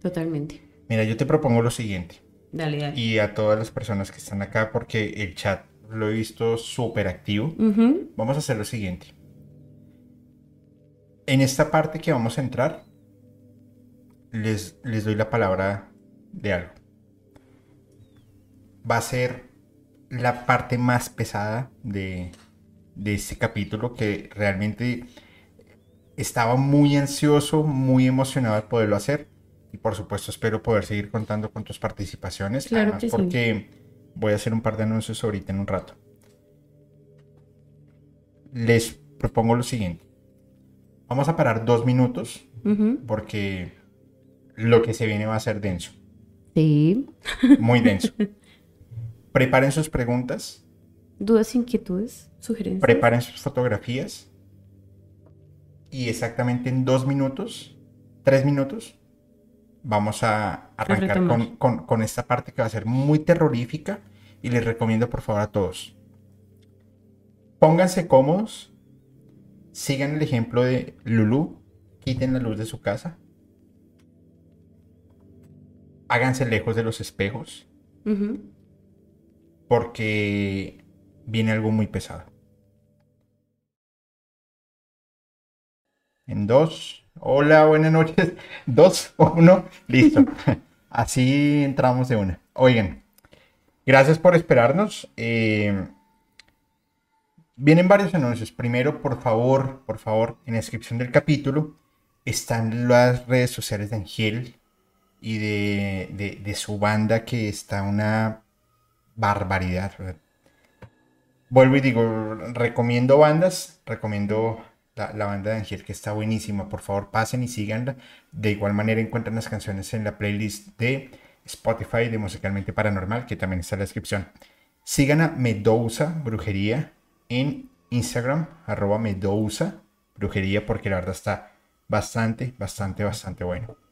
Speaker 2: Totalmente.
Speaker 1: Mira, yo te propongo lo siguiente.
Speaker 2: Dale, dale.
Speaker 1: Y a todas las personas que están acá, porque el chat lo he visto súper activo, vamos a hacer lo siguiente. En esta parte que vamos a entrar, les, les doy la palabra de algo. Va a ser la parte más pesada de, de este capítulo que realmente estaba muy ansioso, muy emocionado de poderlo hacer. Y por supuesto espero poder seguir contando con tus participaciones.
Speaker 2: Claro
Speaker 1: además
Speaker 2: que sí.
Speaker 1: porque voy a hacer un par de anuncios ahorita en un rato. Les propongo lo siguiente. Vamos a parar dos minutos porque lo que se viene va a ser denso.
Speaker 2: Sí.
Speaker 1: Muy denso. Preparen sus preguntas,
Speaker 2: ¿Dudas, inquietudes, sugerencias?
Speaker 1: preparen sus fotografías y exactamente en dos minutos, tres minutos, vamos a arrancar con- con esta parte que va a ser muy terrorífica y les recomiendo por favor a todos. Pónganse cómodos, sigan el ejemplo de Lulu, quiten la luz de su casa, háganse lejos de los espejos porque viene algo muy pesado. En dos. Hola, buenas noches. Dos, uno, listo. Así entramos de una. Oigan, gracias por esperarnos. Eh, vienen varios anuncios. Primero, por favor, por favor, en la descripción del capítulo están las redes sociales de Angel y de, de- su banda que está una barbaridad. Vuelvo y digo, recomiendo bandas, recomiendo la, banda de Angel que está buenísima. Por favor, pasen y síganla. De igual manera encuentran las canciones en la playlist de Spotify de Musicalmente Paranormal, que también está en la descripción. Sigan a Medusa Brujería en Instagram, arroba Medusa Brujería, porque la verdad está bastante, bastante, bastante bueno.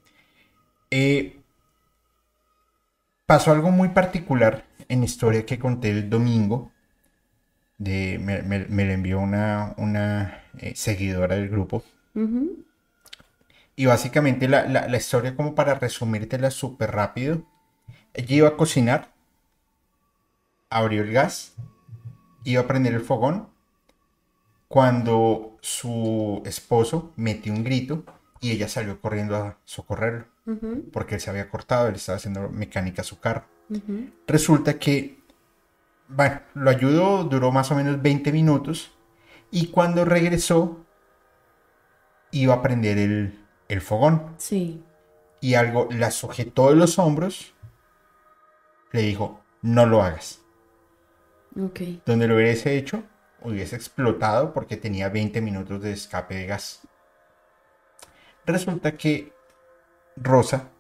Speaker 1: Eh, pasó algo muy particular en la historia que conté el domingo. De, me, me- me la envió una, una eh, seguidora del grupo. Y básicamente la, la- la historia, como para resumírtela súper rápido, ella iba a cocinar, abrió el gas, iba a prender el fogón, cuando su esposo metió un grito y ella salió corriendo a socorrerlo, Porque él se había cortado, él estaba haciendo mecánica a su carro. Resulta que, bueno, lo ayudó, duró más o menos 20 minutos y cuando regresó iba a prender el, el fogón
Speaker 2: Sí.
Speaker 1: y algo la sujetó de los hombros, le dijo, no lo hagas.
Speaker 2: Ok.
Speaker 1: Donde lo hubiese hecho, hubiese explotado porque tenía 20 minutos de escape de gas. Resulta que Rosa,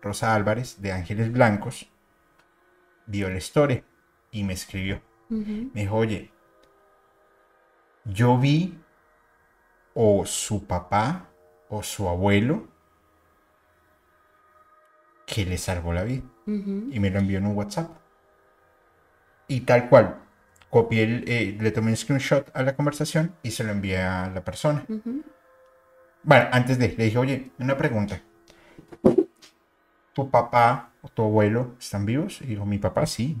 Speaker 1: Rosa Álvarez de Ángeles Blancos, vio la historia y me escribió. Me dijo, oye, yo vi o su papá o su abuelo que le salvó la vida y me lo envió en un WhatsApp. Y tal cual, copié el, eh, le tomé un screenshot a la conversación y se lo envié a la persona. Bueno, antes de, le dije, oye, una pregunta. ¿Tu papá o tu abuelo están vivos? Y dijo, mi papá sí.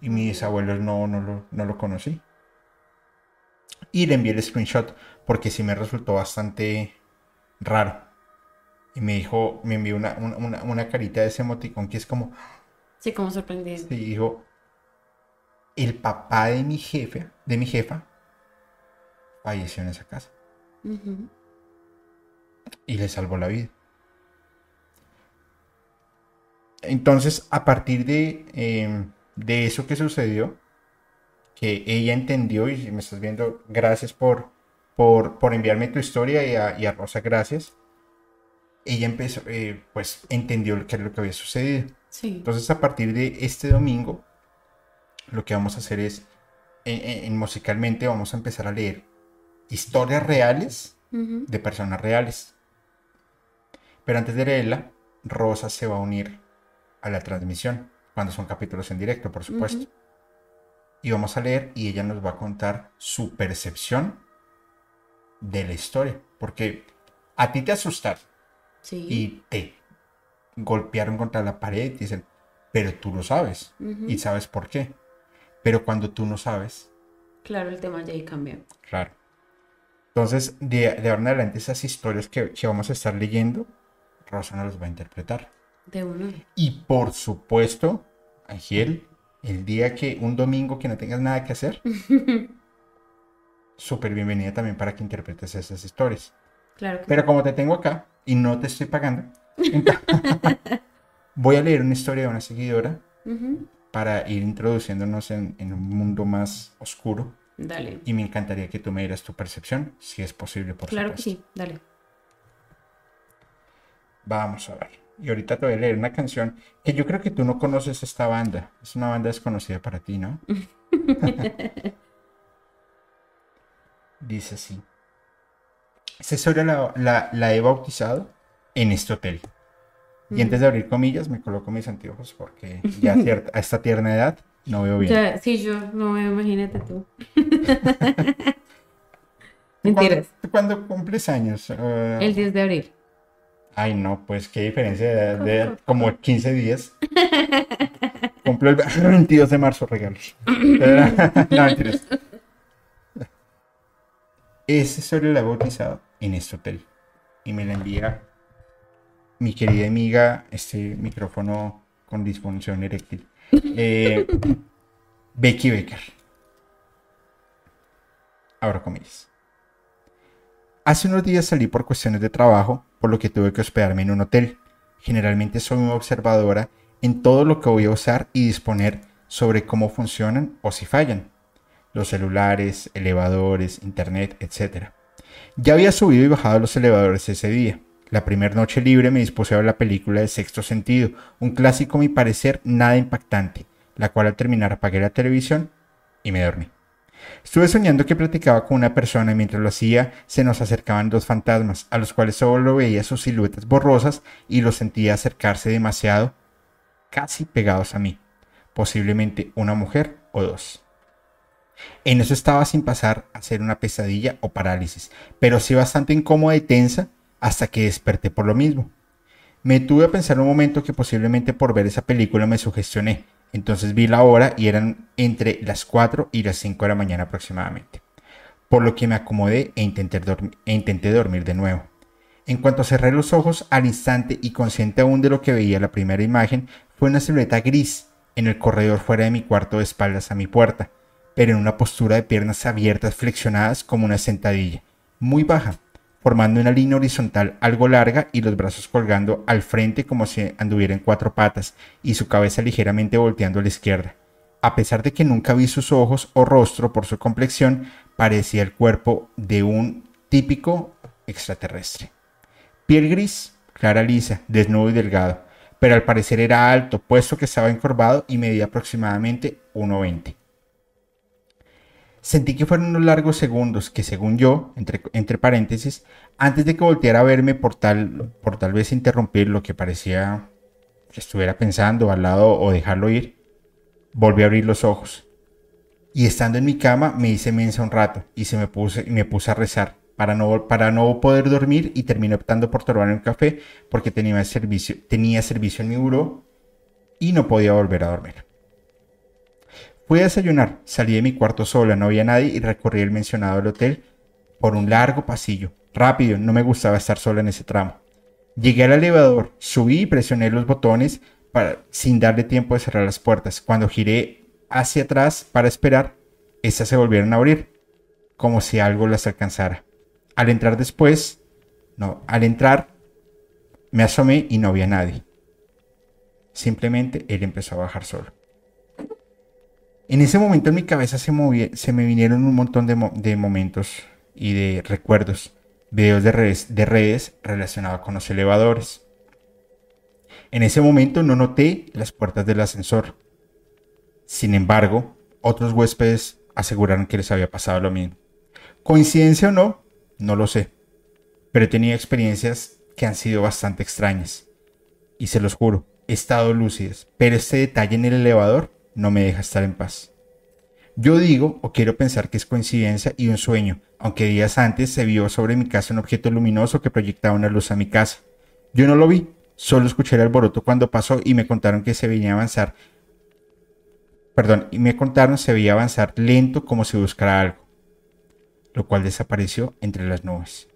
Speaker 1: Y mis abuelos no, no, lo, no lo conocí. Y le envié el screenshot porque sí me resultó bastante raro. Y me dijo, me envió una, una, una- carita de ese emoticón que es como,
Speaker 2: Sí, como sorprendido.
Speaker 1: y dijo, el papá de mi jefe, de mi jefa, falleció en esa casa y le salvó la vida. Entonces, a partir de, eh, de eso que sucedió, que ella entendió, y me estás viendo, gracias por, por, por enviarme tu historia y a, y a Rosa, gracias. Ella empezó, eh, pues entendió lo que era lo que había sucedido.
Speaker 2: Sí.
Speaker 1: Entonces, a partir de este domingo, lo que vamos a hacer es, en, en- en musicalmente, vamos a empezar a leer historias reales de personas reales. Pero antes de leerla, Rosa se va a unir a la transmisión, cuando son capítulos en directo, por supuesto.
Speaker 2: Ujú.
Speaker 1: Y vamos a leer y ella nos va a contar su percepción de la historia. Porque a ti te asustaron
Speaker 2: Sí.
Speaker 1: y te golpearon contra la pared y dicen, pero tú lo sabes
Speaker 2: Ujú.
Speaker 1: y sabes por qué. Pero cuando tú no sabes,
Speaker 2: Claro, el tema ya ahí cambia.
Speaker 1: Claro. Entonces, de, de ahora en adelante, esas historias que, que vamos a estar leyendo, Rosa nos las va a interpretar.
Speaker 2: De uno.
Speaker 1: Y por supuesto, Ángel, el día que, un domingo que no tengas nada que hacer, súper bienvenida también para que interpretes esas historias.
Speaker 2: Claro que
Speaker 1: Pero como te tengo acá y no te estoy pagando, voy a leer una historia de una seguidora para ir introduciéndonos en, en un mundo más oscuro.
Speaker 2: Dale.
Speaker 1: Y me encantaría que tú me dieras tu percepción, si es posible, por
Speaker 2: Claro que
Speaker 1: supuesto.
Speaker 2: sí, dale.
Speaker 1: Vamos a ver. Y ahorita te voy a leer una canción que yo creo que tú no conoces esta banda. Es una banda desconocida para ti, ¿no? Dice así. Historia la, la- la he bautizado en este hotel. Y antes de abrir comillas, me coloco mis anteojos porque ya a, cierta- a esta tierna edad no veo bien.
Speaker 2: Ya, sí, yo no imagínate tú.
Speaker 1: ¿Tú
Speaker 2: Mentiras.
Speaker 1: cuándo- ¿Tú cuándo cumples años? Eh,
Speaker 2: El 10 de abril.
Speaker 1: Ay, no, pues qué diferencia de, edad, de como 15 días. Cumplo el 22 de marzo, regalos. no, mentiras. Esa historia la he bautizado en este hotel. Y me la envía mi querida amiga, este micrófono con disfunción eréctil. eh, Becky Becker. Ahora comillas. Hace unos días salí por cuestiones de trabajo, por lo que tuve que hospedarme en un hotel. Generalmente soy muy observadora en todo lo que voy a usar y disponer sobre cómo funcionan o si fallan. Los celulares, elevadores, internet, etc. Ya había subido y bajado los elevadores ese día. La primera noche libre me dispuse a ver la película de Sexto Sentido, un clásico a mi parecer nada impactante, la cual al terminar apagué la televisión y me dormí. Estuve soñando que platicaba con una persona y mientras lo hacía se nos acercaban dos fantasmas, a los cuales solo veía sus siluetas borrosas y los sentía acercarse demasiado, casi pegados a mí, posiblemente una mujer o dos. En eso estaba sin pasar a ser una pesadilla o parálisis, pero sí bastante incómoda y tensa hasta que desperté por lo mismo. Me tuve a pensar un momento que posiblemente por ver esa película me sugestioné, entonces vi la hora y eran entre las 4 y las 5 de la mañana aproximadamente. Por lo que me acomodé e e intenté dormir de nuevo. En cuanto cerré los ojos al instante y consciente aún de lo que veía la primera imagen, fue una silueta gris en el corredor fuera de mi cuarto de espaldas a mi puerta, pero en una postura de piernas abiertas flexionadas como una sentadilla, muy baja, formando una línea horizontal algo larga y los brazos colgando al frente como si anduviera en cuatro patas y su cabeza ligeramente volteando a la izquierda. A pesar de que nunca vi sus ojos o rostro por su complexión, parecía el cuerpo de un típico extraterrestre. Piel gris, clara lisa, desnudo y delgado, pero al parecer era alto, puesto que estaba encorvado y medía aproximadamente 1,20. Sentí que fueron unos largos segundos que, según yo, entre, paréntesis, antes de que volteara a verme por tal, por tal vez interrumpir lo que parecía que estuviera pensando al lado o dejarlo ir, volví a abrir los ojos. Y estando en mi cama me hice mensa un rato y se me puse, me puse a rezar para no, para no poder dormir y terminé optando por tomarme un café porque tenía servicio, tenía servicio en mi buró y no podía volver a dormir. Fui a desayunar, salí de mi cuarto sola, no había nadie y recorrí el mencionado hotel por un largo pasillo. Rápido, no me gustaba estar sola en ese tramo. Llegué al elevador, subí y presioné los botones para, sin darle tiempo de cerrar las puertas. Cuando giré hacia atrás para esperar, estas se volvieron a abrir, como si algo las alcanzara. Al entrar después, no, al entrar me asomé y no había nadie. Simplemente él empezó a bajar solo. En ese momento en mi cabeza se, movía- se me vinieron un montón de, mo- de momentos y de recuerdos, videos de redes, de redes relacionados con los elevadores. En ese momento no noté las puertas del ascensor. Sin embargo, otros huéspedes aseguraron que les había pasado lo mismo. ¿Coincidencia o no? No lo sé. Pero he tenido experiencias que han sido bastante extrañas. Y se los juro, he estado lúcidas, pero este detalle en el elevador no me deja estar en paz. Yo digo o quiero pensar que es coincidencia y un sueño, aunque días antes se vio sobre mi casa un objeto luminoso que proyectaba una luz a mi casa. Yo no lo vi, solo escuché el alboroto cuando pasó y me contaron que se veía avanzar. Perdón, y me contaron se veía avanzar lento como si buscara algo, lo cual desapareció entre las nubes.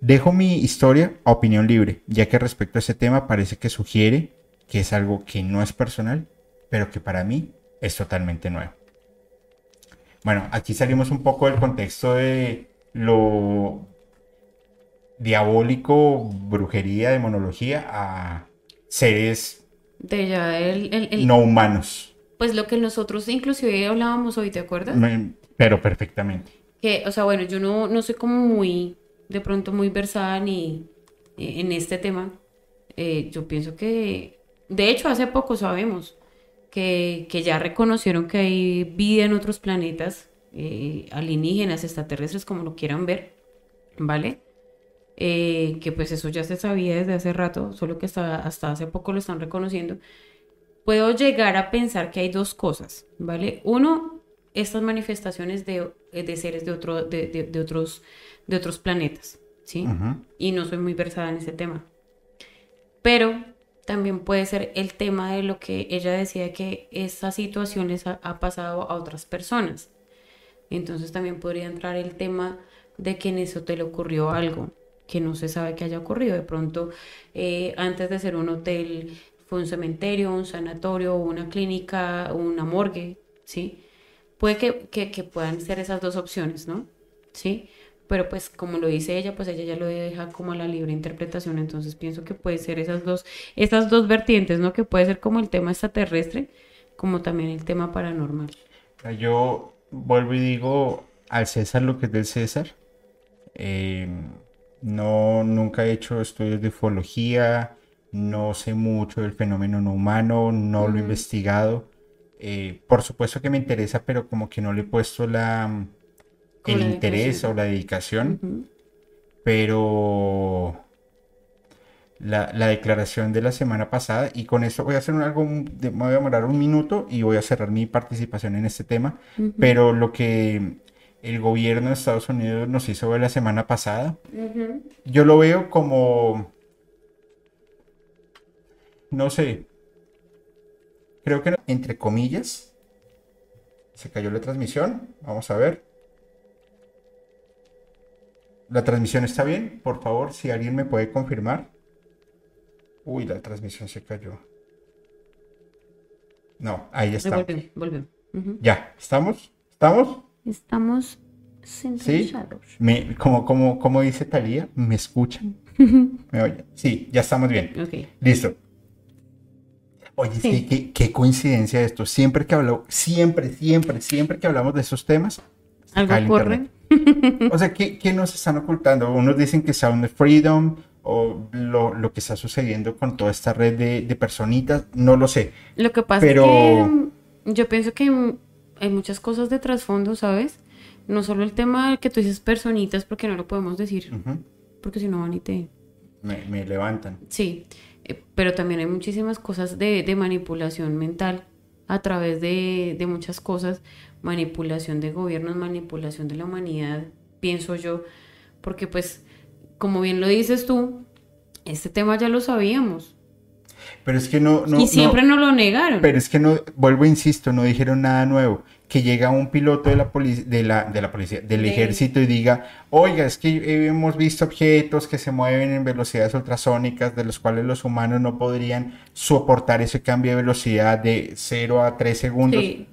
Speaker 1: Dejo mi historia a opinión libre, ya que respecto a ese tema parece que sugiere que es algo que no es personal, pero que para mí es totalmente nuevo. Bueno, aquí salimos un poco del contexto de lo diabólico, brujería, demonología, a seres
Speaker 2: De ya el, el- el-
Speaker 1: no humanos.
Speaker 2: Pues lo que nosotros inclusive hablábamos hoy, ¿te acuerdas?
Speaker 1: Pero perfectamente.
Speaker 2: Que, o sea, bueno, yo no, no soy como muy, de pronto muy versada ni eh, en este tema. Eh, yo pienso que, de hecho, hace poco sabemos que, que ya reconocieron que hay vida en otros planetas, eh, alienígenas, extraterrestres, como lo quieran ver, ¿vale? Eh, que pues eso ya se sabía desde hace rato, solo que hasta, hasta hace poco lo están reconociendo. Puedo llegar a pensar que hay dos cosas, ¿vale? Uno, estas manifestaciones de, de seres de, otro, de, de- de otros, de otros planetas, ¿sí? Y no soy muy versada en ese tema. Pero también puede ser el tema de lo que ella decía que les ha, ha pasado a otras personas. Entonces también podría entrar el tema de que en eso te le ocurrió algo que no se sabe que haya ocurrido. De pronto, eh, antes de ser un hotel, fue un cementerio, un sanatorio, una clínica, una morgue, ¿sí? Puede que, que, que puedan ser esas dos opciones, ¿no? ¿Sí? Pero pues como lo dice ella, pues ella ya lo deja como a la libre interpretación, entonces pienso que puede ser esas dos, esas dos vertientes, ¿no? Que puede ser como el tema extraterrestre, como también el tema paranormal.
Speaker 1: Yo vuelvo y digo al César lo que es del César. Eh, no, nunca he hecho estudios de ufología, no sé mucho del fenómeno no humano, no lo he investigado. Eh, por supuesto que me interesa, pero como que no le he puesto la, el interés o la dedicación. Pero la, la declaración de la semana pasada, y con esto voy a hacer un- algo, de- me voy a demorar un minuto y voy a cerrar mi participación en este tema, pero lo que el gobierno de Estados Unidos nos hizo ver la semana pasada, yo lo veo como, no sé, creo que entre comillas, se cayó la transmisión, vamos a ver. ¿La transmisión está bien? Por favor, si alguien me puede confirmar. Uy, la transmisión se cayó. No, ahí está.
Speaker 2: Volvemos, volvemos.
Speaker 1: Ya, ¿estamos? ¿Estamos?
Speaker 2: Estamos
Speaker 1: ¿Sí?
Speaker 2: sintonizados.
Speaker 1: Me, como, como, como dice Talía, ¿me escuchan? ¿Me oyen? Sí, ya estamos bien.
Speaker 2: Ok.
Speaker 1: Listo. Oye,
Speaker 2: Sí.
Speaker 1: que qué, qué coincidencia esto. Siempre que hablo, siempre, siempre, siempre que hablamos de esos temas,
Speaker 2: ¿Algo
Speaker 1: internet. O sea, ¿qué, qué nos están ocultando? Unos dicen que Sound of Freedom o lo, lo que está sucediendo con toda esta red de, de personitas, no lo sé.
Speaker 2: Lo que pasa
Speaker 1: Pero-
Speaker 2: es que mm, yo pienso que mm, hay muchas cosas de trasfondo, ¿sabes? No solo el tema que tú dices personitas, porque no lo podemos decir,
Speaker 1: Ujú.
Speaker 2: porque si no van y te...
Speaker 1: me, me levantan.
Speaker 2: Sí, eh, pero también hay muchísimas cosas de, de manipulación mental a través de, de muchas cosas, manipulación de gobiernos, manipulación de la humanidad, pienso yo, porque pues, como bien lo dices tú, este tema ya lo sabíamos
Speaker 1: Pero es que no, no,
Speaker 2: y
Speaker 1: no-
Speaker 2: siempre nos lo negaron.
Speaker 1: Pero es que no, vuelvo insisto, no dijeron nada nuevo. Que llega un piloto de la de la, de la policía, del
Speaker 2: De-
Speaker 1: ejército y diga, oiga, es que hemos visto objetos que se mueven en velocidades ultrasónicas, de los cuales los humanos no podrían soportar ese cambio de velocidad de 0 a 3 segundos.
Speaker 2: Sí,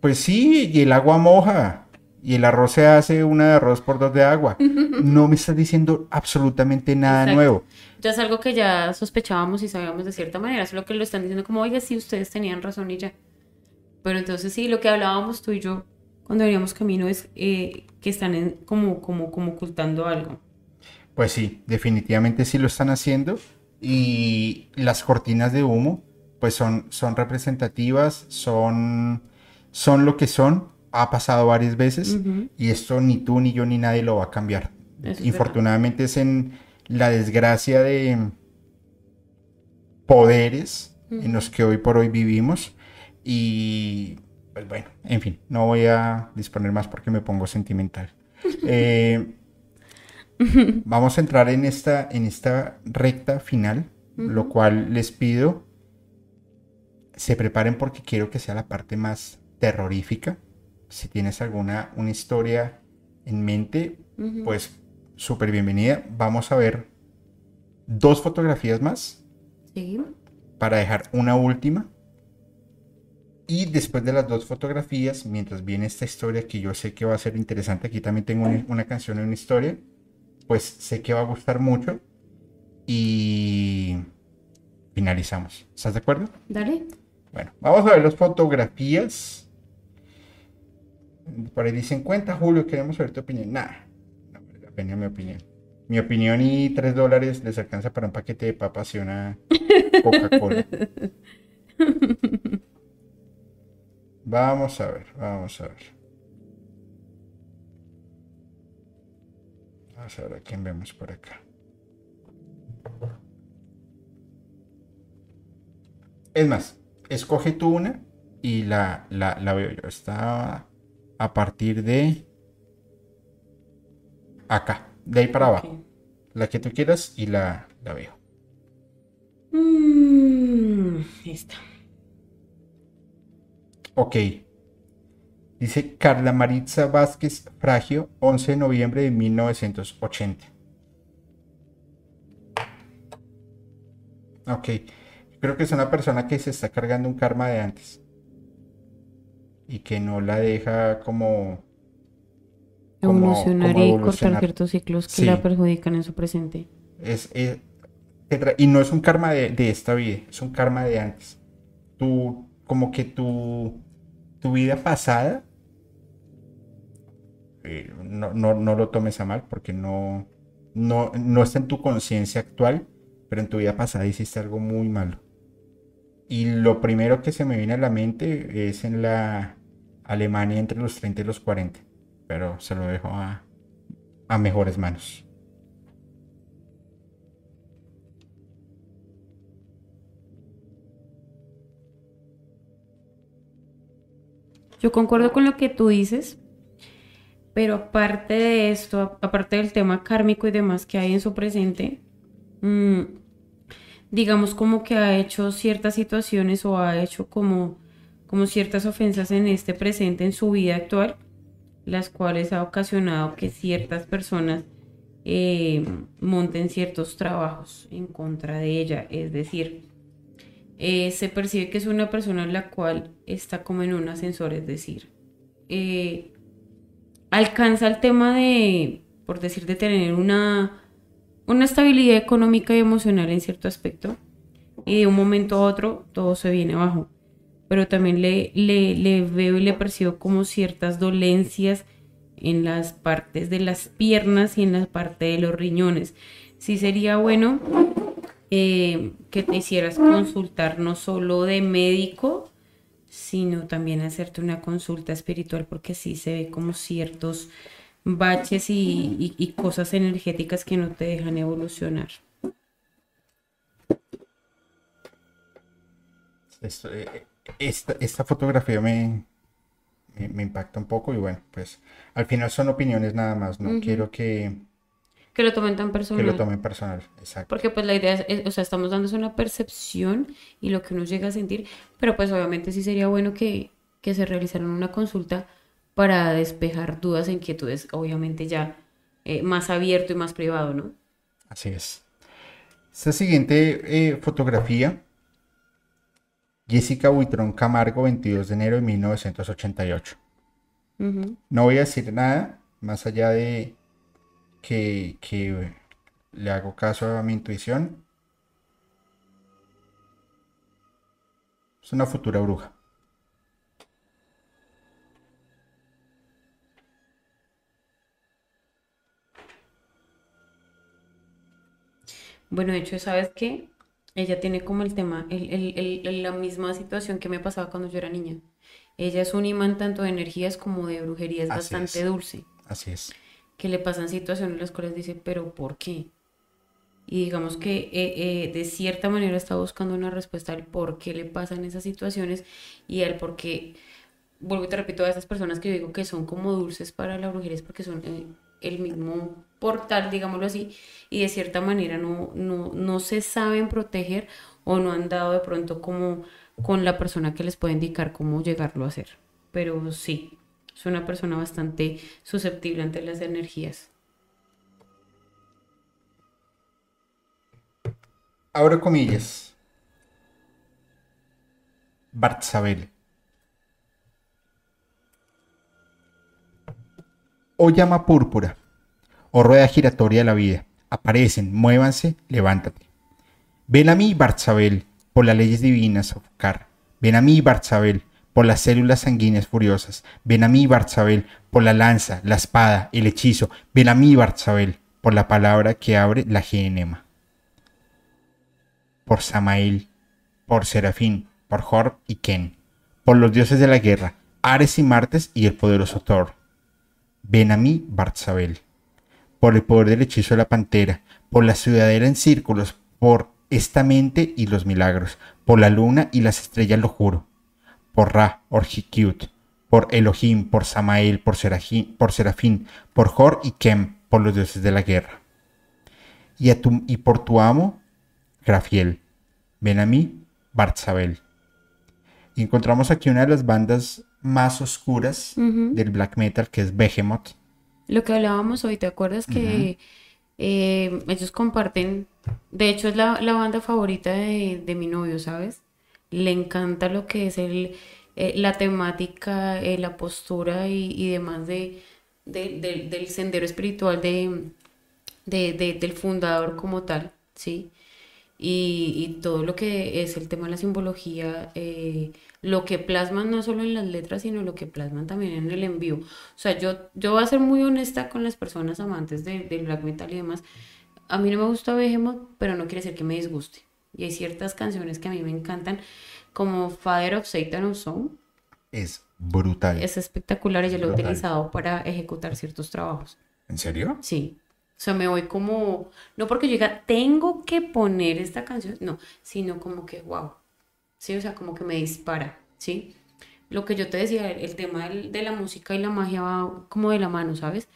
Speaker 1: Pues sí, y el agua moja, y el arroz se hace una de arroz por dos de agua. No me estás diciendo absolutamente nada
Speaker 2: Exacto.
Speaker 1: nuevo.
Speaker 2: ya es algo que ya sospechábamos y sabíamos de cierta manera, solo que lo están diciendo como, oiga, sí, ustedes tenían razón y ya. Pero entonces sí, lo que hablábamos tú y yo cuando veníamos camino es eh, que están en- como, como, como ocultando algo.
Speaker 1: Pues sí, definitivamente sí lo están haciendo y las cortinas de humo pues son, son representativas, son, son lo que son, ha pasado varias veces y esto ni tú ni yo ni nadie lo va a cambiar.
Speaker 2: Eso
Speaker 1: Infortunadamente es en la desgracia de poderes en los que hoy por hoy vivimos y pues bueno, en fin, no voy a disponer más porque me pongo sentimental. Eh, vamos a entrar en esta, en esta recta final, lo cual les pido se preparen porque quiero que sea la parte más terrorífica. Si tienes alguna una historia en mente, pues súper bienvenida. Vamos a ver dos fotografías más
Speaker 2: Sí.
Speaker 1: para dejar una última. Y después de las dos fotografías, mientras viene esta historia que yo sé que va a ser interesante, aquí también tengo una, una canción y una historia, pues sé que va a gustar mucho. Y finalizamos. ¿Estás de acuerdo?
Speaker 2: Dale.
Speaker 1: Bueno, vamos a ver las fotografías. Por ahí dicen, cuenta Julio, queremos ver tu opinión. Nada, no vale la pena mi opinión. Mi opinión y tres dólares les alcanza para un paquete de papas y una Coca-Cola. Vamos a ver, vamos a ver. Vamos a ver a quién vemos por acá. Es más, escoge tú una y la, la, la veo yo. Está a partir de acá, de ahí para abajo. La que tú quieras y la, la veo.
Speaker 2: Mm, esta.
Speaker 1: Ok. Dice Carla Maritza Vázquez Fragio, 11 de noviembre de 1980. Ok. Creo que es una persona que se está cargando un karma de antes. Y que no la deja como... como-
Speaker 2: Evolucionar
Speaker 1: como
Speaker 2: y
Speaker 1: evolucionar.
Speaker 2: cortar ciertos ciclos que
Speaker 1: Sí.
Speaker 2: la perjudican en su presente.
Speaker 1: Es, es- y no es un karma de, de esta vida, es un karma de antes. Tu, como que tu, tu vida pasada, eh, no, no, no lo tomes a mal porque no, no, no está en tu conciencia actual, pero en tu vida pasada hiciste algo muy malo. Y lo primero que se me viene a la mente es en la Alemania entre los 30 y los 40, pero se lo dejo a, a mejores manos.
Speaker 2: Yo concuerdo con lo que tú dices, pero aparte de esto, aparte del tema kármico y demás que hay en su presente, mm, digamos como que ha hecho ciertas situaciones o ha hecho como, como ciertas ofensas en este presente, en su vida actual, las cuales ha ocasionado que ciertas personas eh, monten ciertos trabajos en contra de ella. Es decir, eh, se percibe que es una persona la cual está como en un ascensor, es decir, eh, alcanza el tema de, por decir, de tener una, una estabilidad económica y emocional en cierto aspecto, y de un momento a otro todo se viene abajo. Pero también le, veo y le percibo como ciertas dolencias en las partes de las piernas y en la parte de los riñones. Sí sería bueno eh, que te hicieras consultar no solo de médico, sino también hacerte una consulta espiritual porque sí se ve como ciertos baches y, y- y cosas energéticas que no te dejan evolucionar.
Speaker 1: Esto, eh, esta, esta fotografía me, me, me impacta un poco y bueno, pues al final son opiniones nada más, no quiero que,
Speaker 2: Que lo tomen tan
Speaker 1: que
Speaker 2: personal.
Speaker 1: lo tomen personal, exacto.
Speaker 2: Porque pues la idea es, es- o sea, estamos dándose una percepción y lo que uno llega a sentir, pero pues obviamente sí sería bueno que, que se realizaran una consulta para despejar dudas e inquietudes, obviamente ya eh, más abierto y más privado, ¿no?
Speaker 1: Así es. Esta siguiente eh, fotografía, Jessica Buitrón Camargo, 22 de enero de 1988.
Speaker 2: Ujú.
Speaker 1: No voy a decir nada más allá de que, que le hago caso a mi intuición. Es una futura bruja.
Speaker 2: Bueno, de hecho, ¿sabes qué? Ella tiene como el tema, el- el- el- el- la misma situación que me pasaba cuando yo era niña. Ella es un imán tanto de energías como de brujería, es
Speaker 1: Así
Speaker 2: bastante
Speaker 1: es.
Speaker 2: dulce.
Speaker 1: Así es.
Speaker 2: que le pasan situaciones en las cuales dice, pero ¿por qué? Y digamos que eh, eh, de cierta manera está buscando una respuesta al por qué le pasan esas situaciones y al por qué, vuelvo y te repito, a esas personas que yo digo que son como dulces para la brujería es porque son eh, el mismo portal, digámoslo así, y de cierta manera no, no, no se saben proteger o no han dado de pronto como con la persona que les puede indicar cómo llegarlo a hacer. Pero sí, es una persona bastante susceptible ante las energías.
Speaker 1: Abro comillas. Bartzabel. Oh llama púrpura, oh rueda giratoria de la vida, aparecen, muévanse, levántate. Ven a mí, Barzabel, por las leyes divinas, sofocar. Ven a mí, Barzabel, por las células sanguíneas furiosas. Ven a mí, Barzabel, por la lanza, la espada, el hechizo. Ven a mí, Barzabel, por la palabra que abre la genema. Por Samael, por Serafín, por Jorb y Ken, por los dioses de la guerra, Ares y Martes y el poderoso Thor. Ven a mí, Barzabel, por el poder del hechizo de la pantera, por la ciudadela en círculos, por esta mente y los milagros, por la luna y las estrellas lo juro, por Ra, Orjikiut, por Elohim, por Samael, por, Serafín, por Serafín, por Jor y Kem, por los dioses de la guerra. Y, y por tu amo, Grafiel. Ven a mí, Barzabel. Encontramos aquí una de las bandas más oscuras del black metal, que es Behemoth.
Speaker 2: Lo que hablábamos hoy, ¿te acuerdas que eh, ellos comparten? De hecho, es la, la banda favorita de, de mi novio, ¿sabes? Le encanta lo que es el, eh, la temática, eh, la postura y, y demás de, de- del- del sendero espiritual de- del fundador como tal, ¿sí? Y, y todo lo que es el tema de la simbología, eh, lo que plasman no solo en las letras, sino lo que plasman también en el envío. O sea, yo, yo voy a ser muy honesta con las personas amantes de- del black metal y demás. A mí no me gusta Behemoth, pero no quiere decir que me disguste. Y hay ciertas canciones que a mí me encantan, como Father of Satan of Song.
Speaker 1: Es brutal.
Speaker 2: Es espectacular y yo lo he utilizado para ejecutar ciertos trabajos.
Speaker 1: ¿En serio?
Speaker 2: Sí. Sea, me voy como, no porque yo diga, tengo que poner esta canción, no, sino como que, wow. Sí, o sea, como que me dispara, ¿sí? Lo que yo te decía, el, tema de la música y la magia va como de la mano, ¿sabes?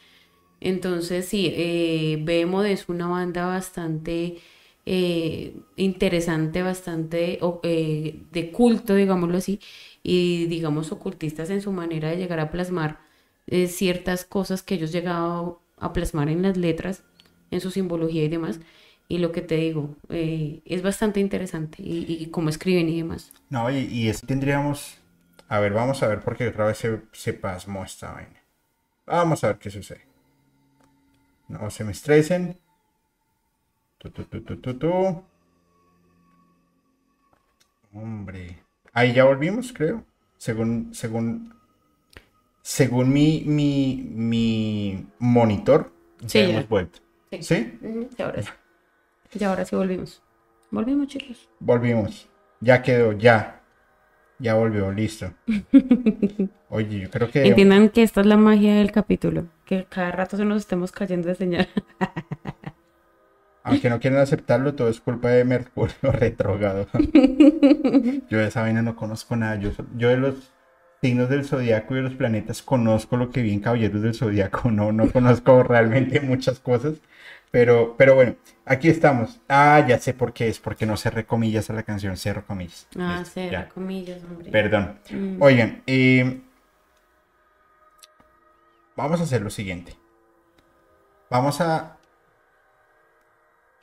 Speaker 2: Entonces, sí, eh, Behemoth es una banda bastante eh, interesante, bastante eh, de culto, digámoslo así, y digamos ocultistas en su manera de llegar a plasmar eh, ciertas cosas que ellos llegado a plasmar en las letras, en su simbología y demás. Y lo que te digo, eh, es bastante interesante y, cómo escriben y demás.
Speaker 1: No, y, y es- tendríamos. A ver, vamos a ver porque otra vez se, pasmó esta vaina. Vamos a ver qué sucede. No se me estresen. Tu, tu, tu, tu, tu, tu. Hombre. Ahí ya volvimos, creo. Según, según, según mi, mi, mi monitor, ya
Speaker 2: Sí, ya.
Speaker 1: hemos vuelto.
Speaker 2: Sí. Y ahora sí. Y ahora sí volvimos. Volvimos, chicos.
Speaker 1: Volvimos. Ya quedó, ya. Ya volvió, listo. Oye, yo creo que...
Speaker 2: Entiendan que esta es la magia del capítulo, que cada rato se nos estemos cayendo de señal.
Speaker 1: Aunque no quieran aceptarlo, todo es culpa de Mercurio retrógrado. Yo de esa vaina no conozco nada. Yo, yo de los signos del zodiaco y de los planetas conozco lo que vi en Caballeros del Zodiaco. No, no conozco realmente muchas cosas. Pero, pero bueno, aquí estamos. Ah, ya sé por qué es, porque no cerré comillas a la canción, cerro comillas.
Speaker 2: Ah,
Speaker 1: ya.
Speaker 2: comillas, hombre.
Speaker 1: Perdón.
Speaker 2: Mm.
Speaker 1: Oigan, eh, vamos a hacer lo siguiente. Vamos a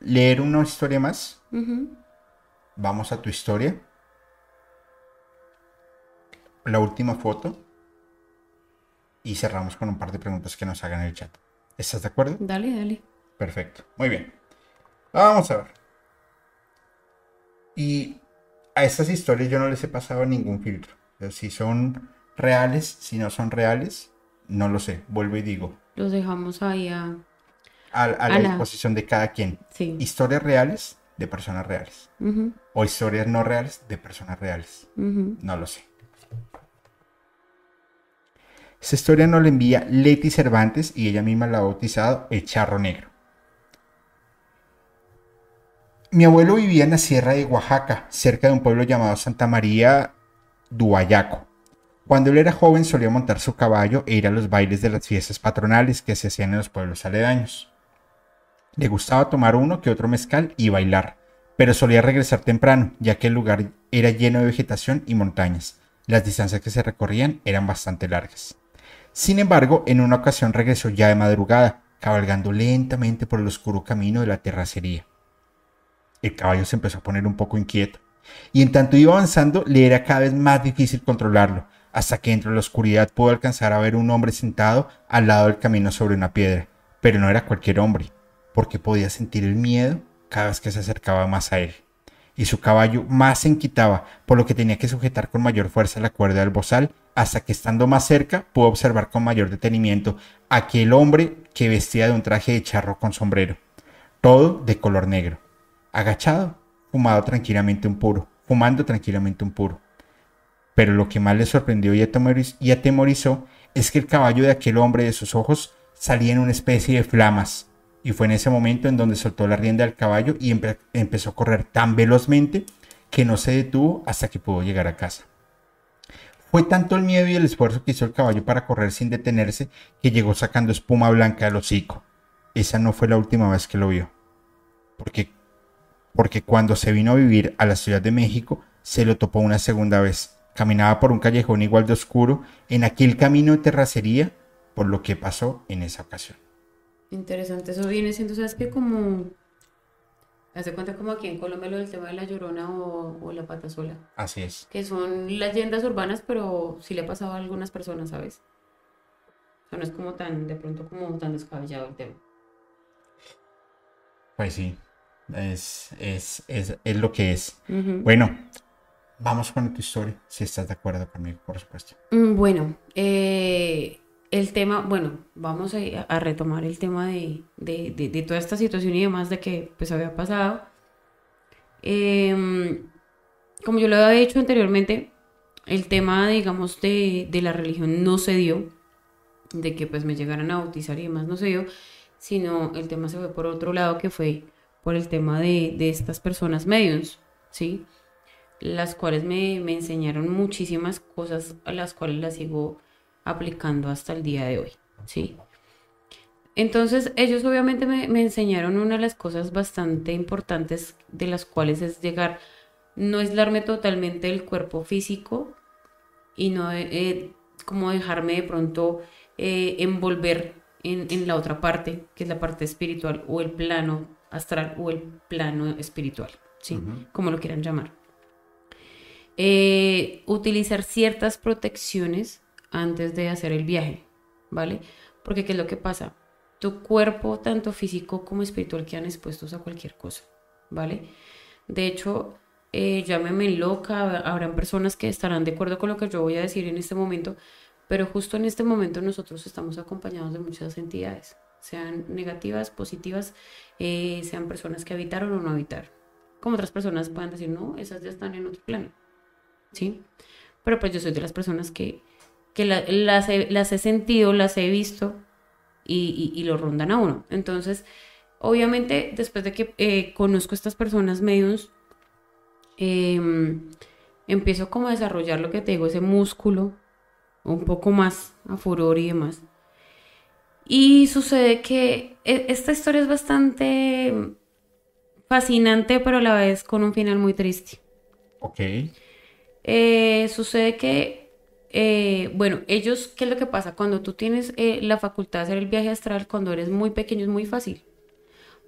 Speaker 1: leer una historia más. Vamos a tu historia. La última foto. Y cerramos con un par de preguntas que nos hagan en el chat. ¿Estás de acuerdo?
Speaker 2: Dale, dale.
Speaker 1: Perfecto. Muy bien. Vamos a ver. Y a estas historias yo no les he pasado ningún filtro. Si son reales, si no son reales, no lo sé. Vuelvo y digo.
Speaker 2: Los dejamos ahí a...
Speaker 1: A, a la disposición de cada quien.
Speaker 2: Sí.
Speaker 1: Historias reales de personas reales. O historias no reales de personas reales. No lo sé. Esta historia nos la envía Leti Cervantes y ella misma la ha bautizado El Charro Negro. Mi abuelo vivía en la sierra de Oaxaca, cerca de un pueblo llamado Santa María Duayaco. Cuando él era joven solía montar su caballo e ir a los bailes de las fiestas patronales que se hacían en los pueblos aledaños. Le gustaba tomar uno que otro mezcal y bailar, pero solía regresar temprano, ya que el lugar era lleno de vegetación y montañas. Las distancias que se recorrían eran bastante largas. Sin embargo, en una ocasión regresó ya de madrugada, cabalgando lentamente por el oscuro camino de la terracería. El caballo se empezó a poner un poco inquieto, y en tanto iba avanzando le era cada vez más difícil controlarlo, hasta que entre la oscuridad pudo alcanzar a ver un hombre sentado al lado del camino sobre una piedra. Pero no era cualquier hombre, porque podía sentir el miedo cada vez que se acercaba más a él. Y su caballo más se enquitaba, por lo que tenía que sujetar con mayor fuerza la cuerda del bozal, hasta que estando más cerca pudo observar con mayor detenimiento aquel hombre que vestía de un traje de charro con sombrero, todo de color negro, agachado, fumado tranquilamente un puro, fumando tranquilamente un puro. Pero lo que más le sorprendió y atemorizó es que el caballo de aquel hombre de sus ojos salía en una especie de flamas, y fue en ese momento en donde soltó la rienda del caballo y empezó a correr tan velozmente que no se detuvo hasta que pudo llegar a casa. Fue tanto el miedo y el esfuerzo que hizo el caballo para correr sin detenerse que llegó sacando espuma blanca del hocico. Esa no fue la última vez que lo vio. Porque, porque cuando se vino a vivir a la Ciudad de México, se lo topó una segunda vez. Caminaba por un callejón igual de oscuro en aquel camino de terracería por lo que pasó en esa ocasión.
Speaker 2: Interesante, eso viene siendo, ¿sabes qué? Como, hace cuenta como aquí en Colombia lo del tema de la llorona o, la pata sola.
Speaker 1: Así es.
Speaker 2: Que son leyendas urbanas, pero sí le ha pasado a algunas personas, ¿sabes? O sea, no es como tan, de pronto como tan descabellado el tema.
Speaker 1: Pues sí, es, es, es, es lo que es. Bueno, vamos con tu historia, si estás de acuerdo conmigo, por supuesto.
Speaker 2: Mm, bueno, eh el tema, bueno, vamos a, retomar el tema de, toda esta situación y demás de que pues había pasado. Em, como yo lo había dicho anteriormente, el tema, digamos, de, la religión no se dio, de que pues me llegaran a bautizar y demás no se dio, sino el tema se fue por otro lado, que fue por el tema de, estas personas mediums, ¿sí? Las cuales me, me enseñaron muchísimas cosas a las cuales las sigo aplicando hasta el día de hoy, ¿sí? Entonces ellos obviamente me, enseñaron una de las cosas bastante importantes de las cuales es llegar, no aislarme totalmente del cuerpo físico y no eh, como dejarme de pronto eh, envolver en, la otra parte, que es la parte espiritual o el plano astral o el plano espiritual, ¿sí? Como lo quieran llamar. Eh, utilizar ciertas protecciones antes de hacer el viaje, ¿vale? Porque ¿qué es lo que pasa? Tu cuerpo, tanto físico como espiritual, quedan expuestos a cualquier cosa, ¿vale? De hecho, eh, llámeme loca, habrán personas que estarán de acuerdo con lo que yo voy a decir en este momento, pero justo en este momento nosotros estamos acompañados de muchas entidades, sean negativas, positivas, eh, sean personas que habitaron o no habitaron. Como otras personas pueden decir, no, esas ya están en otro plano, ¿sí? Pero pues yo soy de las personas que que las, he, las, he, sentido, las he visto y, lo rondan a uno. Entonces, obviamente, después de que eh, conozco a estas personas medios, em, empiezo como a desarrollar lo que te digo, ese músculo, un poco más a furor y demás. Y sucede que e, esta historia es bastante fascinante, pero a la vez con un final muy triste.
Speaker 1: Ok.
Speaker 2: Eh, sucede que eh, bueno, ellos, ¿qué es lo que pasa? Cuando tú tienes eh, la facultad de hacer el viaje astral, cuando eres muy pequeño es muy fácil.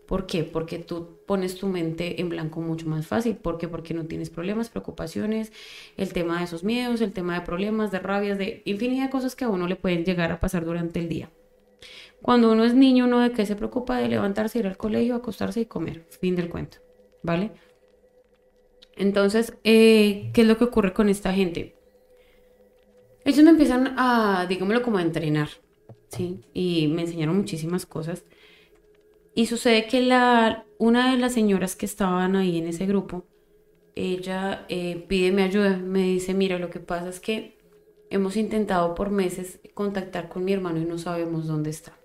Speaker 2: ¿Por qué? Porque tú pones tu mente en blanco mucho más fácil. ¿Por qué? Porque no tienes problemas, preocupaciones, el tema de esos miedos, el tema de problemas, de rabias, de infinidad de cosas que a uno le pueden llegar a pasar durante el día. Cuando uno es niño, uno de qué se preocupa de levantarse, ir al colegio, acostarse y comer. Fin del cuento. ¿Vale? Entonces, eh, ¿qué es lo que ocurre con esta gente? Ellos me empiezan a, digámoslo, como a entrenar, ¿sí? Y me enseñaron muchísimas cosas. Y sucede que la, una de las señoras que estaban ahí en ese grupo, ella eh, pide mi ayuda, me dice, mira, lo que pasa es que hemos intentado por meses contactar con mi hermano y no sabemos dónde está.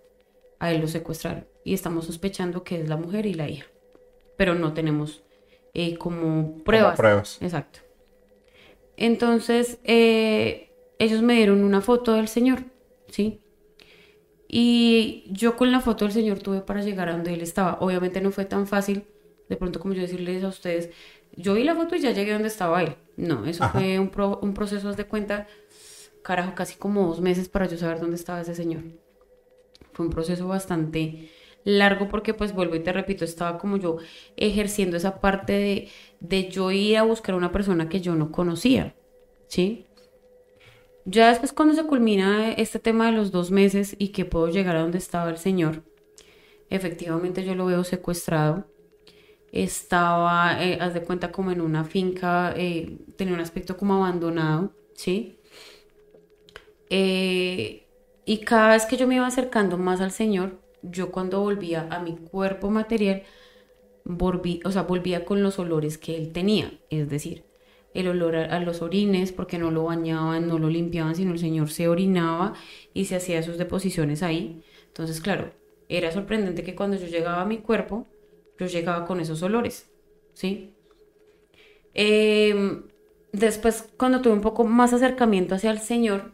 Speaker 2: A él lo secuestraron y estamos sospechando que es la mujer y la hija, pero no tenemos eh, como pruebas.
Speaker 1: pruebas.
Speaker 2: Exacto. Entonces, eh, ellos me dieron una foto del Señor, ¿sí? Y yo con la foto del Señor tuve para llegar a donde Él estaba. Obviamente no fue tan fácil, de pronto como yo decirles a ustedes, yo vi la foto y ya llegué a donde estaba Él. No, eso fue un, un proceso, de cuenta, carajo, casi como dos meses para yo saber dónde estaba ese Señor. Fue un proceso bastante largo porque pues vuelvo y te repito, estaba como yo ejerciendo esa parte de, de yo ir a buscar a una persona que yo no conocía, ¿sí? Ya después cuando se culmina este tema de los dos meses y que puedo llegar a donde estaba el señor, efectivamente yo lo veo secuestrado. Estaba, eh, haz de cuenta, como en una finca, eh, tenía un aspecto como abandonado, ¿sí? Eh, y cada vez que yo me iba acercando más al Señor, yo cuando volvía a mi cuerpo material, volví, o sea, volvía con los olores que él tenía, es decir, el olor a, los orines, porque no lo bañaban, no lo limpiaban, sino el Señor se orinaba y se hacía sus deposiciones ahí. Entonces, claro, era sorprendente que cuando yo llegaba a mi cuerpo, yo llegaba con esos olores, ¿sí? Eh, después, cuando tuve un poco más acercamiento hacia el Señor,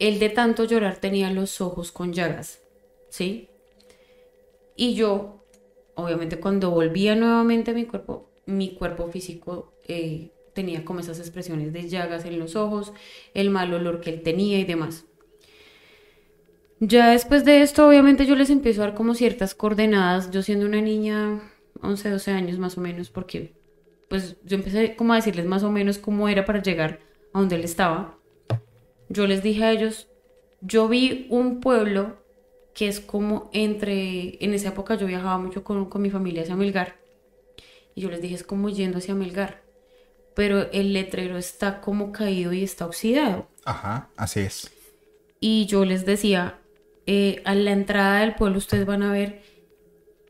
Speaker 2: él de tanto llorar tenía los ojos con llagas, ¿sí? Y yo, obviamente, cuando volvía nuevamente a mi cuerpo, mi cuerpo físico eh, tenía como esas expresiones de llagas en los ojos, el mal olor que él tenía y demás. Ya después de esto, obviamente yo les empiezo a dar como ciertas coordenadas, yo siendo una niña, 11, 12 años más o menos, porque pues yo empecé como a decirles más o menos cómo era para llegar a donde él estaba. Yo les dije a ellos, yo vi un pueblo que es como entre, en esa época yo viajaba mucho con, con mi familia hacia Melgar, y yo les dije, es como yendo hacia Melgar, pero el letrero está como caído y está oxidado.
Speaker 1: Ajá, así es.
Speaker 2: Y yo les decía, eh, a la entrada del pueblo ustedes van a ver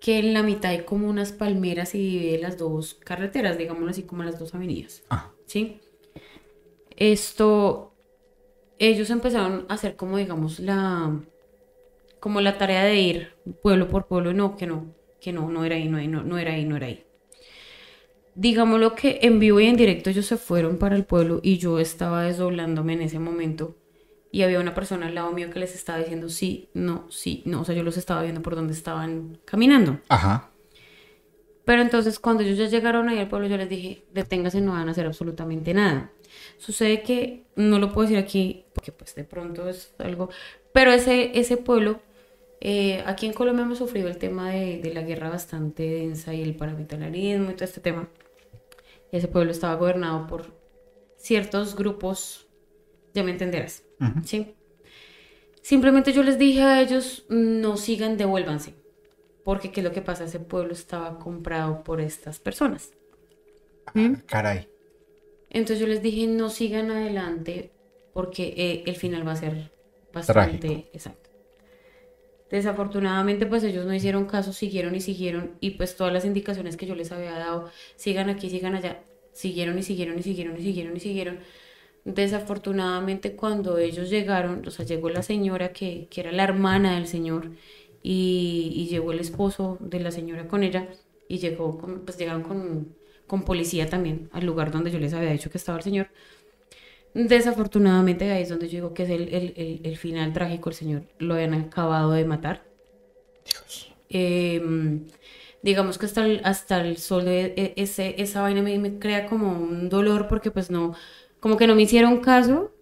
Speaker 2: que en la mitad hay como unas palmeras y divide las dos carreteras, digámoslo así, como las dos avenidas.
Speaker 1: Ah.
Speaker 2: ¿Sí? Esto, ellos empezaron a hacer como, digamos, la, como la tarea de ir pueblo por pueblo, no, que no, que no, no era ahí, no, no, no era ahí, no era ahí. Digámoslo que en vivo y en directo ellos se fueron para el pueblo y yo estaba desdoblándome en ese momento y había una persona al lado mío que les estaba diciendo sí, no, sí, no, o sea, yo los estaba viendo por donde estaban caminando.
Speaker 1: Ajá.
Speaker 2: Pero entonces cuando ellos ya llegaron ahí al pueblo, yo les dije, deténgase, no van a hacer absolutamente nada. Sucede que no lo puedo decir aquí porque pues de pronto es algo, pero ese, ese pueblo, eh, aquí en Colombia hemos sufrido el tema de, de la guerra bastante densa y el paramilitarismo y todo este tema. Ese pueblo estaba gobernado por ciertos grupos, ya me entenderás. ¿sí? Simplemente yo les dije a ellos, no sigan, devuélvanse. Porque qué es lo que pasa, ese pueblo estaba comprado por estas personas. ¿Mm?
Speaker 1: Caray.
Speaker 2: Entonces yo les dije, no sigan adelante porque eh, el final va a ser bastante
Speaker 1: Trágico.
Speaker 2: exacto. Desafortunadamente, pues ellos no hicieron caso, siguieron y siguieron, y pues todas las indicaciones que yo les había dado, sigan aquí, sigan allá, siguieron y siguieron y siguieron y siguieron y siguieron. Desafortunadamente, cuando ellos llegaron, o sea, llegó la señora que, que era la hermana del señor, y, y llegó el esposo de la señora con ella, y llegó, pues llegaron con, con policía también al lugar donde yo les había dicho que estaba el señor. Desafortunadamente ahí es donde yo digo que es el, el- el- el final trágico, el señor lo habían acabado de matar.
Speaker 1: Dios.
Speaker 2: Eh, digamos que hasta el, hasta el sol de e- ese, esa vaina me, me crea como un dolor porque pues no, como que no me hicieron caso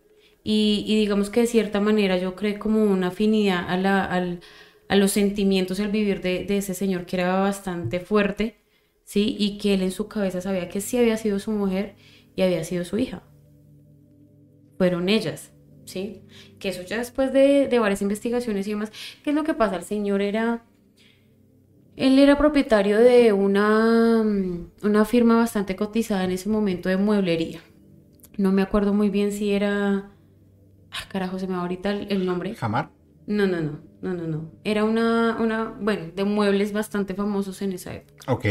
Speaker 2: y, y digamos que de cierta manera yo creé como una afinidad a, la, al- a los sentimientos y al vivir de, de ese señor que era bastante fuerte, ¿sí? Y que él en su cabeza sabía que sí había sido su mujer y había sido su hija. Fueron ellas, ¿sí? Que eso ya después de, de varias investigaciones y demás, ¿qué es lo que pasa? El señor era... Él era propietario de una, mm, una firma bastante cotizada en ese momento de mueblería. No me acuerdo muy bien si era... Ah, carajo, se me va ahorita el, el nombre.
Speaker 1: Jamar.
Speaker 2: No, no, no, no, no, no. Era una, una, bueno, de muebles bastante famosos en esa época.
Speaker 1: Ok.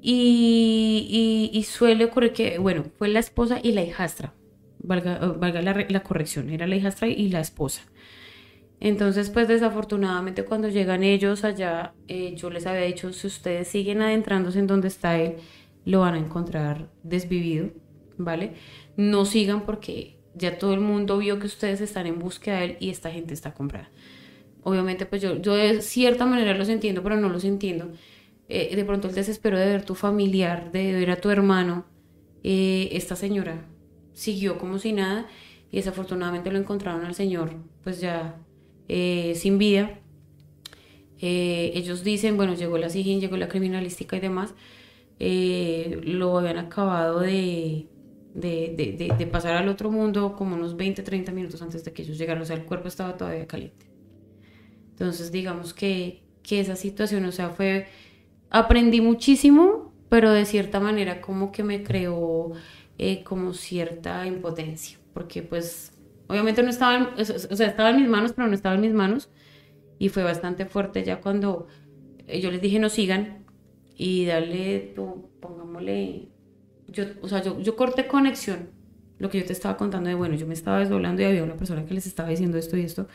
Speaker 2: Y, y- y suele ocurrir que, bueno, fue la esposa y la hijastra. Valga, valga la, la corrección, era la hijastra y la esposa. Entonces, pues desafortunadamente cuando llegan ellos allá, eh, yo les había dicho, si ustedes siguen adentrándose en donde está él, lo van a encontrar desvivido, ¿vale? No sigan porque ya todo el mundo vio que ustedes están en búsqueda de él y esta gente está comprada. Obviamente, pues yo, yo de cierta manera los entiendo, pero no los entiendo. Eh, de pronto el desespero de ver tu familiar, de ver a tu hermano, eh, esta señora siguió como si nada y desafortunadamente lo encontraron al señor pues ya eh, sin vida. Eh, ellos dicen, bueno, llegó la SIGIN, llegó la criminalística y demás, eh, lo habían acabado de, de, de, de, pasar al otro mundo como unos 20, 30 minutos antes de que ellos llegaran, o sea, el cuerpo estaba todavía caliente. Entonces, digamos que, que esa situación, o sea, fue, aprendí muchísimo, pero de cierta manera como que me creó eh, como cierta impotencia, porque pues obviamente no estaba, o sea, estaba en mis manos, pero no estaba en mis manos, y fue bastante fuerte ya cuando eh, yo les dije no sigan y darle, pongámosle, yo, o sea, yo, yo corté conexión, lo que yo te estaba contando de, bueno, yo me estaba desdoblando y había una persona que les estaba diciendo esto y esto,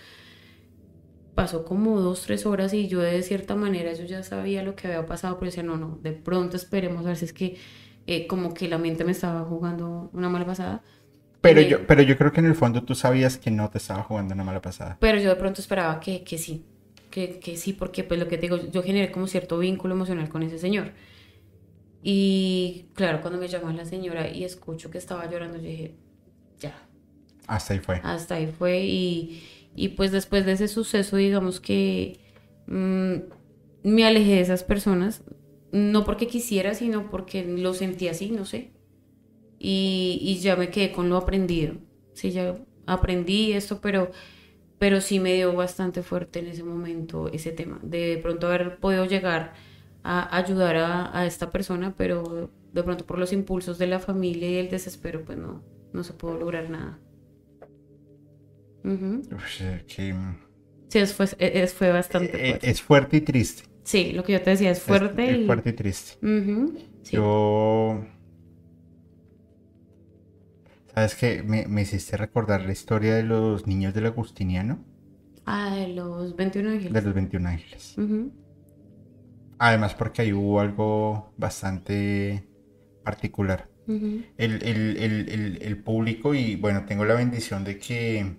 Speaker 2: pasó como dos, tres horas y yo de cierta manera yo ya sabía lo que había pasado, pero decía, no, no, de pronto esperemos a ver si es que eh, como que la mente me estaba jugando una mala pasada.
Speaker 1: Pero
Speaker 2: Eh,
Speaker 1: yo, pero yo creo que en el fondo tú sabías que no te estaba jugando una mala pasada.
Speaker 2: Pero yo de pronto esperaba que, que sí, que, que sí, porque pues lo que te digo, yo generé como cierto vínculo emocional con ese señor. Y claro, cuando me llamó la señora y escucho que estaba llorando, yo dije, ya,
Speaker 1: Hasta ahí fue.
Speaker 2: hasta ahí fue. Y, y pues después de ese suceso, digamos que mm, me alejé de esas personas, no porque quisiera, sino porque lo sentí así, no sé. Y, y ya me quedé con lo aprendido. Sí, ya aprendí esto, pero, pero sí me dio bastante fuerte en ese momento ese tema. De pronto haber podido llegar a ayudar a, a esta persona, pero de pronto por los impulsos de la familia y el desespero, pues no, no se pudo lograr nada.
Speaker 1: Uf, eh, que,
Speaker 2: Sí, es, fue, es- fue bastante
Speaker 1: eh,
Speaker 2: fuerte.
Speaker 1: es fuerte y triste.
Speaker 2: Sí, lo que yo te decía es fuerte.
Speaker 1: Es,
Speaker 2: y-
Speaker 1: fuerte y triste.
Speaker 2: Sí.
Speaker 1: Yo. ¿Sabes qué? Me, me hiciste recordar la historia de los niños del Agustiniano,
Speaker 2: Ah, de los 21
Speaker 1: de
Speaker 2: ángeles.
Speaker 1: los 21 ángeles. Además, porque ahí hubo algo bastante particular. el- el- el- el público, y bueno, tengo la bendición de que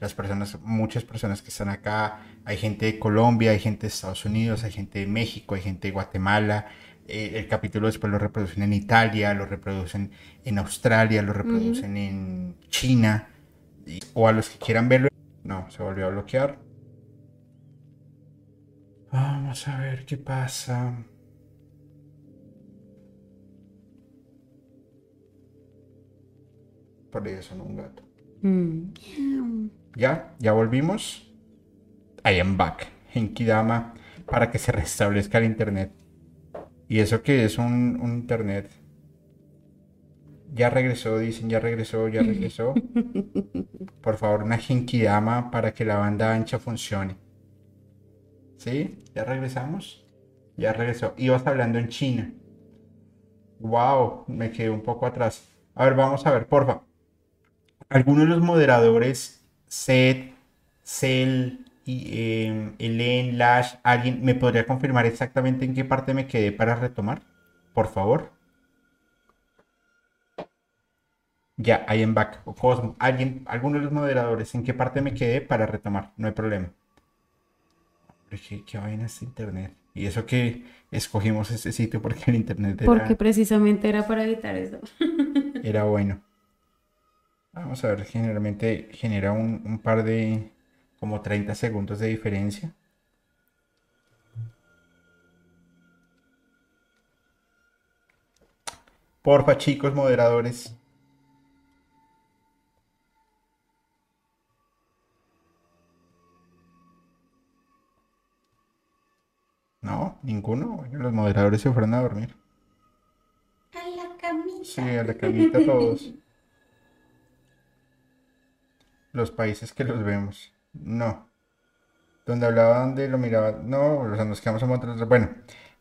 Speaker 1: las personas, muchas personas que están acá, hay gente de Colombia, hay gente de Estados Unidos, hay gente de México, hay gente de Guatemala. eh, el capítulo después lo reproducen en Italia, lo reproducen en Australia, lo reproducen en China. y- o a los que quieran verlo. No, se volvió a bloquear. Vamos a ver qué pasa. Por eso son un gato.
Speaker 2: Mm.
Speaker 1: Ya, ya volvimos. I am back. Dama para que se restablezca el internet. Y eso que es un, un internet. Ya regresó, dicen, ya regresó, ya regresó. Por favor, una Dama para que la banda ancha funcione. ¿Sí? ¿Ya regresamos? Ya regresó. Ibas hablando en China. Wow, me quedé un poco atrás. A ver, vamos a ver, porfa. Algunos de los moderadores, Seth, Cell, y, eh, Elen, Lash, alguien, ¿me podría confirmar exactamente en qué parte me quedé para retomar? Por favor. Ya, I am back. O Cosmo, alguien, alguno de los moderadores, ¿en qué parte me quedé para retomar? No hay problema. ¿Qué, qué vaina este internet? Y eso que escogimos este sitio porque el internet era,
Speaker 2: Porque precisamente era para evitar eso.
Speaker 1: era bueno. Vamos a ver, generalmente genera un, un par de como 30 segundos de diferencia. Porfa, chicos moderadores. No, ninguno. Bueno, los moderadores se fueron a dormir.
Speaker 3: A la camisa.
Speaker 1: Sí, a la camita todos. Los países que los vemos. No. Donde hablaba, donde lo miraba. No, o sea, nos quedamos en otros. Bueno,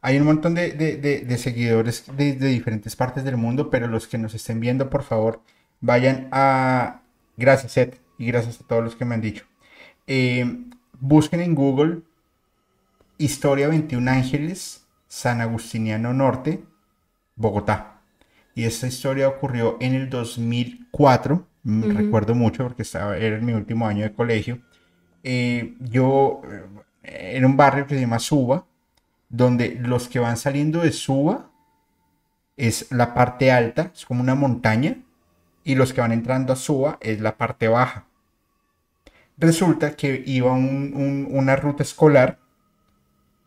Speaker 1: hay un montón de, de- de- de seguidores de, de diferentes partes del mundo, pero los que nos estén viendo, por favor, vayan a. Gracias, Seth, y gracias a todos los que me han dicho. Eh, busquen en Google Historia 21 Ángeles, San Agustiniano Norte, Bogotá. Y esta historia ocurrió en el 2004, mm, recuerdo mucho porque estaba, era mi último año de colegio. Eh, yo, eh, en un barrio que se llama Suba, donde los que van saliendo de Suba es la parte alta, es como una montaña, y los que van entrando a Suba es la parte baja. Resulta que iba un- un- una ruta escolar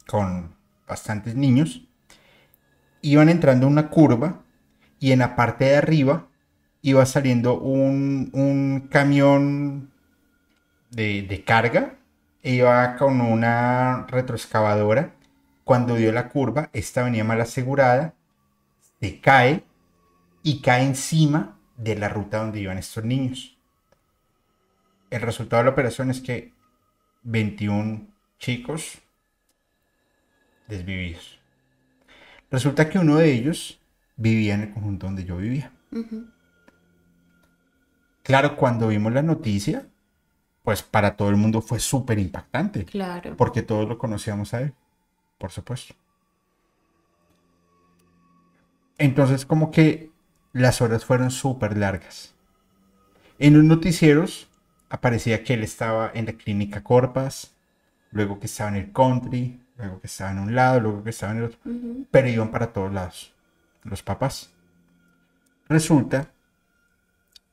Speaker 1: con bastantes niños, iban entrando a una curva y en la parte de arriba iba saliendo un, un camión de, de carga, iba con una retroexcavadora. Cuando dio la curva, esta venía mal asegurada, se cae y cae encima de la ruta donde iban estos niños. El resultado de la operación es que 21 chicos desvividos. Resulta que uno de ellos vivía en el conjunto donde yo vivía. Claro, cuando vimos la noticia, pues para todo el mundo fue súper impactante,
Speaker 2: Claro.
Speaker 1: porque todos lo conocíamos a él, por supuesto. Entonces como que las horas fueron súper largas. En los noticieros aparecía que él estaba en la clínica Corpas, luego que estaba en el country, luego que estaba en un lado, luego que estaba en el otro,
Speaker 2: Ujú.
Speaker 1: pero iban para todos lados, los papás. Resulta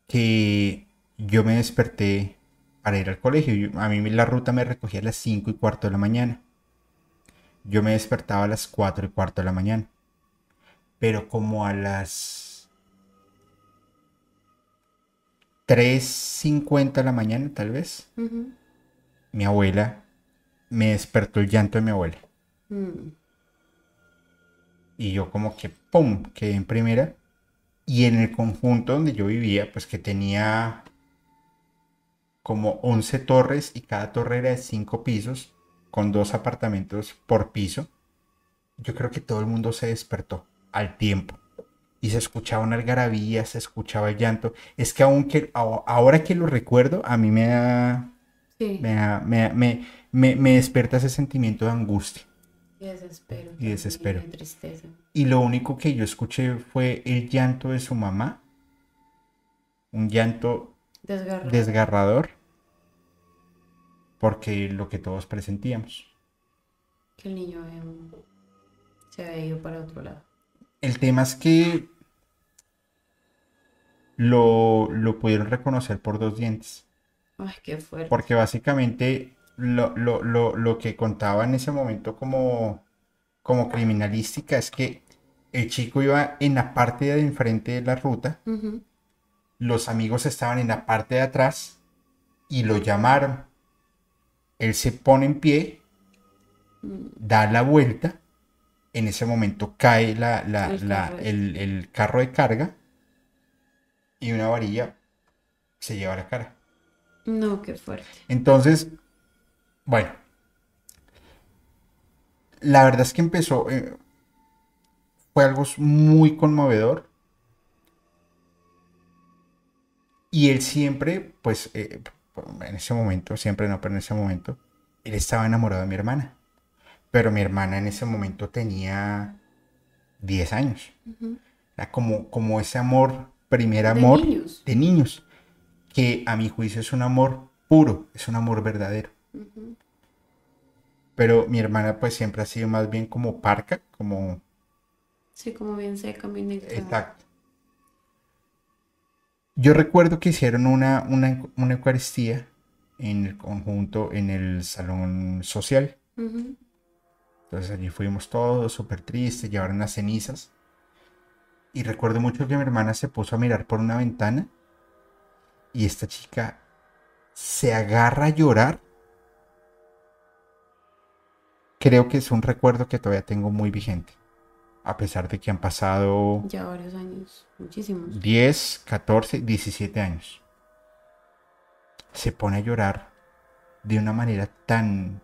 Speaker 1: que yo me desperté para ir al colegio. Yo- a mí la ruta me recogía a las 5 y cuarto de la mañana. Yo me despertaba a las 4 y cuarto de la mañana. Pero como a las 3.50 de la mañana, tal vez, mi abuela me despertó el llanto de mi abuela.
Speaker 2: Mm.
Speaker 1: Y yo como que, ¡pum!, quedé en primera. Y en el conjunto donde yo vivía, pues que tenía como 11 torres y cada torre era de 5 pisos, con dos apartamentos por piso. Yo creo que todo el mundo se despertó al tiempo. Y se escuchaba una algarabía, se escuchaba el llanto. Es que aunque ahora que lo recuerdo, a mí me da,
Speaker 2: Sí.
Speaker 1: me, da- me, me, me- me despierta ese sentimiento de angustia.
Speaker 2: Y desespero.
Speaker 1: Y desespero.
Speaker 2: de tristeza.
Speaker 1: Y lo único que yo escuché fue el llanto de su mamá. Un llanto
Speaker 2: Desgarrado.
Speaker 1: desgarrador. Porque lo que todos presentíamos.
Speaker 2: que el niño había- se había ido para otro lado.
Speaker 1: El tema es que lo, lo pudieron reconocer por dos dientes.
Speaker 2: Ay, qué fuerte.
Speaker 1: Porque básicamente lo, lo- lo- lo que contaba en ese momento como, como criminalística es que el chico iba en la parte de enfrente de la ruta. Los amigos estaban en la parte de atrás y lo llamaron. Él se pone en pie,
Speaker 2: Mm.
Speaker 1: da la vuelta, en ese momento cae la- la-
Speaker 2: El
Speaker 1: la-
Speaker 2: carro.
Speaker 1: el, el carro de carga y una varilla se lleva la cara.
Speaker 2: No, qué fuerte.
Speaker 1: Entonces, bueno, la verdad es que empezó, eh, fue algo muy conmovedor. Y él siempre, pues, eh, en ese momento, siempre no, pero en ese momento, él estaba enamorado de mi hermana. Pero mi hermana en ese momento tenía 10 años. Era como, como ese amor, primer
Speaker 2: De
Speaker 1: amor
Speaker 2: niños.
Speaker 1: de niños, que a mi juicio es un amor puro, es un amor verdadero. Pero mi hermana pues siempre ha sido más bien como parca, como...
Speaker 2: Sí, como bien seca, bien negra.
Speaker 1: Exacto. Yo recuerdo que hicieron una, una, una Eucaristía en el conjunto, en el salón social. Entonces allí fuimos todos súper tristes, llevaron las cenizas. Y recuerdo mucho que mi hermana se puso a mirar por una ventana y esta chica se agarra a llorar. Creo que es un recuerdo que todavía tengo muy vigente. A pesar de que han pasado
Speaker 2: Ya varios años, muchísimos.
Speaker 1: 10, 14, 17 años. Se pone a llorar de una manera tan,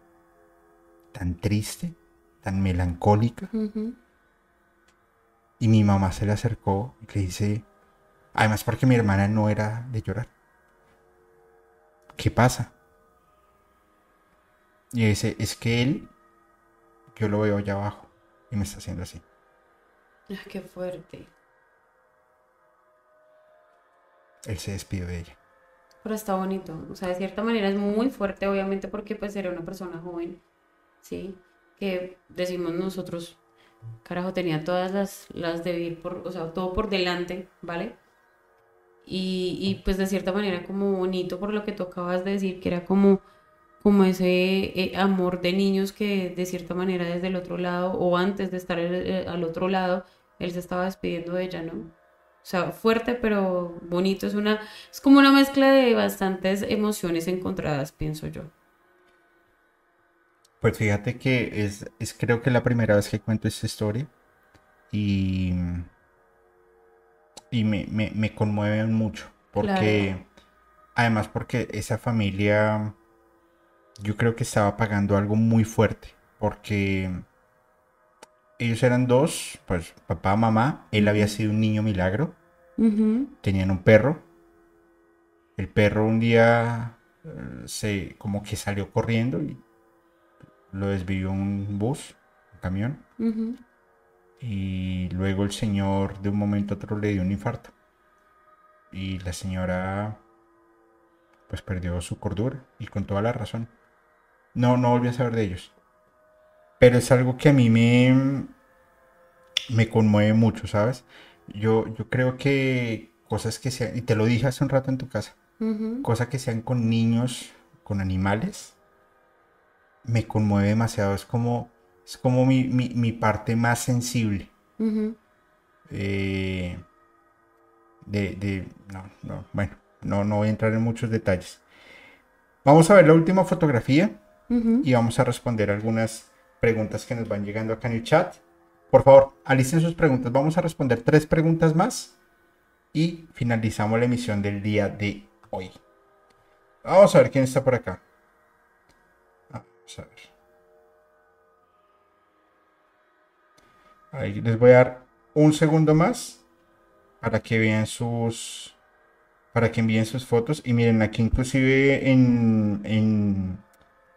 Speaker 1: tan triste, tan melancólica. Y mi mamá se le acercó y le dice, además porque mi hermana no era de llorar. ¿Qué pasa? Y dice, es que él, yo lo veo allá abajo y me está haciendo así.
Speaker 2: Ay, qué fuerte.
Speaker 1: Él se despidió de ella.
Speaker 2: Pero está bonito. O sea, de cierta manera es muy fuerte, obviamente, porque pues era una persona joven. Sí. Que decimos nosotros, carajo, tenía todas las, las de vivir por, o sea, todo por delante, ¿vale? Y, y pues de cierta manera como bonito por lo que tú acabas de decir, que era como, como ese eh, amor de niños que de cierta manera desde el otro lado o antes de estar eh, al otro lado, él se estaba despidiendo de ella, ¿no? O sea, fuerte pero bonito. Es una, es como una mezcla de bastantes emociones encontradas, pienso yo.
Speaker 1: Pues fíjate que es, es creo que la primera vez que cuento esta historia y, y me, me, me conmueve mucho porque además porque esa familia yo creo que estaba pagando algo muy fuerte porque ellos eran dos, pues papá, mamá, él había sido un niño milagro, tenían un perro, el perro un día eh, se como que salió corriendo y lo desvió un bus, un camión, y luego el señor de un momento a otro le dio un infarto. Y la señora pues perdió su cordura y con toda la razón. No, no volví a saber de ellos. Pero es algo que a mí me, me conmueve mucho, ¿sabes? Yo, yo creo que cosas que sean, y te lo dije hace un rato en tu casa, cosas que sean con niños, con animales, me conmueve demasiado. Es como, es como mi, mi- mi parte más sensible. Eh, de, de- no, no, bueno, no, no voy a entrar en muchos detalles. Vamos a ver la última fotografía Y vamos a responder algunas preguntas que nos van llegando acá en el chat. Por favor, alisten sus preguntas. Vamos a responder tres preguntas más y finalizamos la emisión del día de hoy. Vamos a ver quién está por acá. Vamos a ver. Ahí les voy a dar un segundo más para que vean sus para que envíen sus fotos y miren aquí inclusive en, en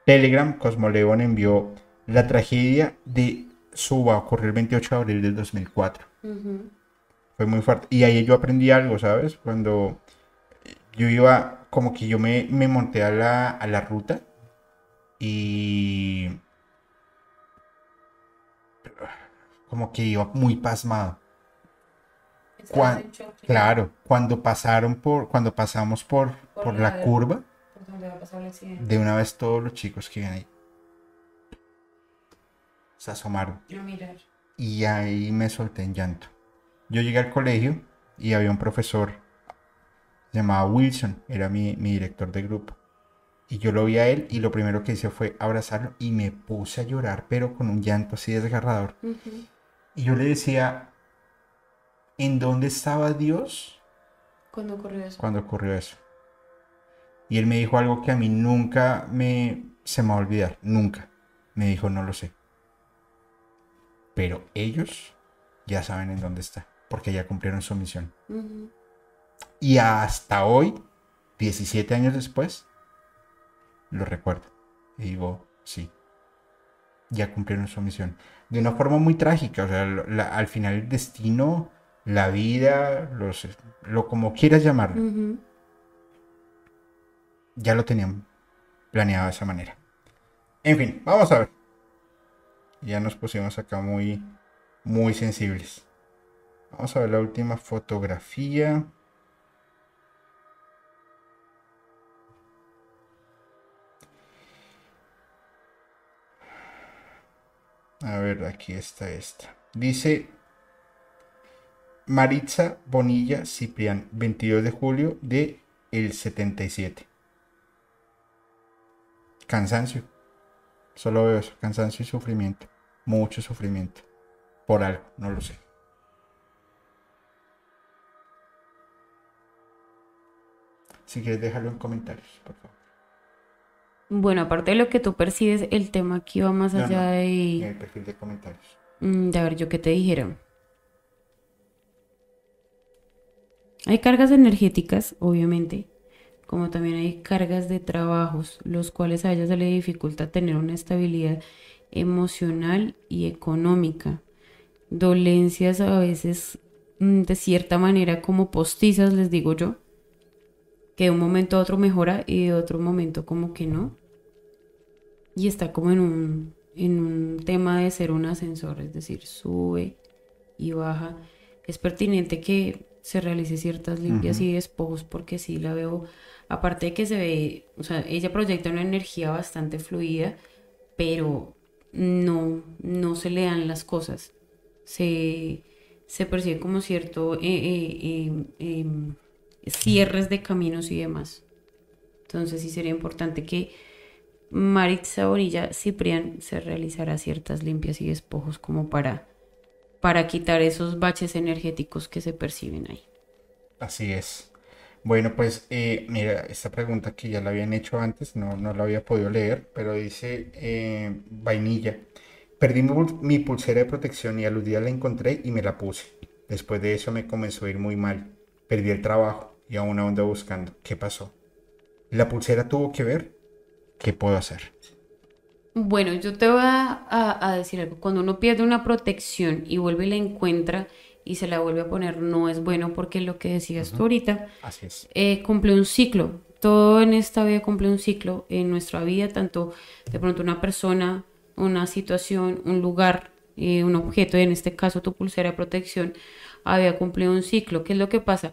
Speaker 1: Telegram Cosmoleón envió la tragedia de Suba ocurrió el 28 de abril del 2004
Speaker 2: Ujú.
Speaker 1: fue muy fuerte. Y ahí yo aprendí algo sabes cuando yo iba como que yo me, me monté a la, a la ruta y como que iba muy pasmado.
Speaker 2: Estabas
Speaker 1: Cuan-
Speaker 2: en shock,
Speaker 1: Claro, cuando pasaron por, cuando pasamos por,
Speaker 2: Por
Speaker 1: por
Speaker 2: la-
Speaker 1: la curva,
Speaker 2: donde va a pasar el accidente.
Speaker 1: de una vez todos los chicos que iban ahí se asomaron
Speaker 2: A mirar.
Speaker 1: y ahí me solté en llanto. Yo llegué al colegio y había un profesor, se llamaba Wilson, era mi, mi director de grupo. Y yo lo vi a él y lo primero que hice fue abrazarlo y me puse a llorar, pero con un llanto así desgarrador. Y yo le decía, ¿en dónde estaba Dios?
Speaker 2: ¿Cuándo ocurrió eso?
Speaker 1: cuando ocurrió eso. Y él me dijo algo que a mí nunca me se me va a olvidar, nunca. Me dijo, no lo sé. Pero ellos ya saben en dónde está, porque ya cumplieron su misión. Y hasta hoy, 17 años después, lo recuerdo. Y digo, sí, ya cumplieron su misión. De una forma muy trágica, o sea, la- al final el destino, la vida, los, lo como quieras llamarlo. Ya lo tenían planeado de esa manera. En fin, vamos a ver. Ya nos pusimos acá muy, muy sensibles. Vamos a ver la última fotografía. A ver, aquí está esta. Dice Maritza Bonilla Ciprián, 22 de julio de el 77. Cansancio. Solo veo eso, cansancio y sufrimiento. Mucho sufrimiento. Por algo, no lo sé. Si quieres déjalo en comentarios, por favor.
Speaker 2: Bueno, aparte de lo que tú percibes, el tema aquí va más
Speaker 1: No,
Speaker 2: allá
Speaker 1: no, En
Speaker 2: de,
Speaker 1: el perfil de comentarios.
Speaker 2: mm, de a ver, yo qué te dijera. Hay cargas energéticas, obviamente, como también hay cargas de trabajos, los cuales a ella se le dificulta tener una estabilidad emocional y económica. Dolencias a veces, mm, de cierta manera, como postizas, les digo yo, que de un momento a otro mejora y de otro momento como que no. Y está como en un, en un tema de ser un ascensor, es decir, sube y baja. Es pertinente que se realice ciertas limpias y despojos porque sí la veo, aparte de que se ve, o sea, ella proyecta una energía bastante fluida, pero no, no se le dan las cosas. Se, se percibe como cierto eh, eh, eh, em, cierres de caminos y demás. Entonces sí sería importante que Maritza Orilla Ciprián se realizara ciertas limpias y despojos como para, para quitar esos baches energéticos que se perciben ahí.
Speaker 1: Así es. Bueno, pues eh, mira, esta pregunta que ya la habían hecho antes, no, no la había podido leer, pero dice eh, vainilla. Perdí mi, pul- mi pulsera de protección y a los días la encontré y me la puse. Después de eso me comenzó a ir muy mal. Perdí el trabajo y aún ando buscando. ¿Qué pasó? ¿La pulsera tuvo que ver? ¿Qué puedo hacer?
Speaker 2: Bueno, yo te voy a, a- a decir algo. Cuando uno pierde una protección y vuelve y la encuentra y se la vuelve a poner, no es bueno porque lo que decías tú ahorita,
Speaker 1: Así es.
Speaker 2: eh, cumple un ciclo. Todo en esta vida cumple un ciclo. En nuestra vida, tanto de pronto una persona, una situación, un lugar, eh, un objeto, y en este caso tu pulsera de protección, había cumplido un ciclo. ¿Qué es lo que pasa?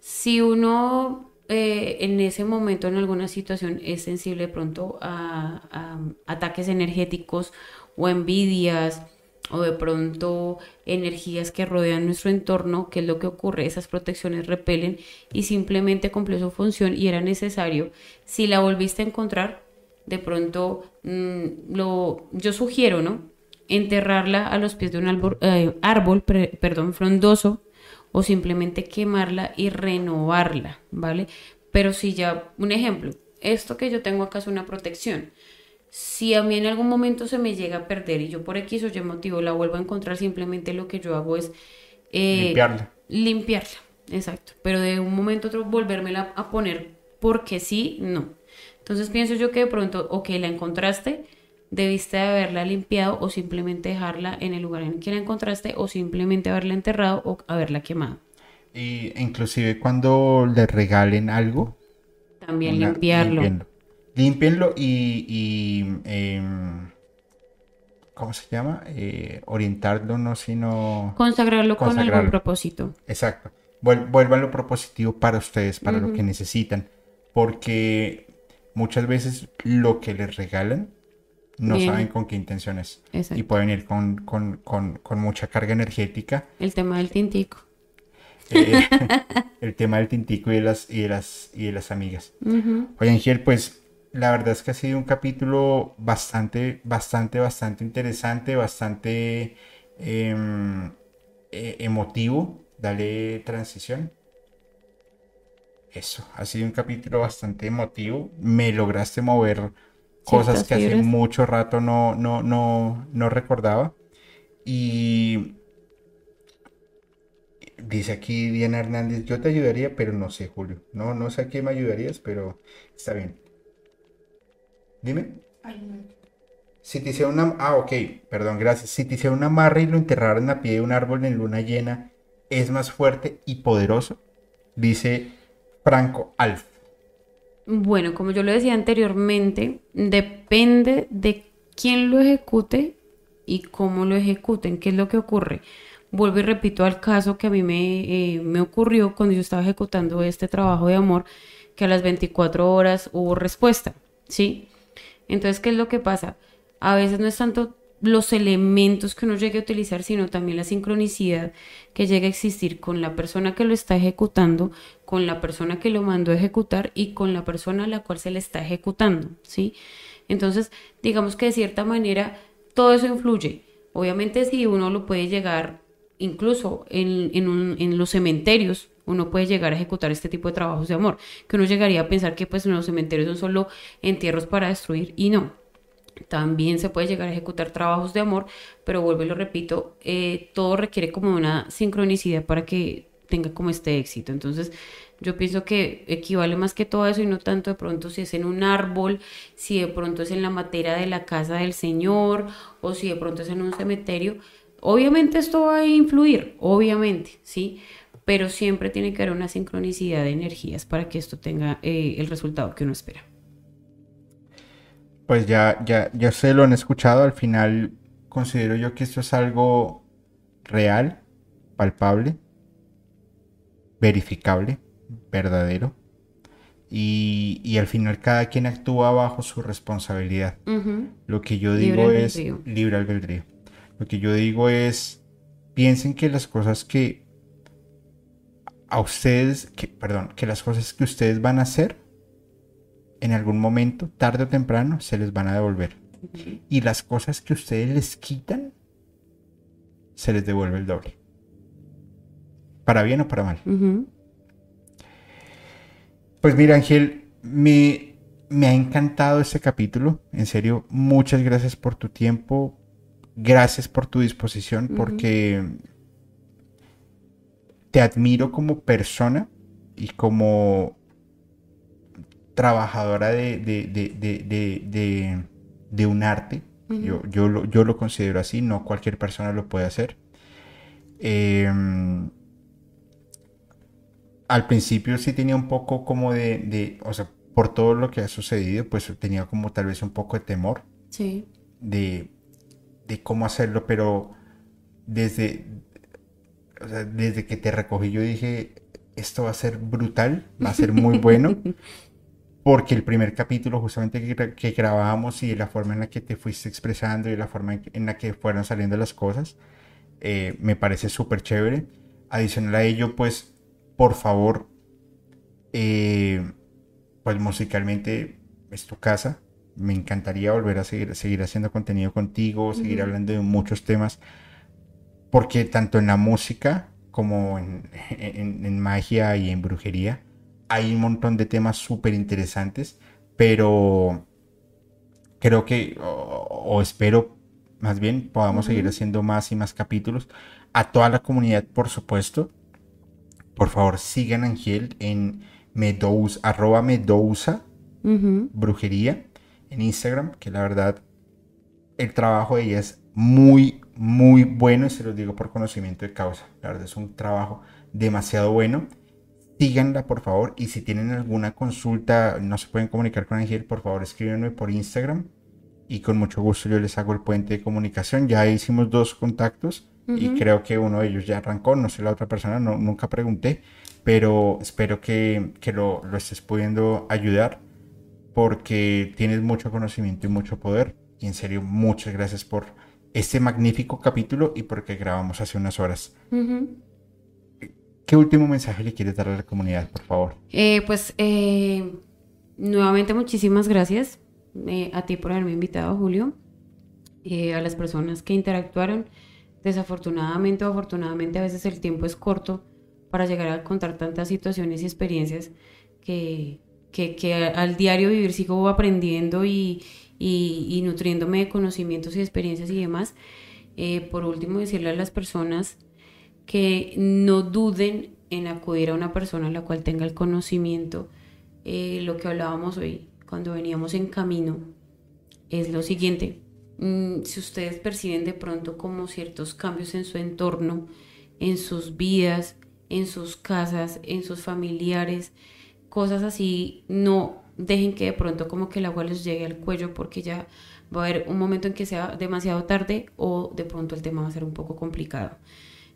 Speaker 2: Si uno eh, en ese momento, en alguna situación, es sensible de pronto a, ataques energéticos o envidias o de pronto energías que rodean nuestro entorno, ¿qué es lo que ocurre? Esas protecciones repelen y simplemente cumplió su función y era necesario. Si la volviste a encontrar, de pronto mm, lo, yo sugiero, ¿no? Enterrarla a los pies de un árbol, eh, perdón, frondoso o simplemente quemarla y renovarla, ¿vale? Pero si ya, un ejemplo, esto que yo tengo acá es una protección. Si a mí en algún momento se me llega a perder y yo por X o Y motivo la vuelvo a encontrar, simplemente lo que yo hago es eh,
Speaker 1: Limpiarla.
Speaker 2: limpiarla, exacto. Pero de un momento a otro volvérmela a poner porque sí, no. Entonces pienso yo que de pronto, ok, la encontraste, debiste de haberla limpiado o simplemente dejarla en el lugar en el que la encontraste o simplemente haberla enterrado o haberla quemado.
Speaker 1: Y inclusive cuando le regalen algo,
Speaker 2: También
Speaker 1: una-
Speaker 2: limpiarlo.
Speaker 1: Límpienlo y, y, em, ¿cómo se llama? Eh, orientarlo, no, sino...
Speaker 2: Consagrarlo con algún
Speaker 1: Consagrarlo.
Speaker 2: propósito.
Speaker 1: Exacto. Vuel- Vuélvanlo propositivo para ustedes, para lo que necesitan. Porque muchas veces lo que les regalan no
Speaker 2: Bien.
Speaker 1: saben con qué intenciones.
Speaker 2: Exacto.
Speaker 1: Y pueden ir con, con, con, con mucha carga energética.
Speaker 2: El tema del tintico.
Speaker 1: Eh, el tema del tintico y de las, y de las, y de las amigas.
Speaker 2: Ujú.
Speaker 1: Oye, Ángel, pues la verdad es que ha sido un capítulo bastante, bastante, bastante interesante, bastante em, eh, emotivo. Dale transición. Eso, ha sido un capítulo bastante emotivo. Me lograste mover cosas que hace mucho rato no, no, no, no recordaba. Y dice aquí Diana Hernández, yo te ayudaría, pero no sé, Julio. No, no sé a qué me ayudarías, pero está bien. Dime. Si te hiciera una... Ah, ok, perdón, gracias. Si te hiciera una amarre y lo enterraran a pie de un árbol en luna llena, ¿es más fuerte y poderoso? Dice Franco Alf.
Speaker 2: Bueno, como yo lo decía anteriormente, depende de quién lo ejecute y cómo lo ejecuten. ¿Qué es lo que ocurre? Vuelvo y repito al caso que a mí me, eh, me ocurrió cuando yo estaba ejecutando este trabajo de amor, que a las 24 horas hubo respuesta, ¿sí? Entonces, ¿qué es lo que pasa? A veces no es tanto los elementos que uno llegue a utilizar, sino también la sincronicidad que llega a existir con la persona que lo está ejecutando, con la persona que lo mandó a ejecutar y con la persona a la cual se le está ejecutando, ¿sí? Entonces, digamos que de cierta manera todo eso influye. Obviamente si uno lo puede llegar, incluso en, en los cementerios, uno puede llegar a ejecutar este tipo de trabajos de amor, que uno llegaría a pensar que pues los cementerios son solo entierros para destruir y no. También se puede llegar a ejecutar trabajos de amor, pero vuelvo y lo repito, eh, todo requiere como una sincronicidad para que tenga como este éxito. Entonces, yo pienso que equivale más que todo eso y no tanto de pronto si es en un árbol, si de pronto es en la materia de la casa del Señor o si de pronto es en un cementerio. Obviamente esto va a influir, obviamente, ¿sí? Pero siempre tiene que haber una sincronicidad de energías para que esto tenga eh, el resultado que uno espera.
Speaker 1: Pues ya, ya, ya se lo han escuchado. Al final considero yo que esto es algo real, palpable, verificable, verdadero. Y, y al final cada quien actúa bajo su responsabilidad. Lo que yo
Speaker 2: Libre
Speaker 1: digo es
Speaker 2: albedrío.
Speaker 1: libre albedrío. Lo que yo digo es piensen que las cosas que a ustedes, que, perdón, que las cosas que ustedes van a hacer, en algún momento, tarde o temprano, se les van a devolver. Y las cosas que ustedes les quitan, se les devuelve el doble. Para bien o para mal. Pues mira, Ángel, me, me ha encantado este capítulo. En serio, muchas gracias por tu tiempo. Gracias por tu disposición, porque te admiro como persona y como trabajadora de, de, de, de, un arte. Yo, yo, lo, yo lo considero así, no cualquier persona lo puede hacer. Em, al principio sí tenía un poco como de, de, o sea, por todo lo que ha sucedido, pues tenía como tal vez un poco de temor
Speaker 2: Sí.
Speaker 1: de, de cómo hacerlo, pero desde, o sea, desde que te recogí yo dije, esto va a ser brutal, va a ser muy bueno, porque el primer capítulo justamente que, que grabábamos y la forma en la que te fuiste expresando y la forma en, en la que fueron saliendo las cosas, eh, me parece súper chévere. Adicional a ello, pues, por favor, eh, pues musicalmente es tu casa. Me encantaría volver a seguir, seguir haciendo contenido contigo, seguir hablando de muchos temas, porque tanto en la música como en, en- en magia y en brujería hay un montón de temas súper interesantes, pero creo que, o, o espero más bien, podamos seguir haciendo más y más capítulos. A toda la comunidad, por supuesto, por favor sigan a Angel en Medusa, arroba Medusa
Speaker 2: Ujú.
Speaker 1: Brujería en Instagram, que la verdad el trabajo de ella es muy, muy bueno y se los digo por conocimiento de causa. La verdad es un trabajo demasiado bueno. Síganla, por favor, y si tienen alguna consulta, no se pueden comunicar con Ángel, por favor, escríbenme por Instagram y con mucho gusto yo les hago el puente de comunicación. Ya hicimos dos contactos y
Speaker 2: Ujú.
Speaker 1: creo que uno de ellos ya arrancó, no sé la otra persona, no, nunca pregunté, pero espero que, que lo, lo estés pudiendo ayudar porque tienes mucho conocimiento y mucho poder. Y en serio, muchas gracias por este magnífico capítulo y porque grabamos hace unas horas.
Speaker 2: Ujú.
Speaker 1: ¿Qué último mensaje le quieres dar a la comunidad, por favor?
Speaker 2: Eh, pues eh, nuevamente muchísimas gracias eh, a ti por haberme invitado, Julio, eh, a las personas que interactuaron. Desafortunadamente o afortunadamente a veces el tiempo es corto para llegar a contar tantas situaciones y experiencias que, que, que al diario vivir sigo aprendiendo y, y- y nutriéndome de conocimientos y experiencias y demás. Eh, por último, decirle a las personas que no duden en acudir a una persona a la cual tenga el conocimiento. Eh, lo que hablábamos hoy cuando veníamos en camino es lo siguiente. Mm, si ustedes perciben de pronto como ciertos cambios en su entorno, en sus vidas, en sus casas, en sus familiares, cosas así, no dejen que de pronto como que el agua les llegue al cuello porque ya va a haber un momento en que sea demasiado tarde o de pronto el tema va a ser un poco complicado.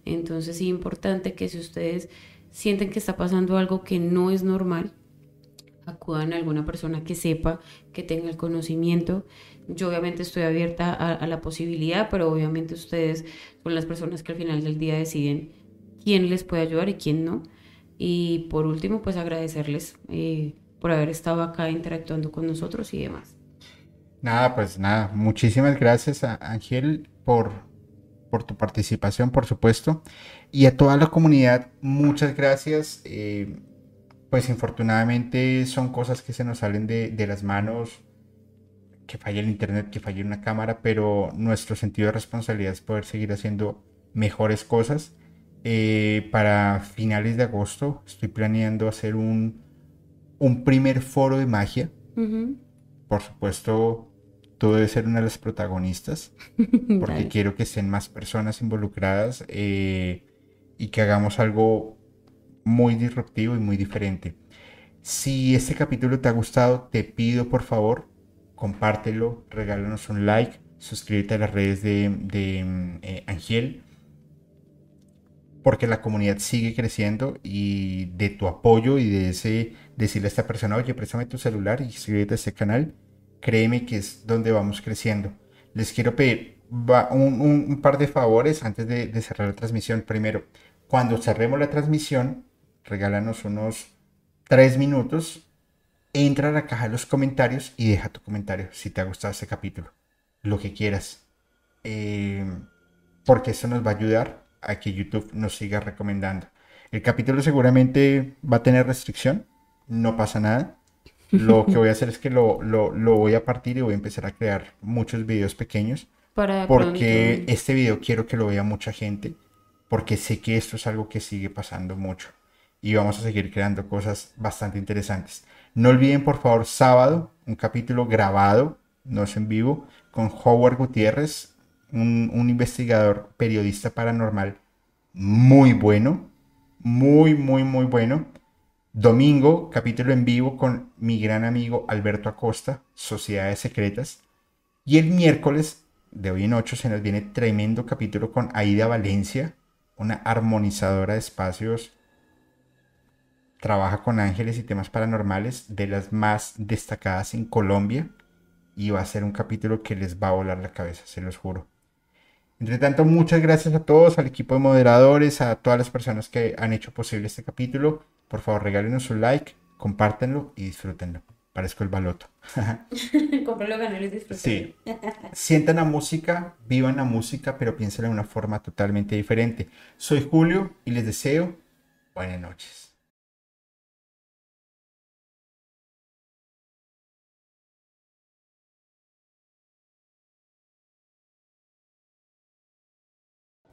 Speaker 2: Entonces sí importante que si ustedes sienten que está pasando algo que no es normal, acudan a alguna persona que sepa, que tenga el conocimiento. Yo obviamente estoy abierta a, a la posibilidad, pero obviamente ustedes son las personas que al final del día deciden quién les puede ayudar y quién no. Y por último, pues agradecerles eh, por haber estado acá interactuando con nosotros y demás.
Speaker 1: Nada, pues nada, muchísimas gracias a Ángel por, por tu participación, por supuesto. Y a toda la comunidad, muchas gracias. Eh, pues infortunadamente son cosas que se nos salen de, de las manos, que falle el internet, que falle una cámara, pero nuestro sentido de responsabilidad es poder seguir haciendo mejores cosas. Eh, para finales de agosto estoy planeando hacer un, un primer foro de magia.
Speaker 2: Ujú.
Speaker 1: Por supuesto, tú debes ser una de las protagonistas, porque quiero que estén más personas involucradas eh, y que hagamos algo muy disruptivo y muy diferente. Si este capítulo te ha gustado, te pido por favor, compártelo, regálanos un like, suscríbete a las redes de, de, eh, Angel, porque la comunidad sigue creciendo y de tu apoyo y de ese decirle a esta persona, oye, préstame tu celular y suscríbete a este canal, créeme que es donde vamos creciendo. Les quiero pedir un, par de favores antes de, de cerrar la transmisión. Primero, cuando cerremos la transmisión, regálanos unos tres minutos, entra a la caja de los comentarios y deja tu comentario si te ha gustado este capítulo, lo que quieras. Eh, porque eso nos va a ayudar a que YouTube nos siga recomendando. El capítulo seguramente va a tener restricción, no pasa nada. Lo que voy a hacer es que lo, lo- lo voy a partir y voy a empezar a crear muchos videos pequeños
Speaker 2: Para
Speaker 1: porque
Speaker 2: pronto-
Speaker 1: este video quiero que lo vea mucha gente, porque sé que esto es algo que sigue pasando mucho y vamos a seguir creando cosas bastante interesantes. No olviden, por favor, sábado, un capítulo grabado, no es en vivo, con Howard Gutiérrez, un, un investigador periodista paranormal muy bueno, muy, muy, muy bueno. Domingo, capítulo en vivo con mi gran amigo Alberto Acosta, Sociedades Secretas. Y el miércoles, de hoy en 8, se nos viene tremendo capítulo con Aida Valencia, una armonizadora de espacios. Trabaja con ángeles y temas paranormales, de las más destacadas en Colombia. Y va a ser un capítulo que les va a volar la cabeza, se los juro. Entre tanto, muchas gracias a todos, al equipo de moderadores, a todas las personas que han hecho posible este capítulo. Por favor, regálenos un like, compártanlo y disfrútenlo. Parezco el baloto.
Speaker 2: Cómpralo, ganalo y disfrútalo.
Speaker 1: Sí. Sientan la música, vivan la música, pero piénsenla de una forma totalmente diferente. Soy Julio y les deseo buenas noches.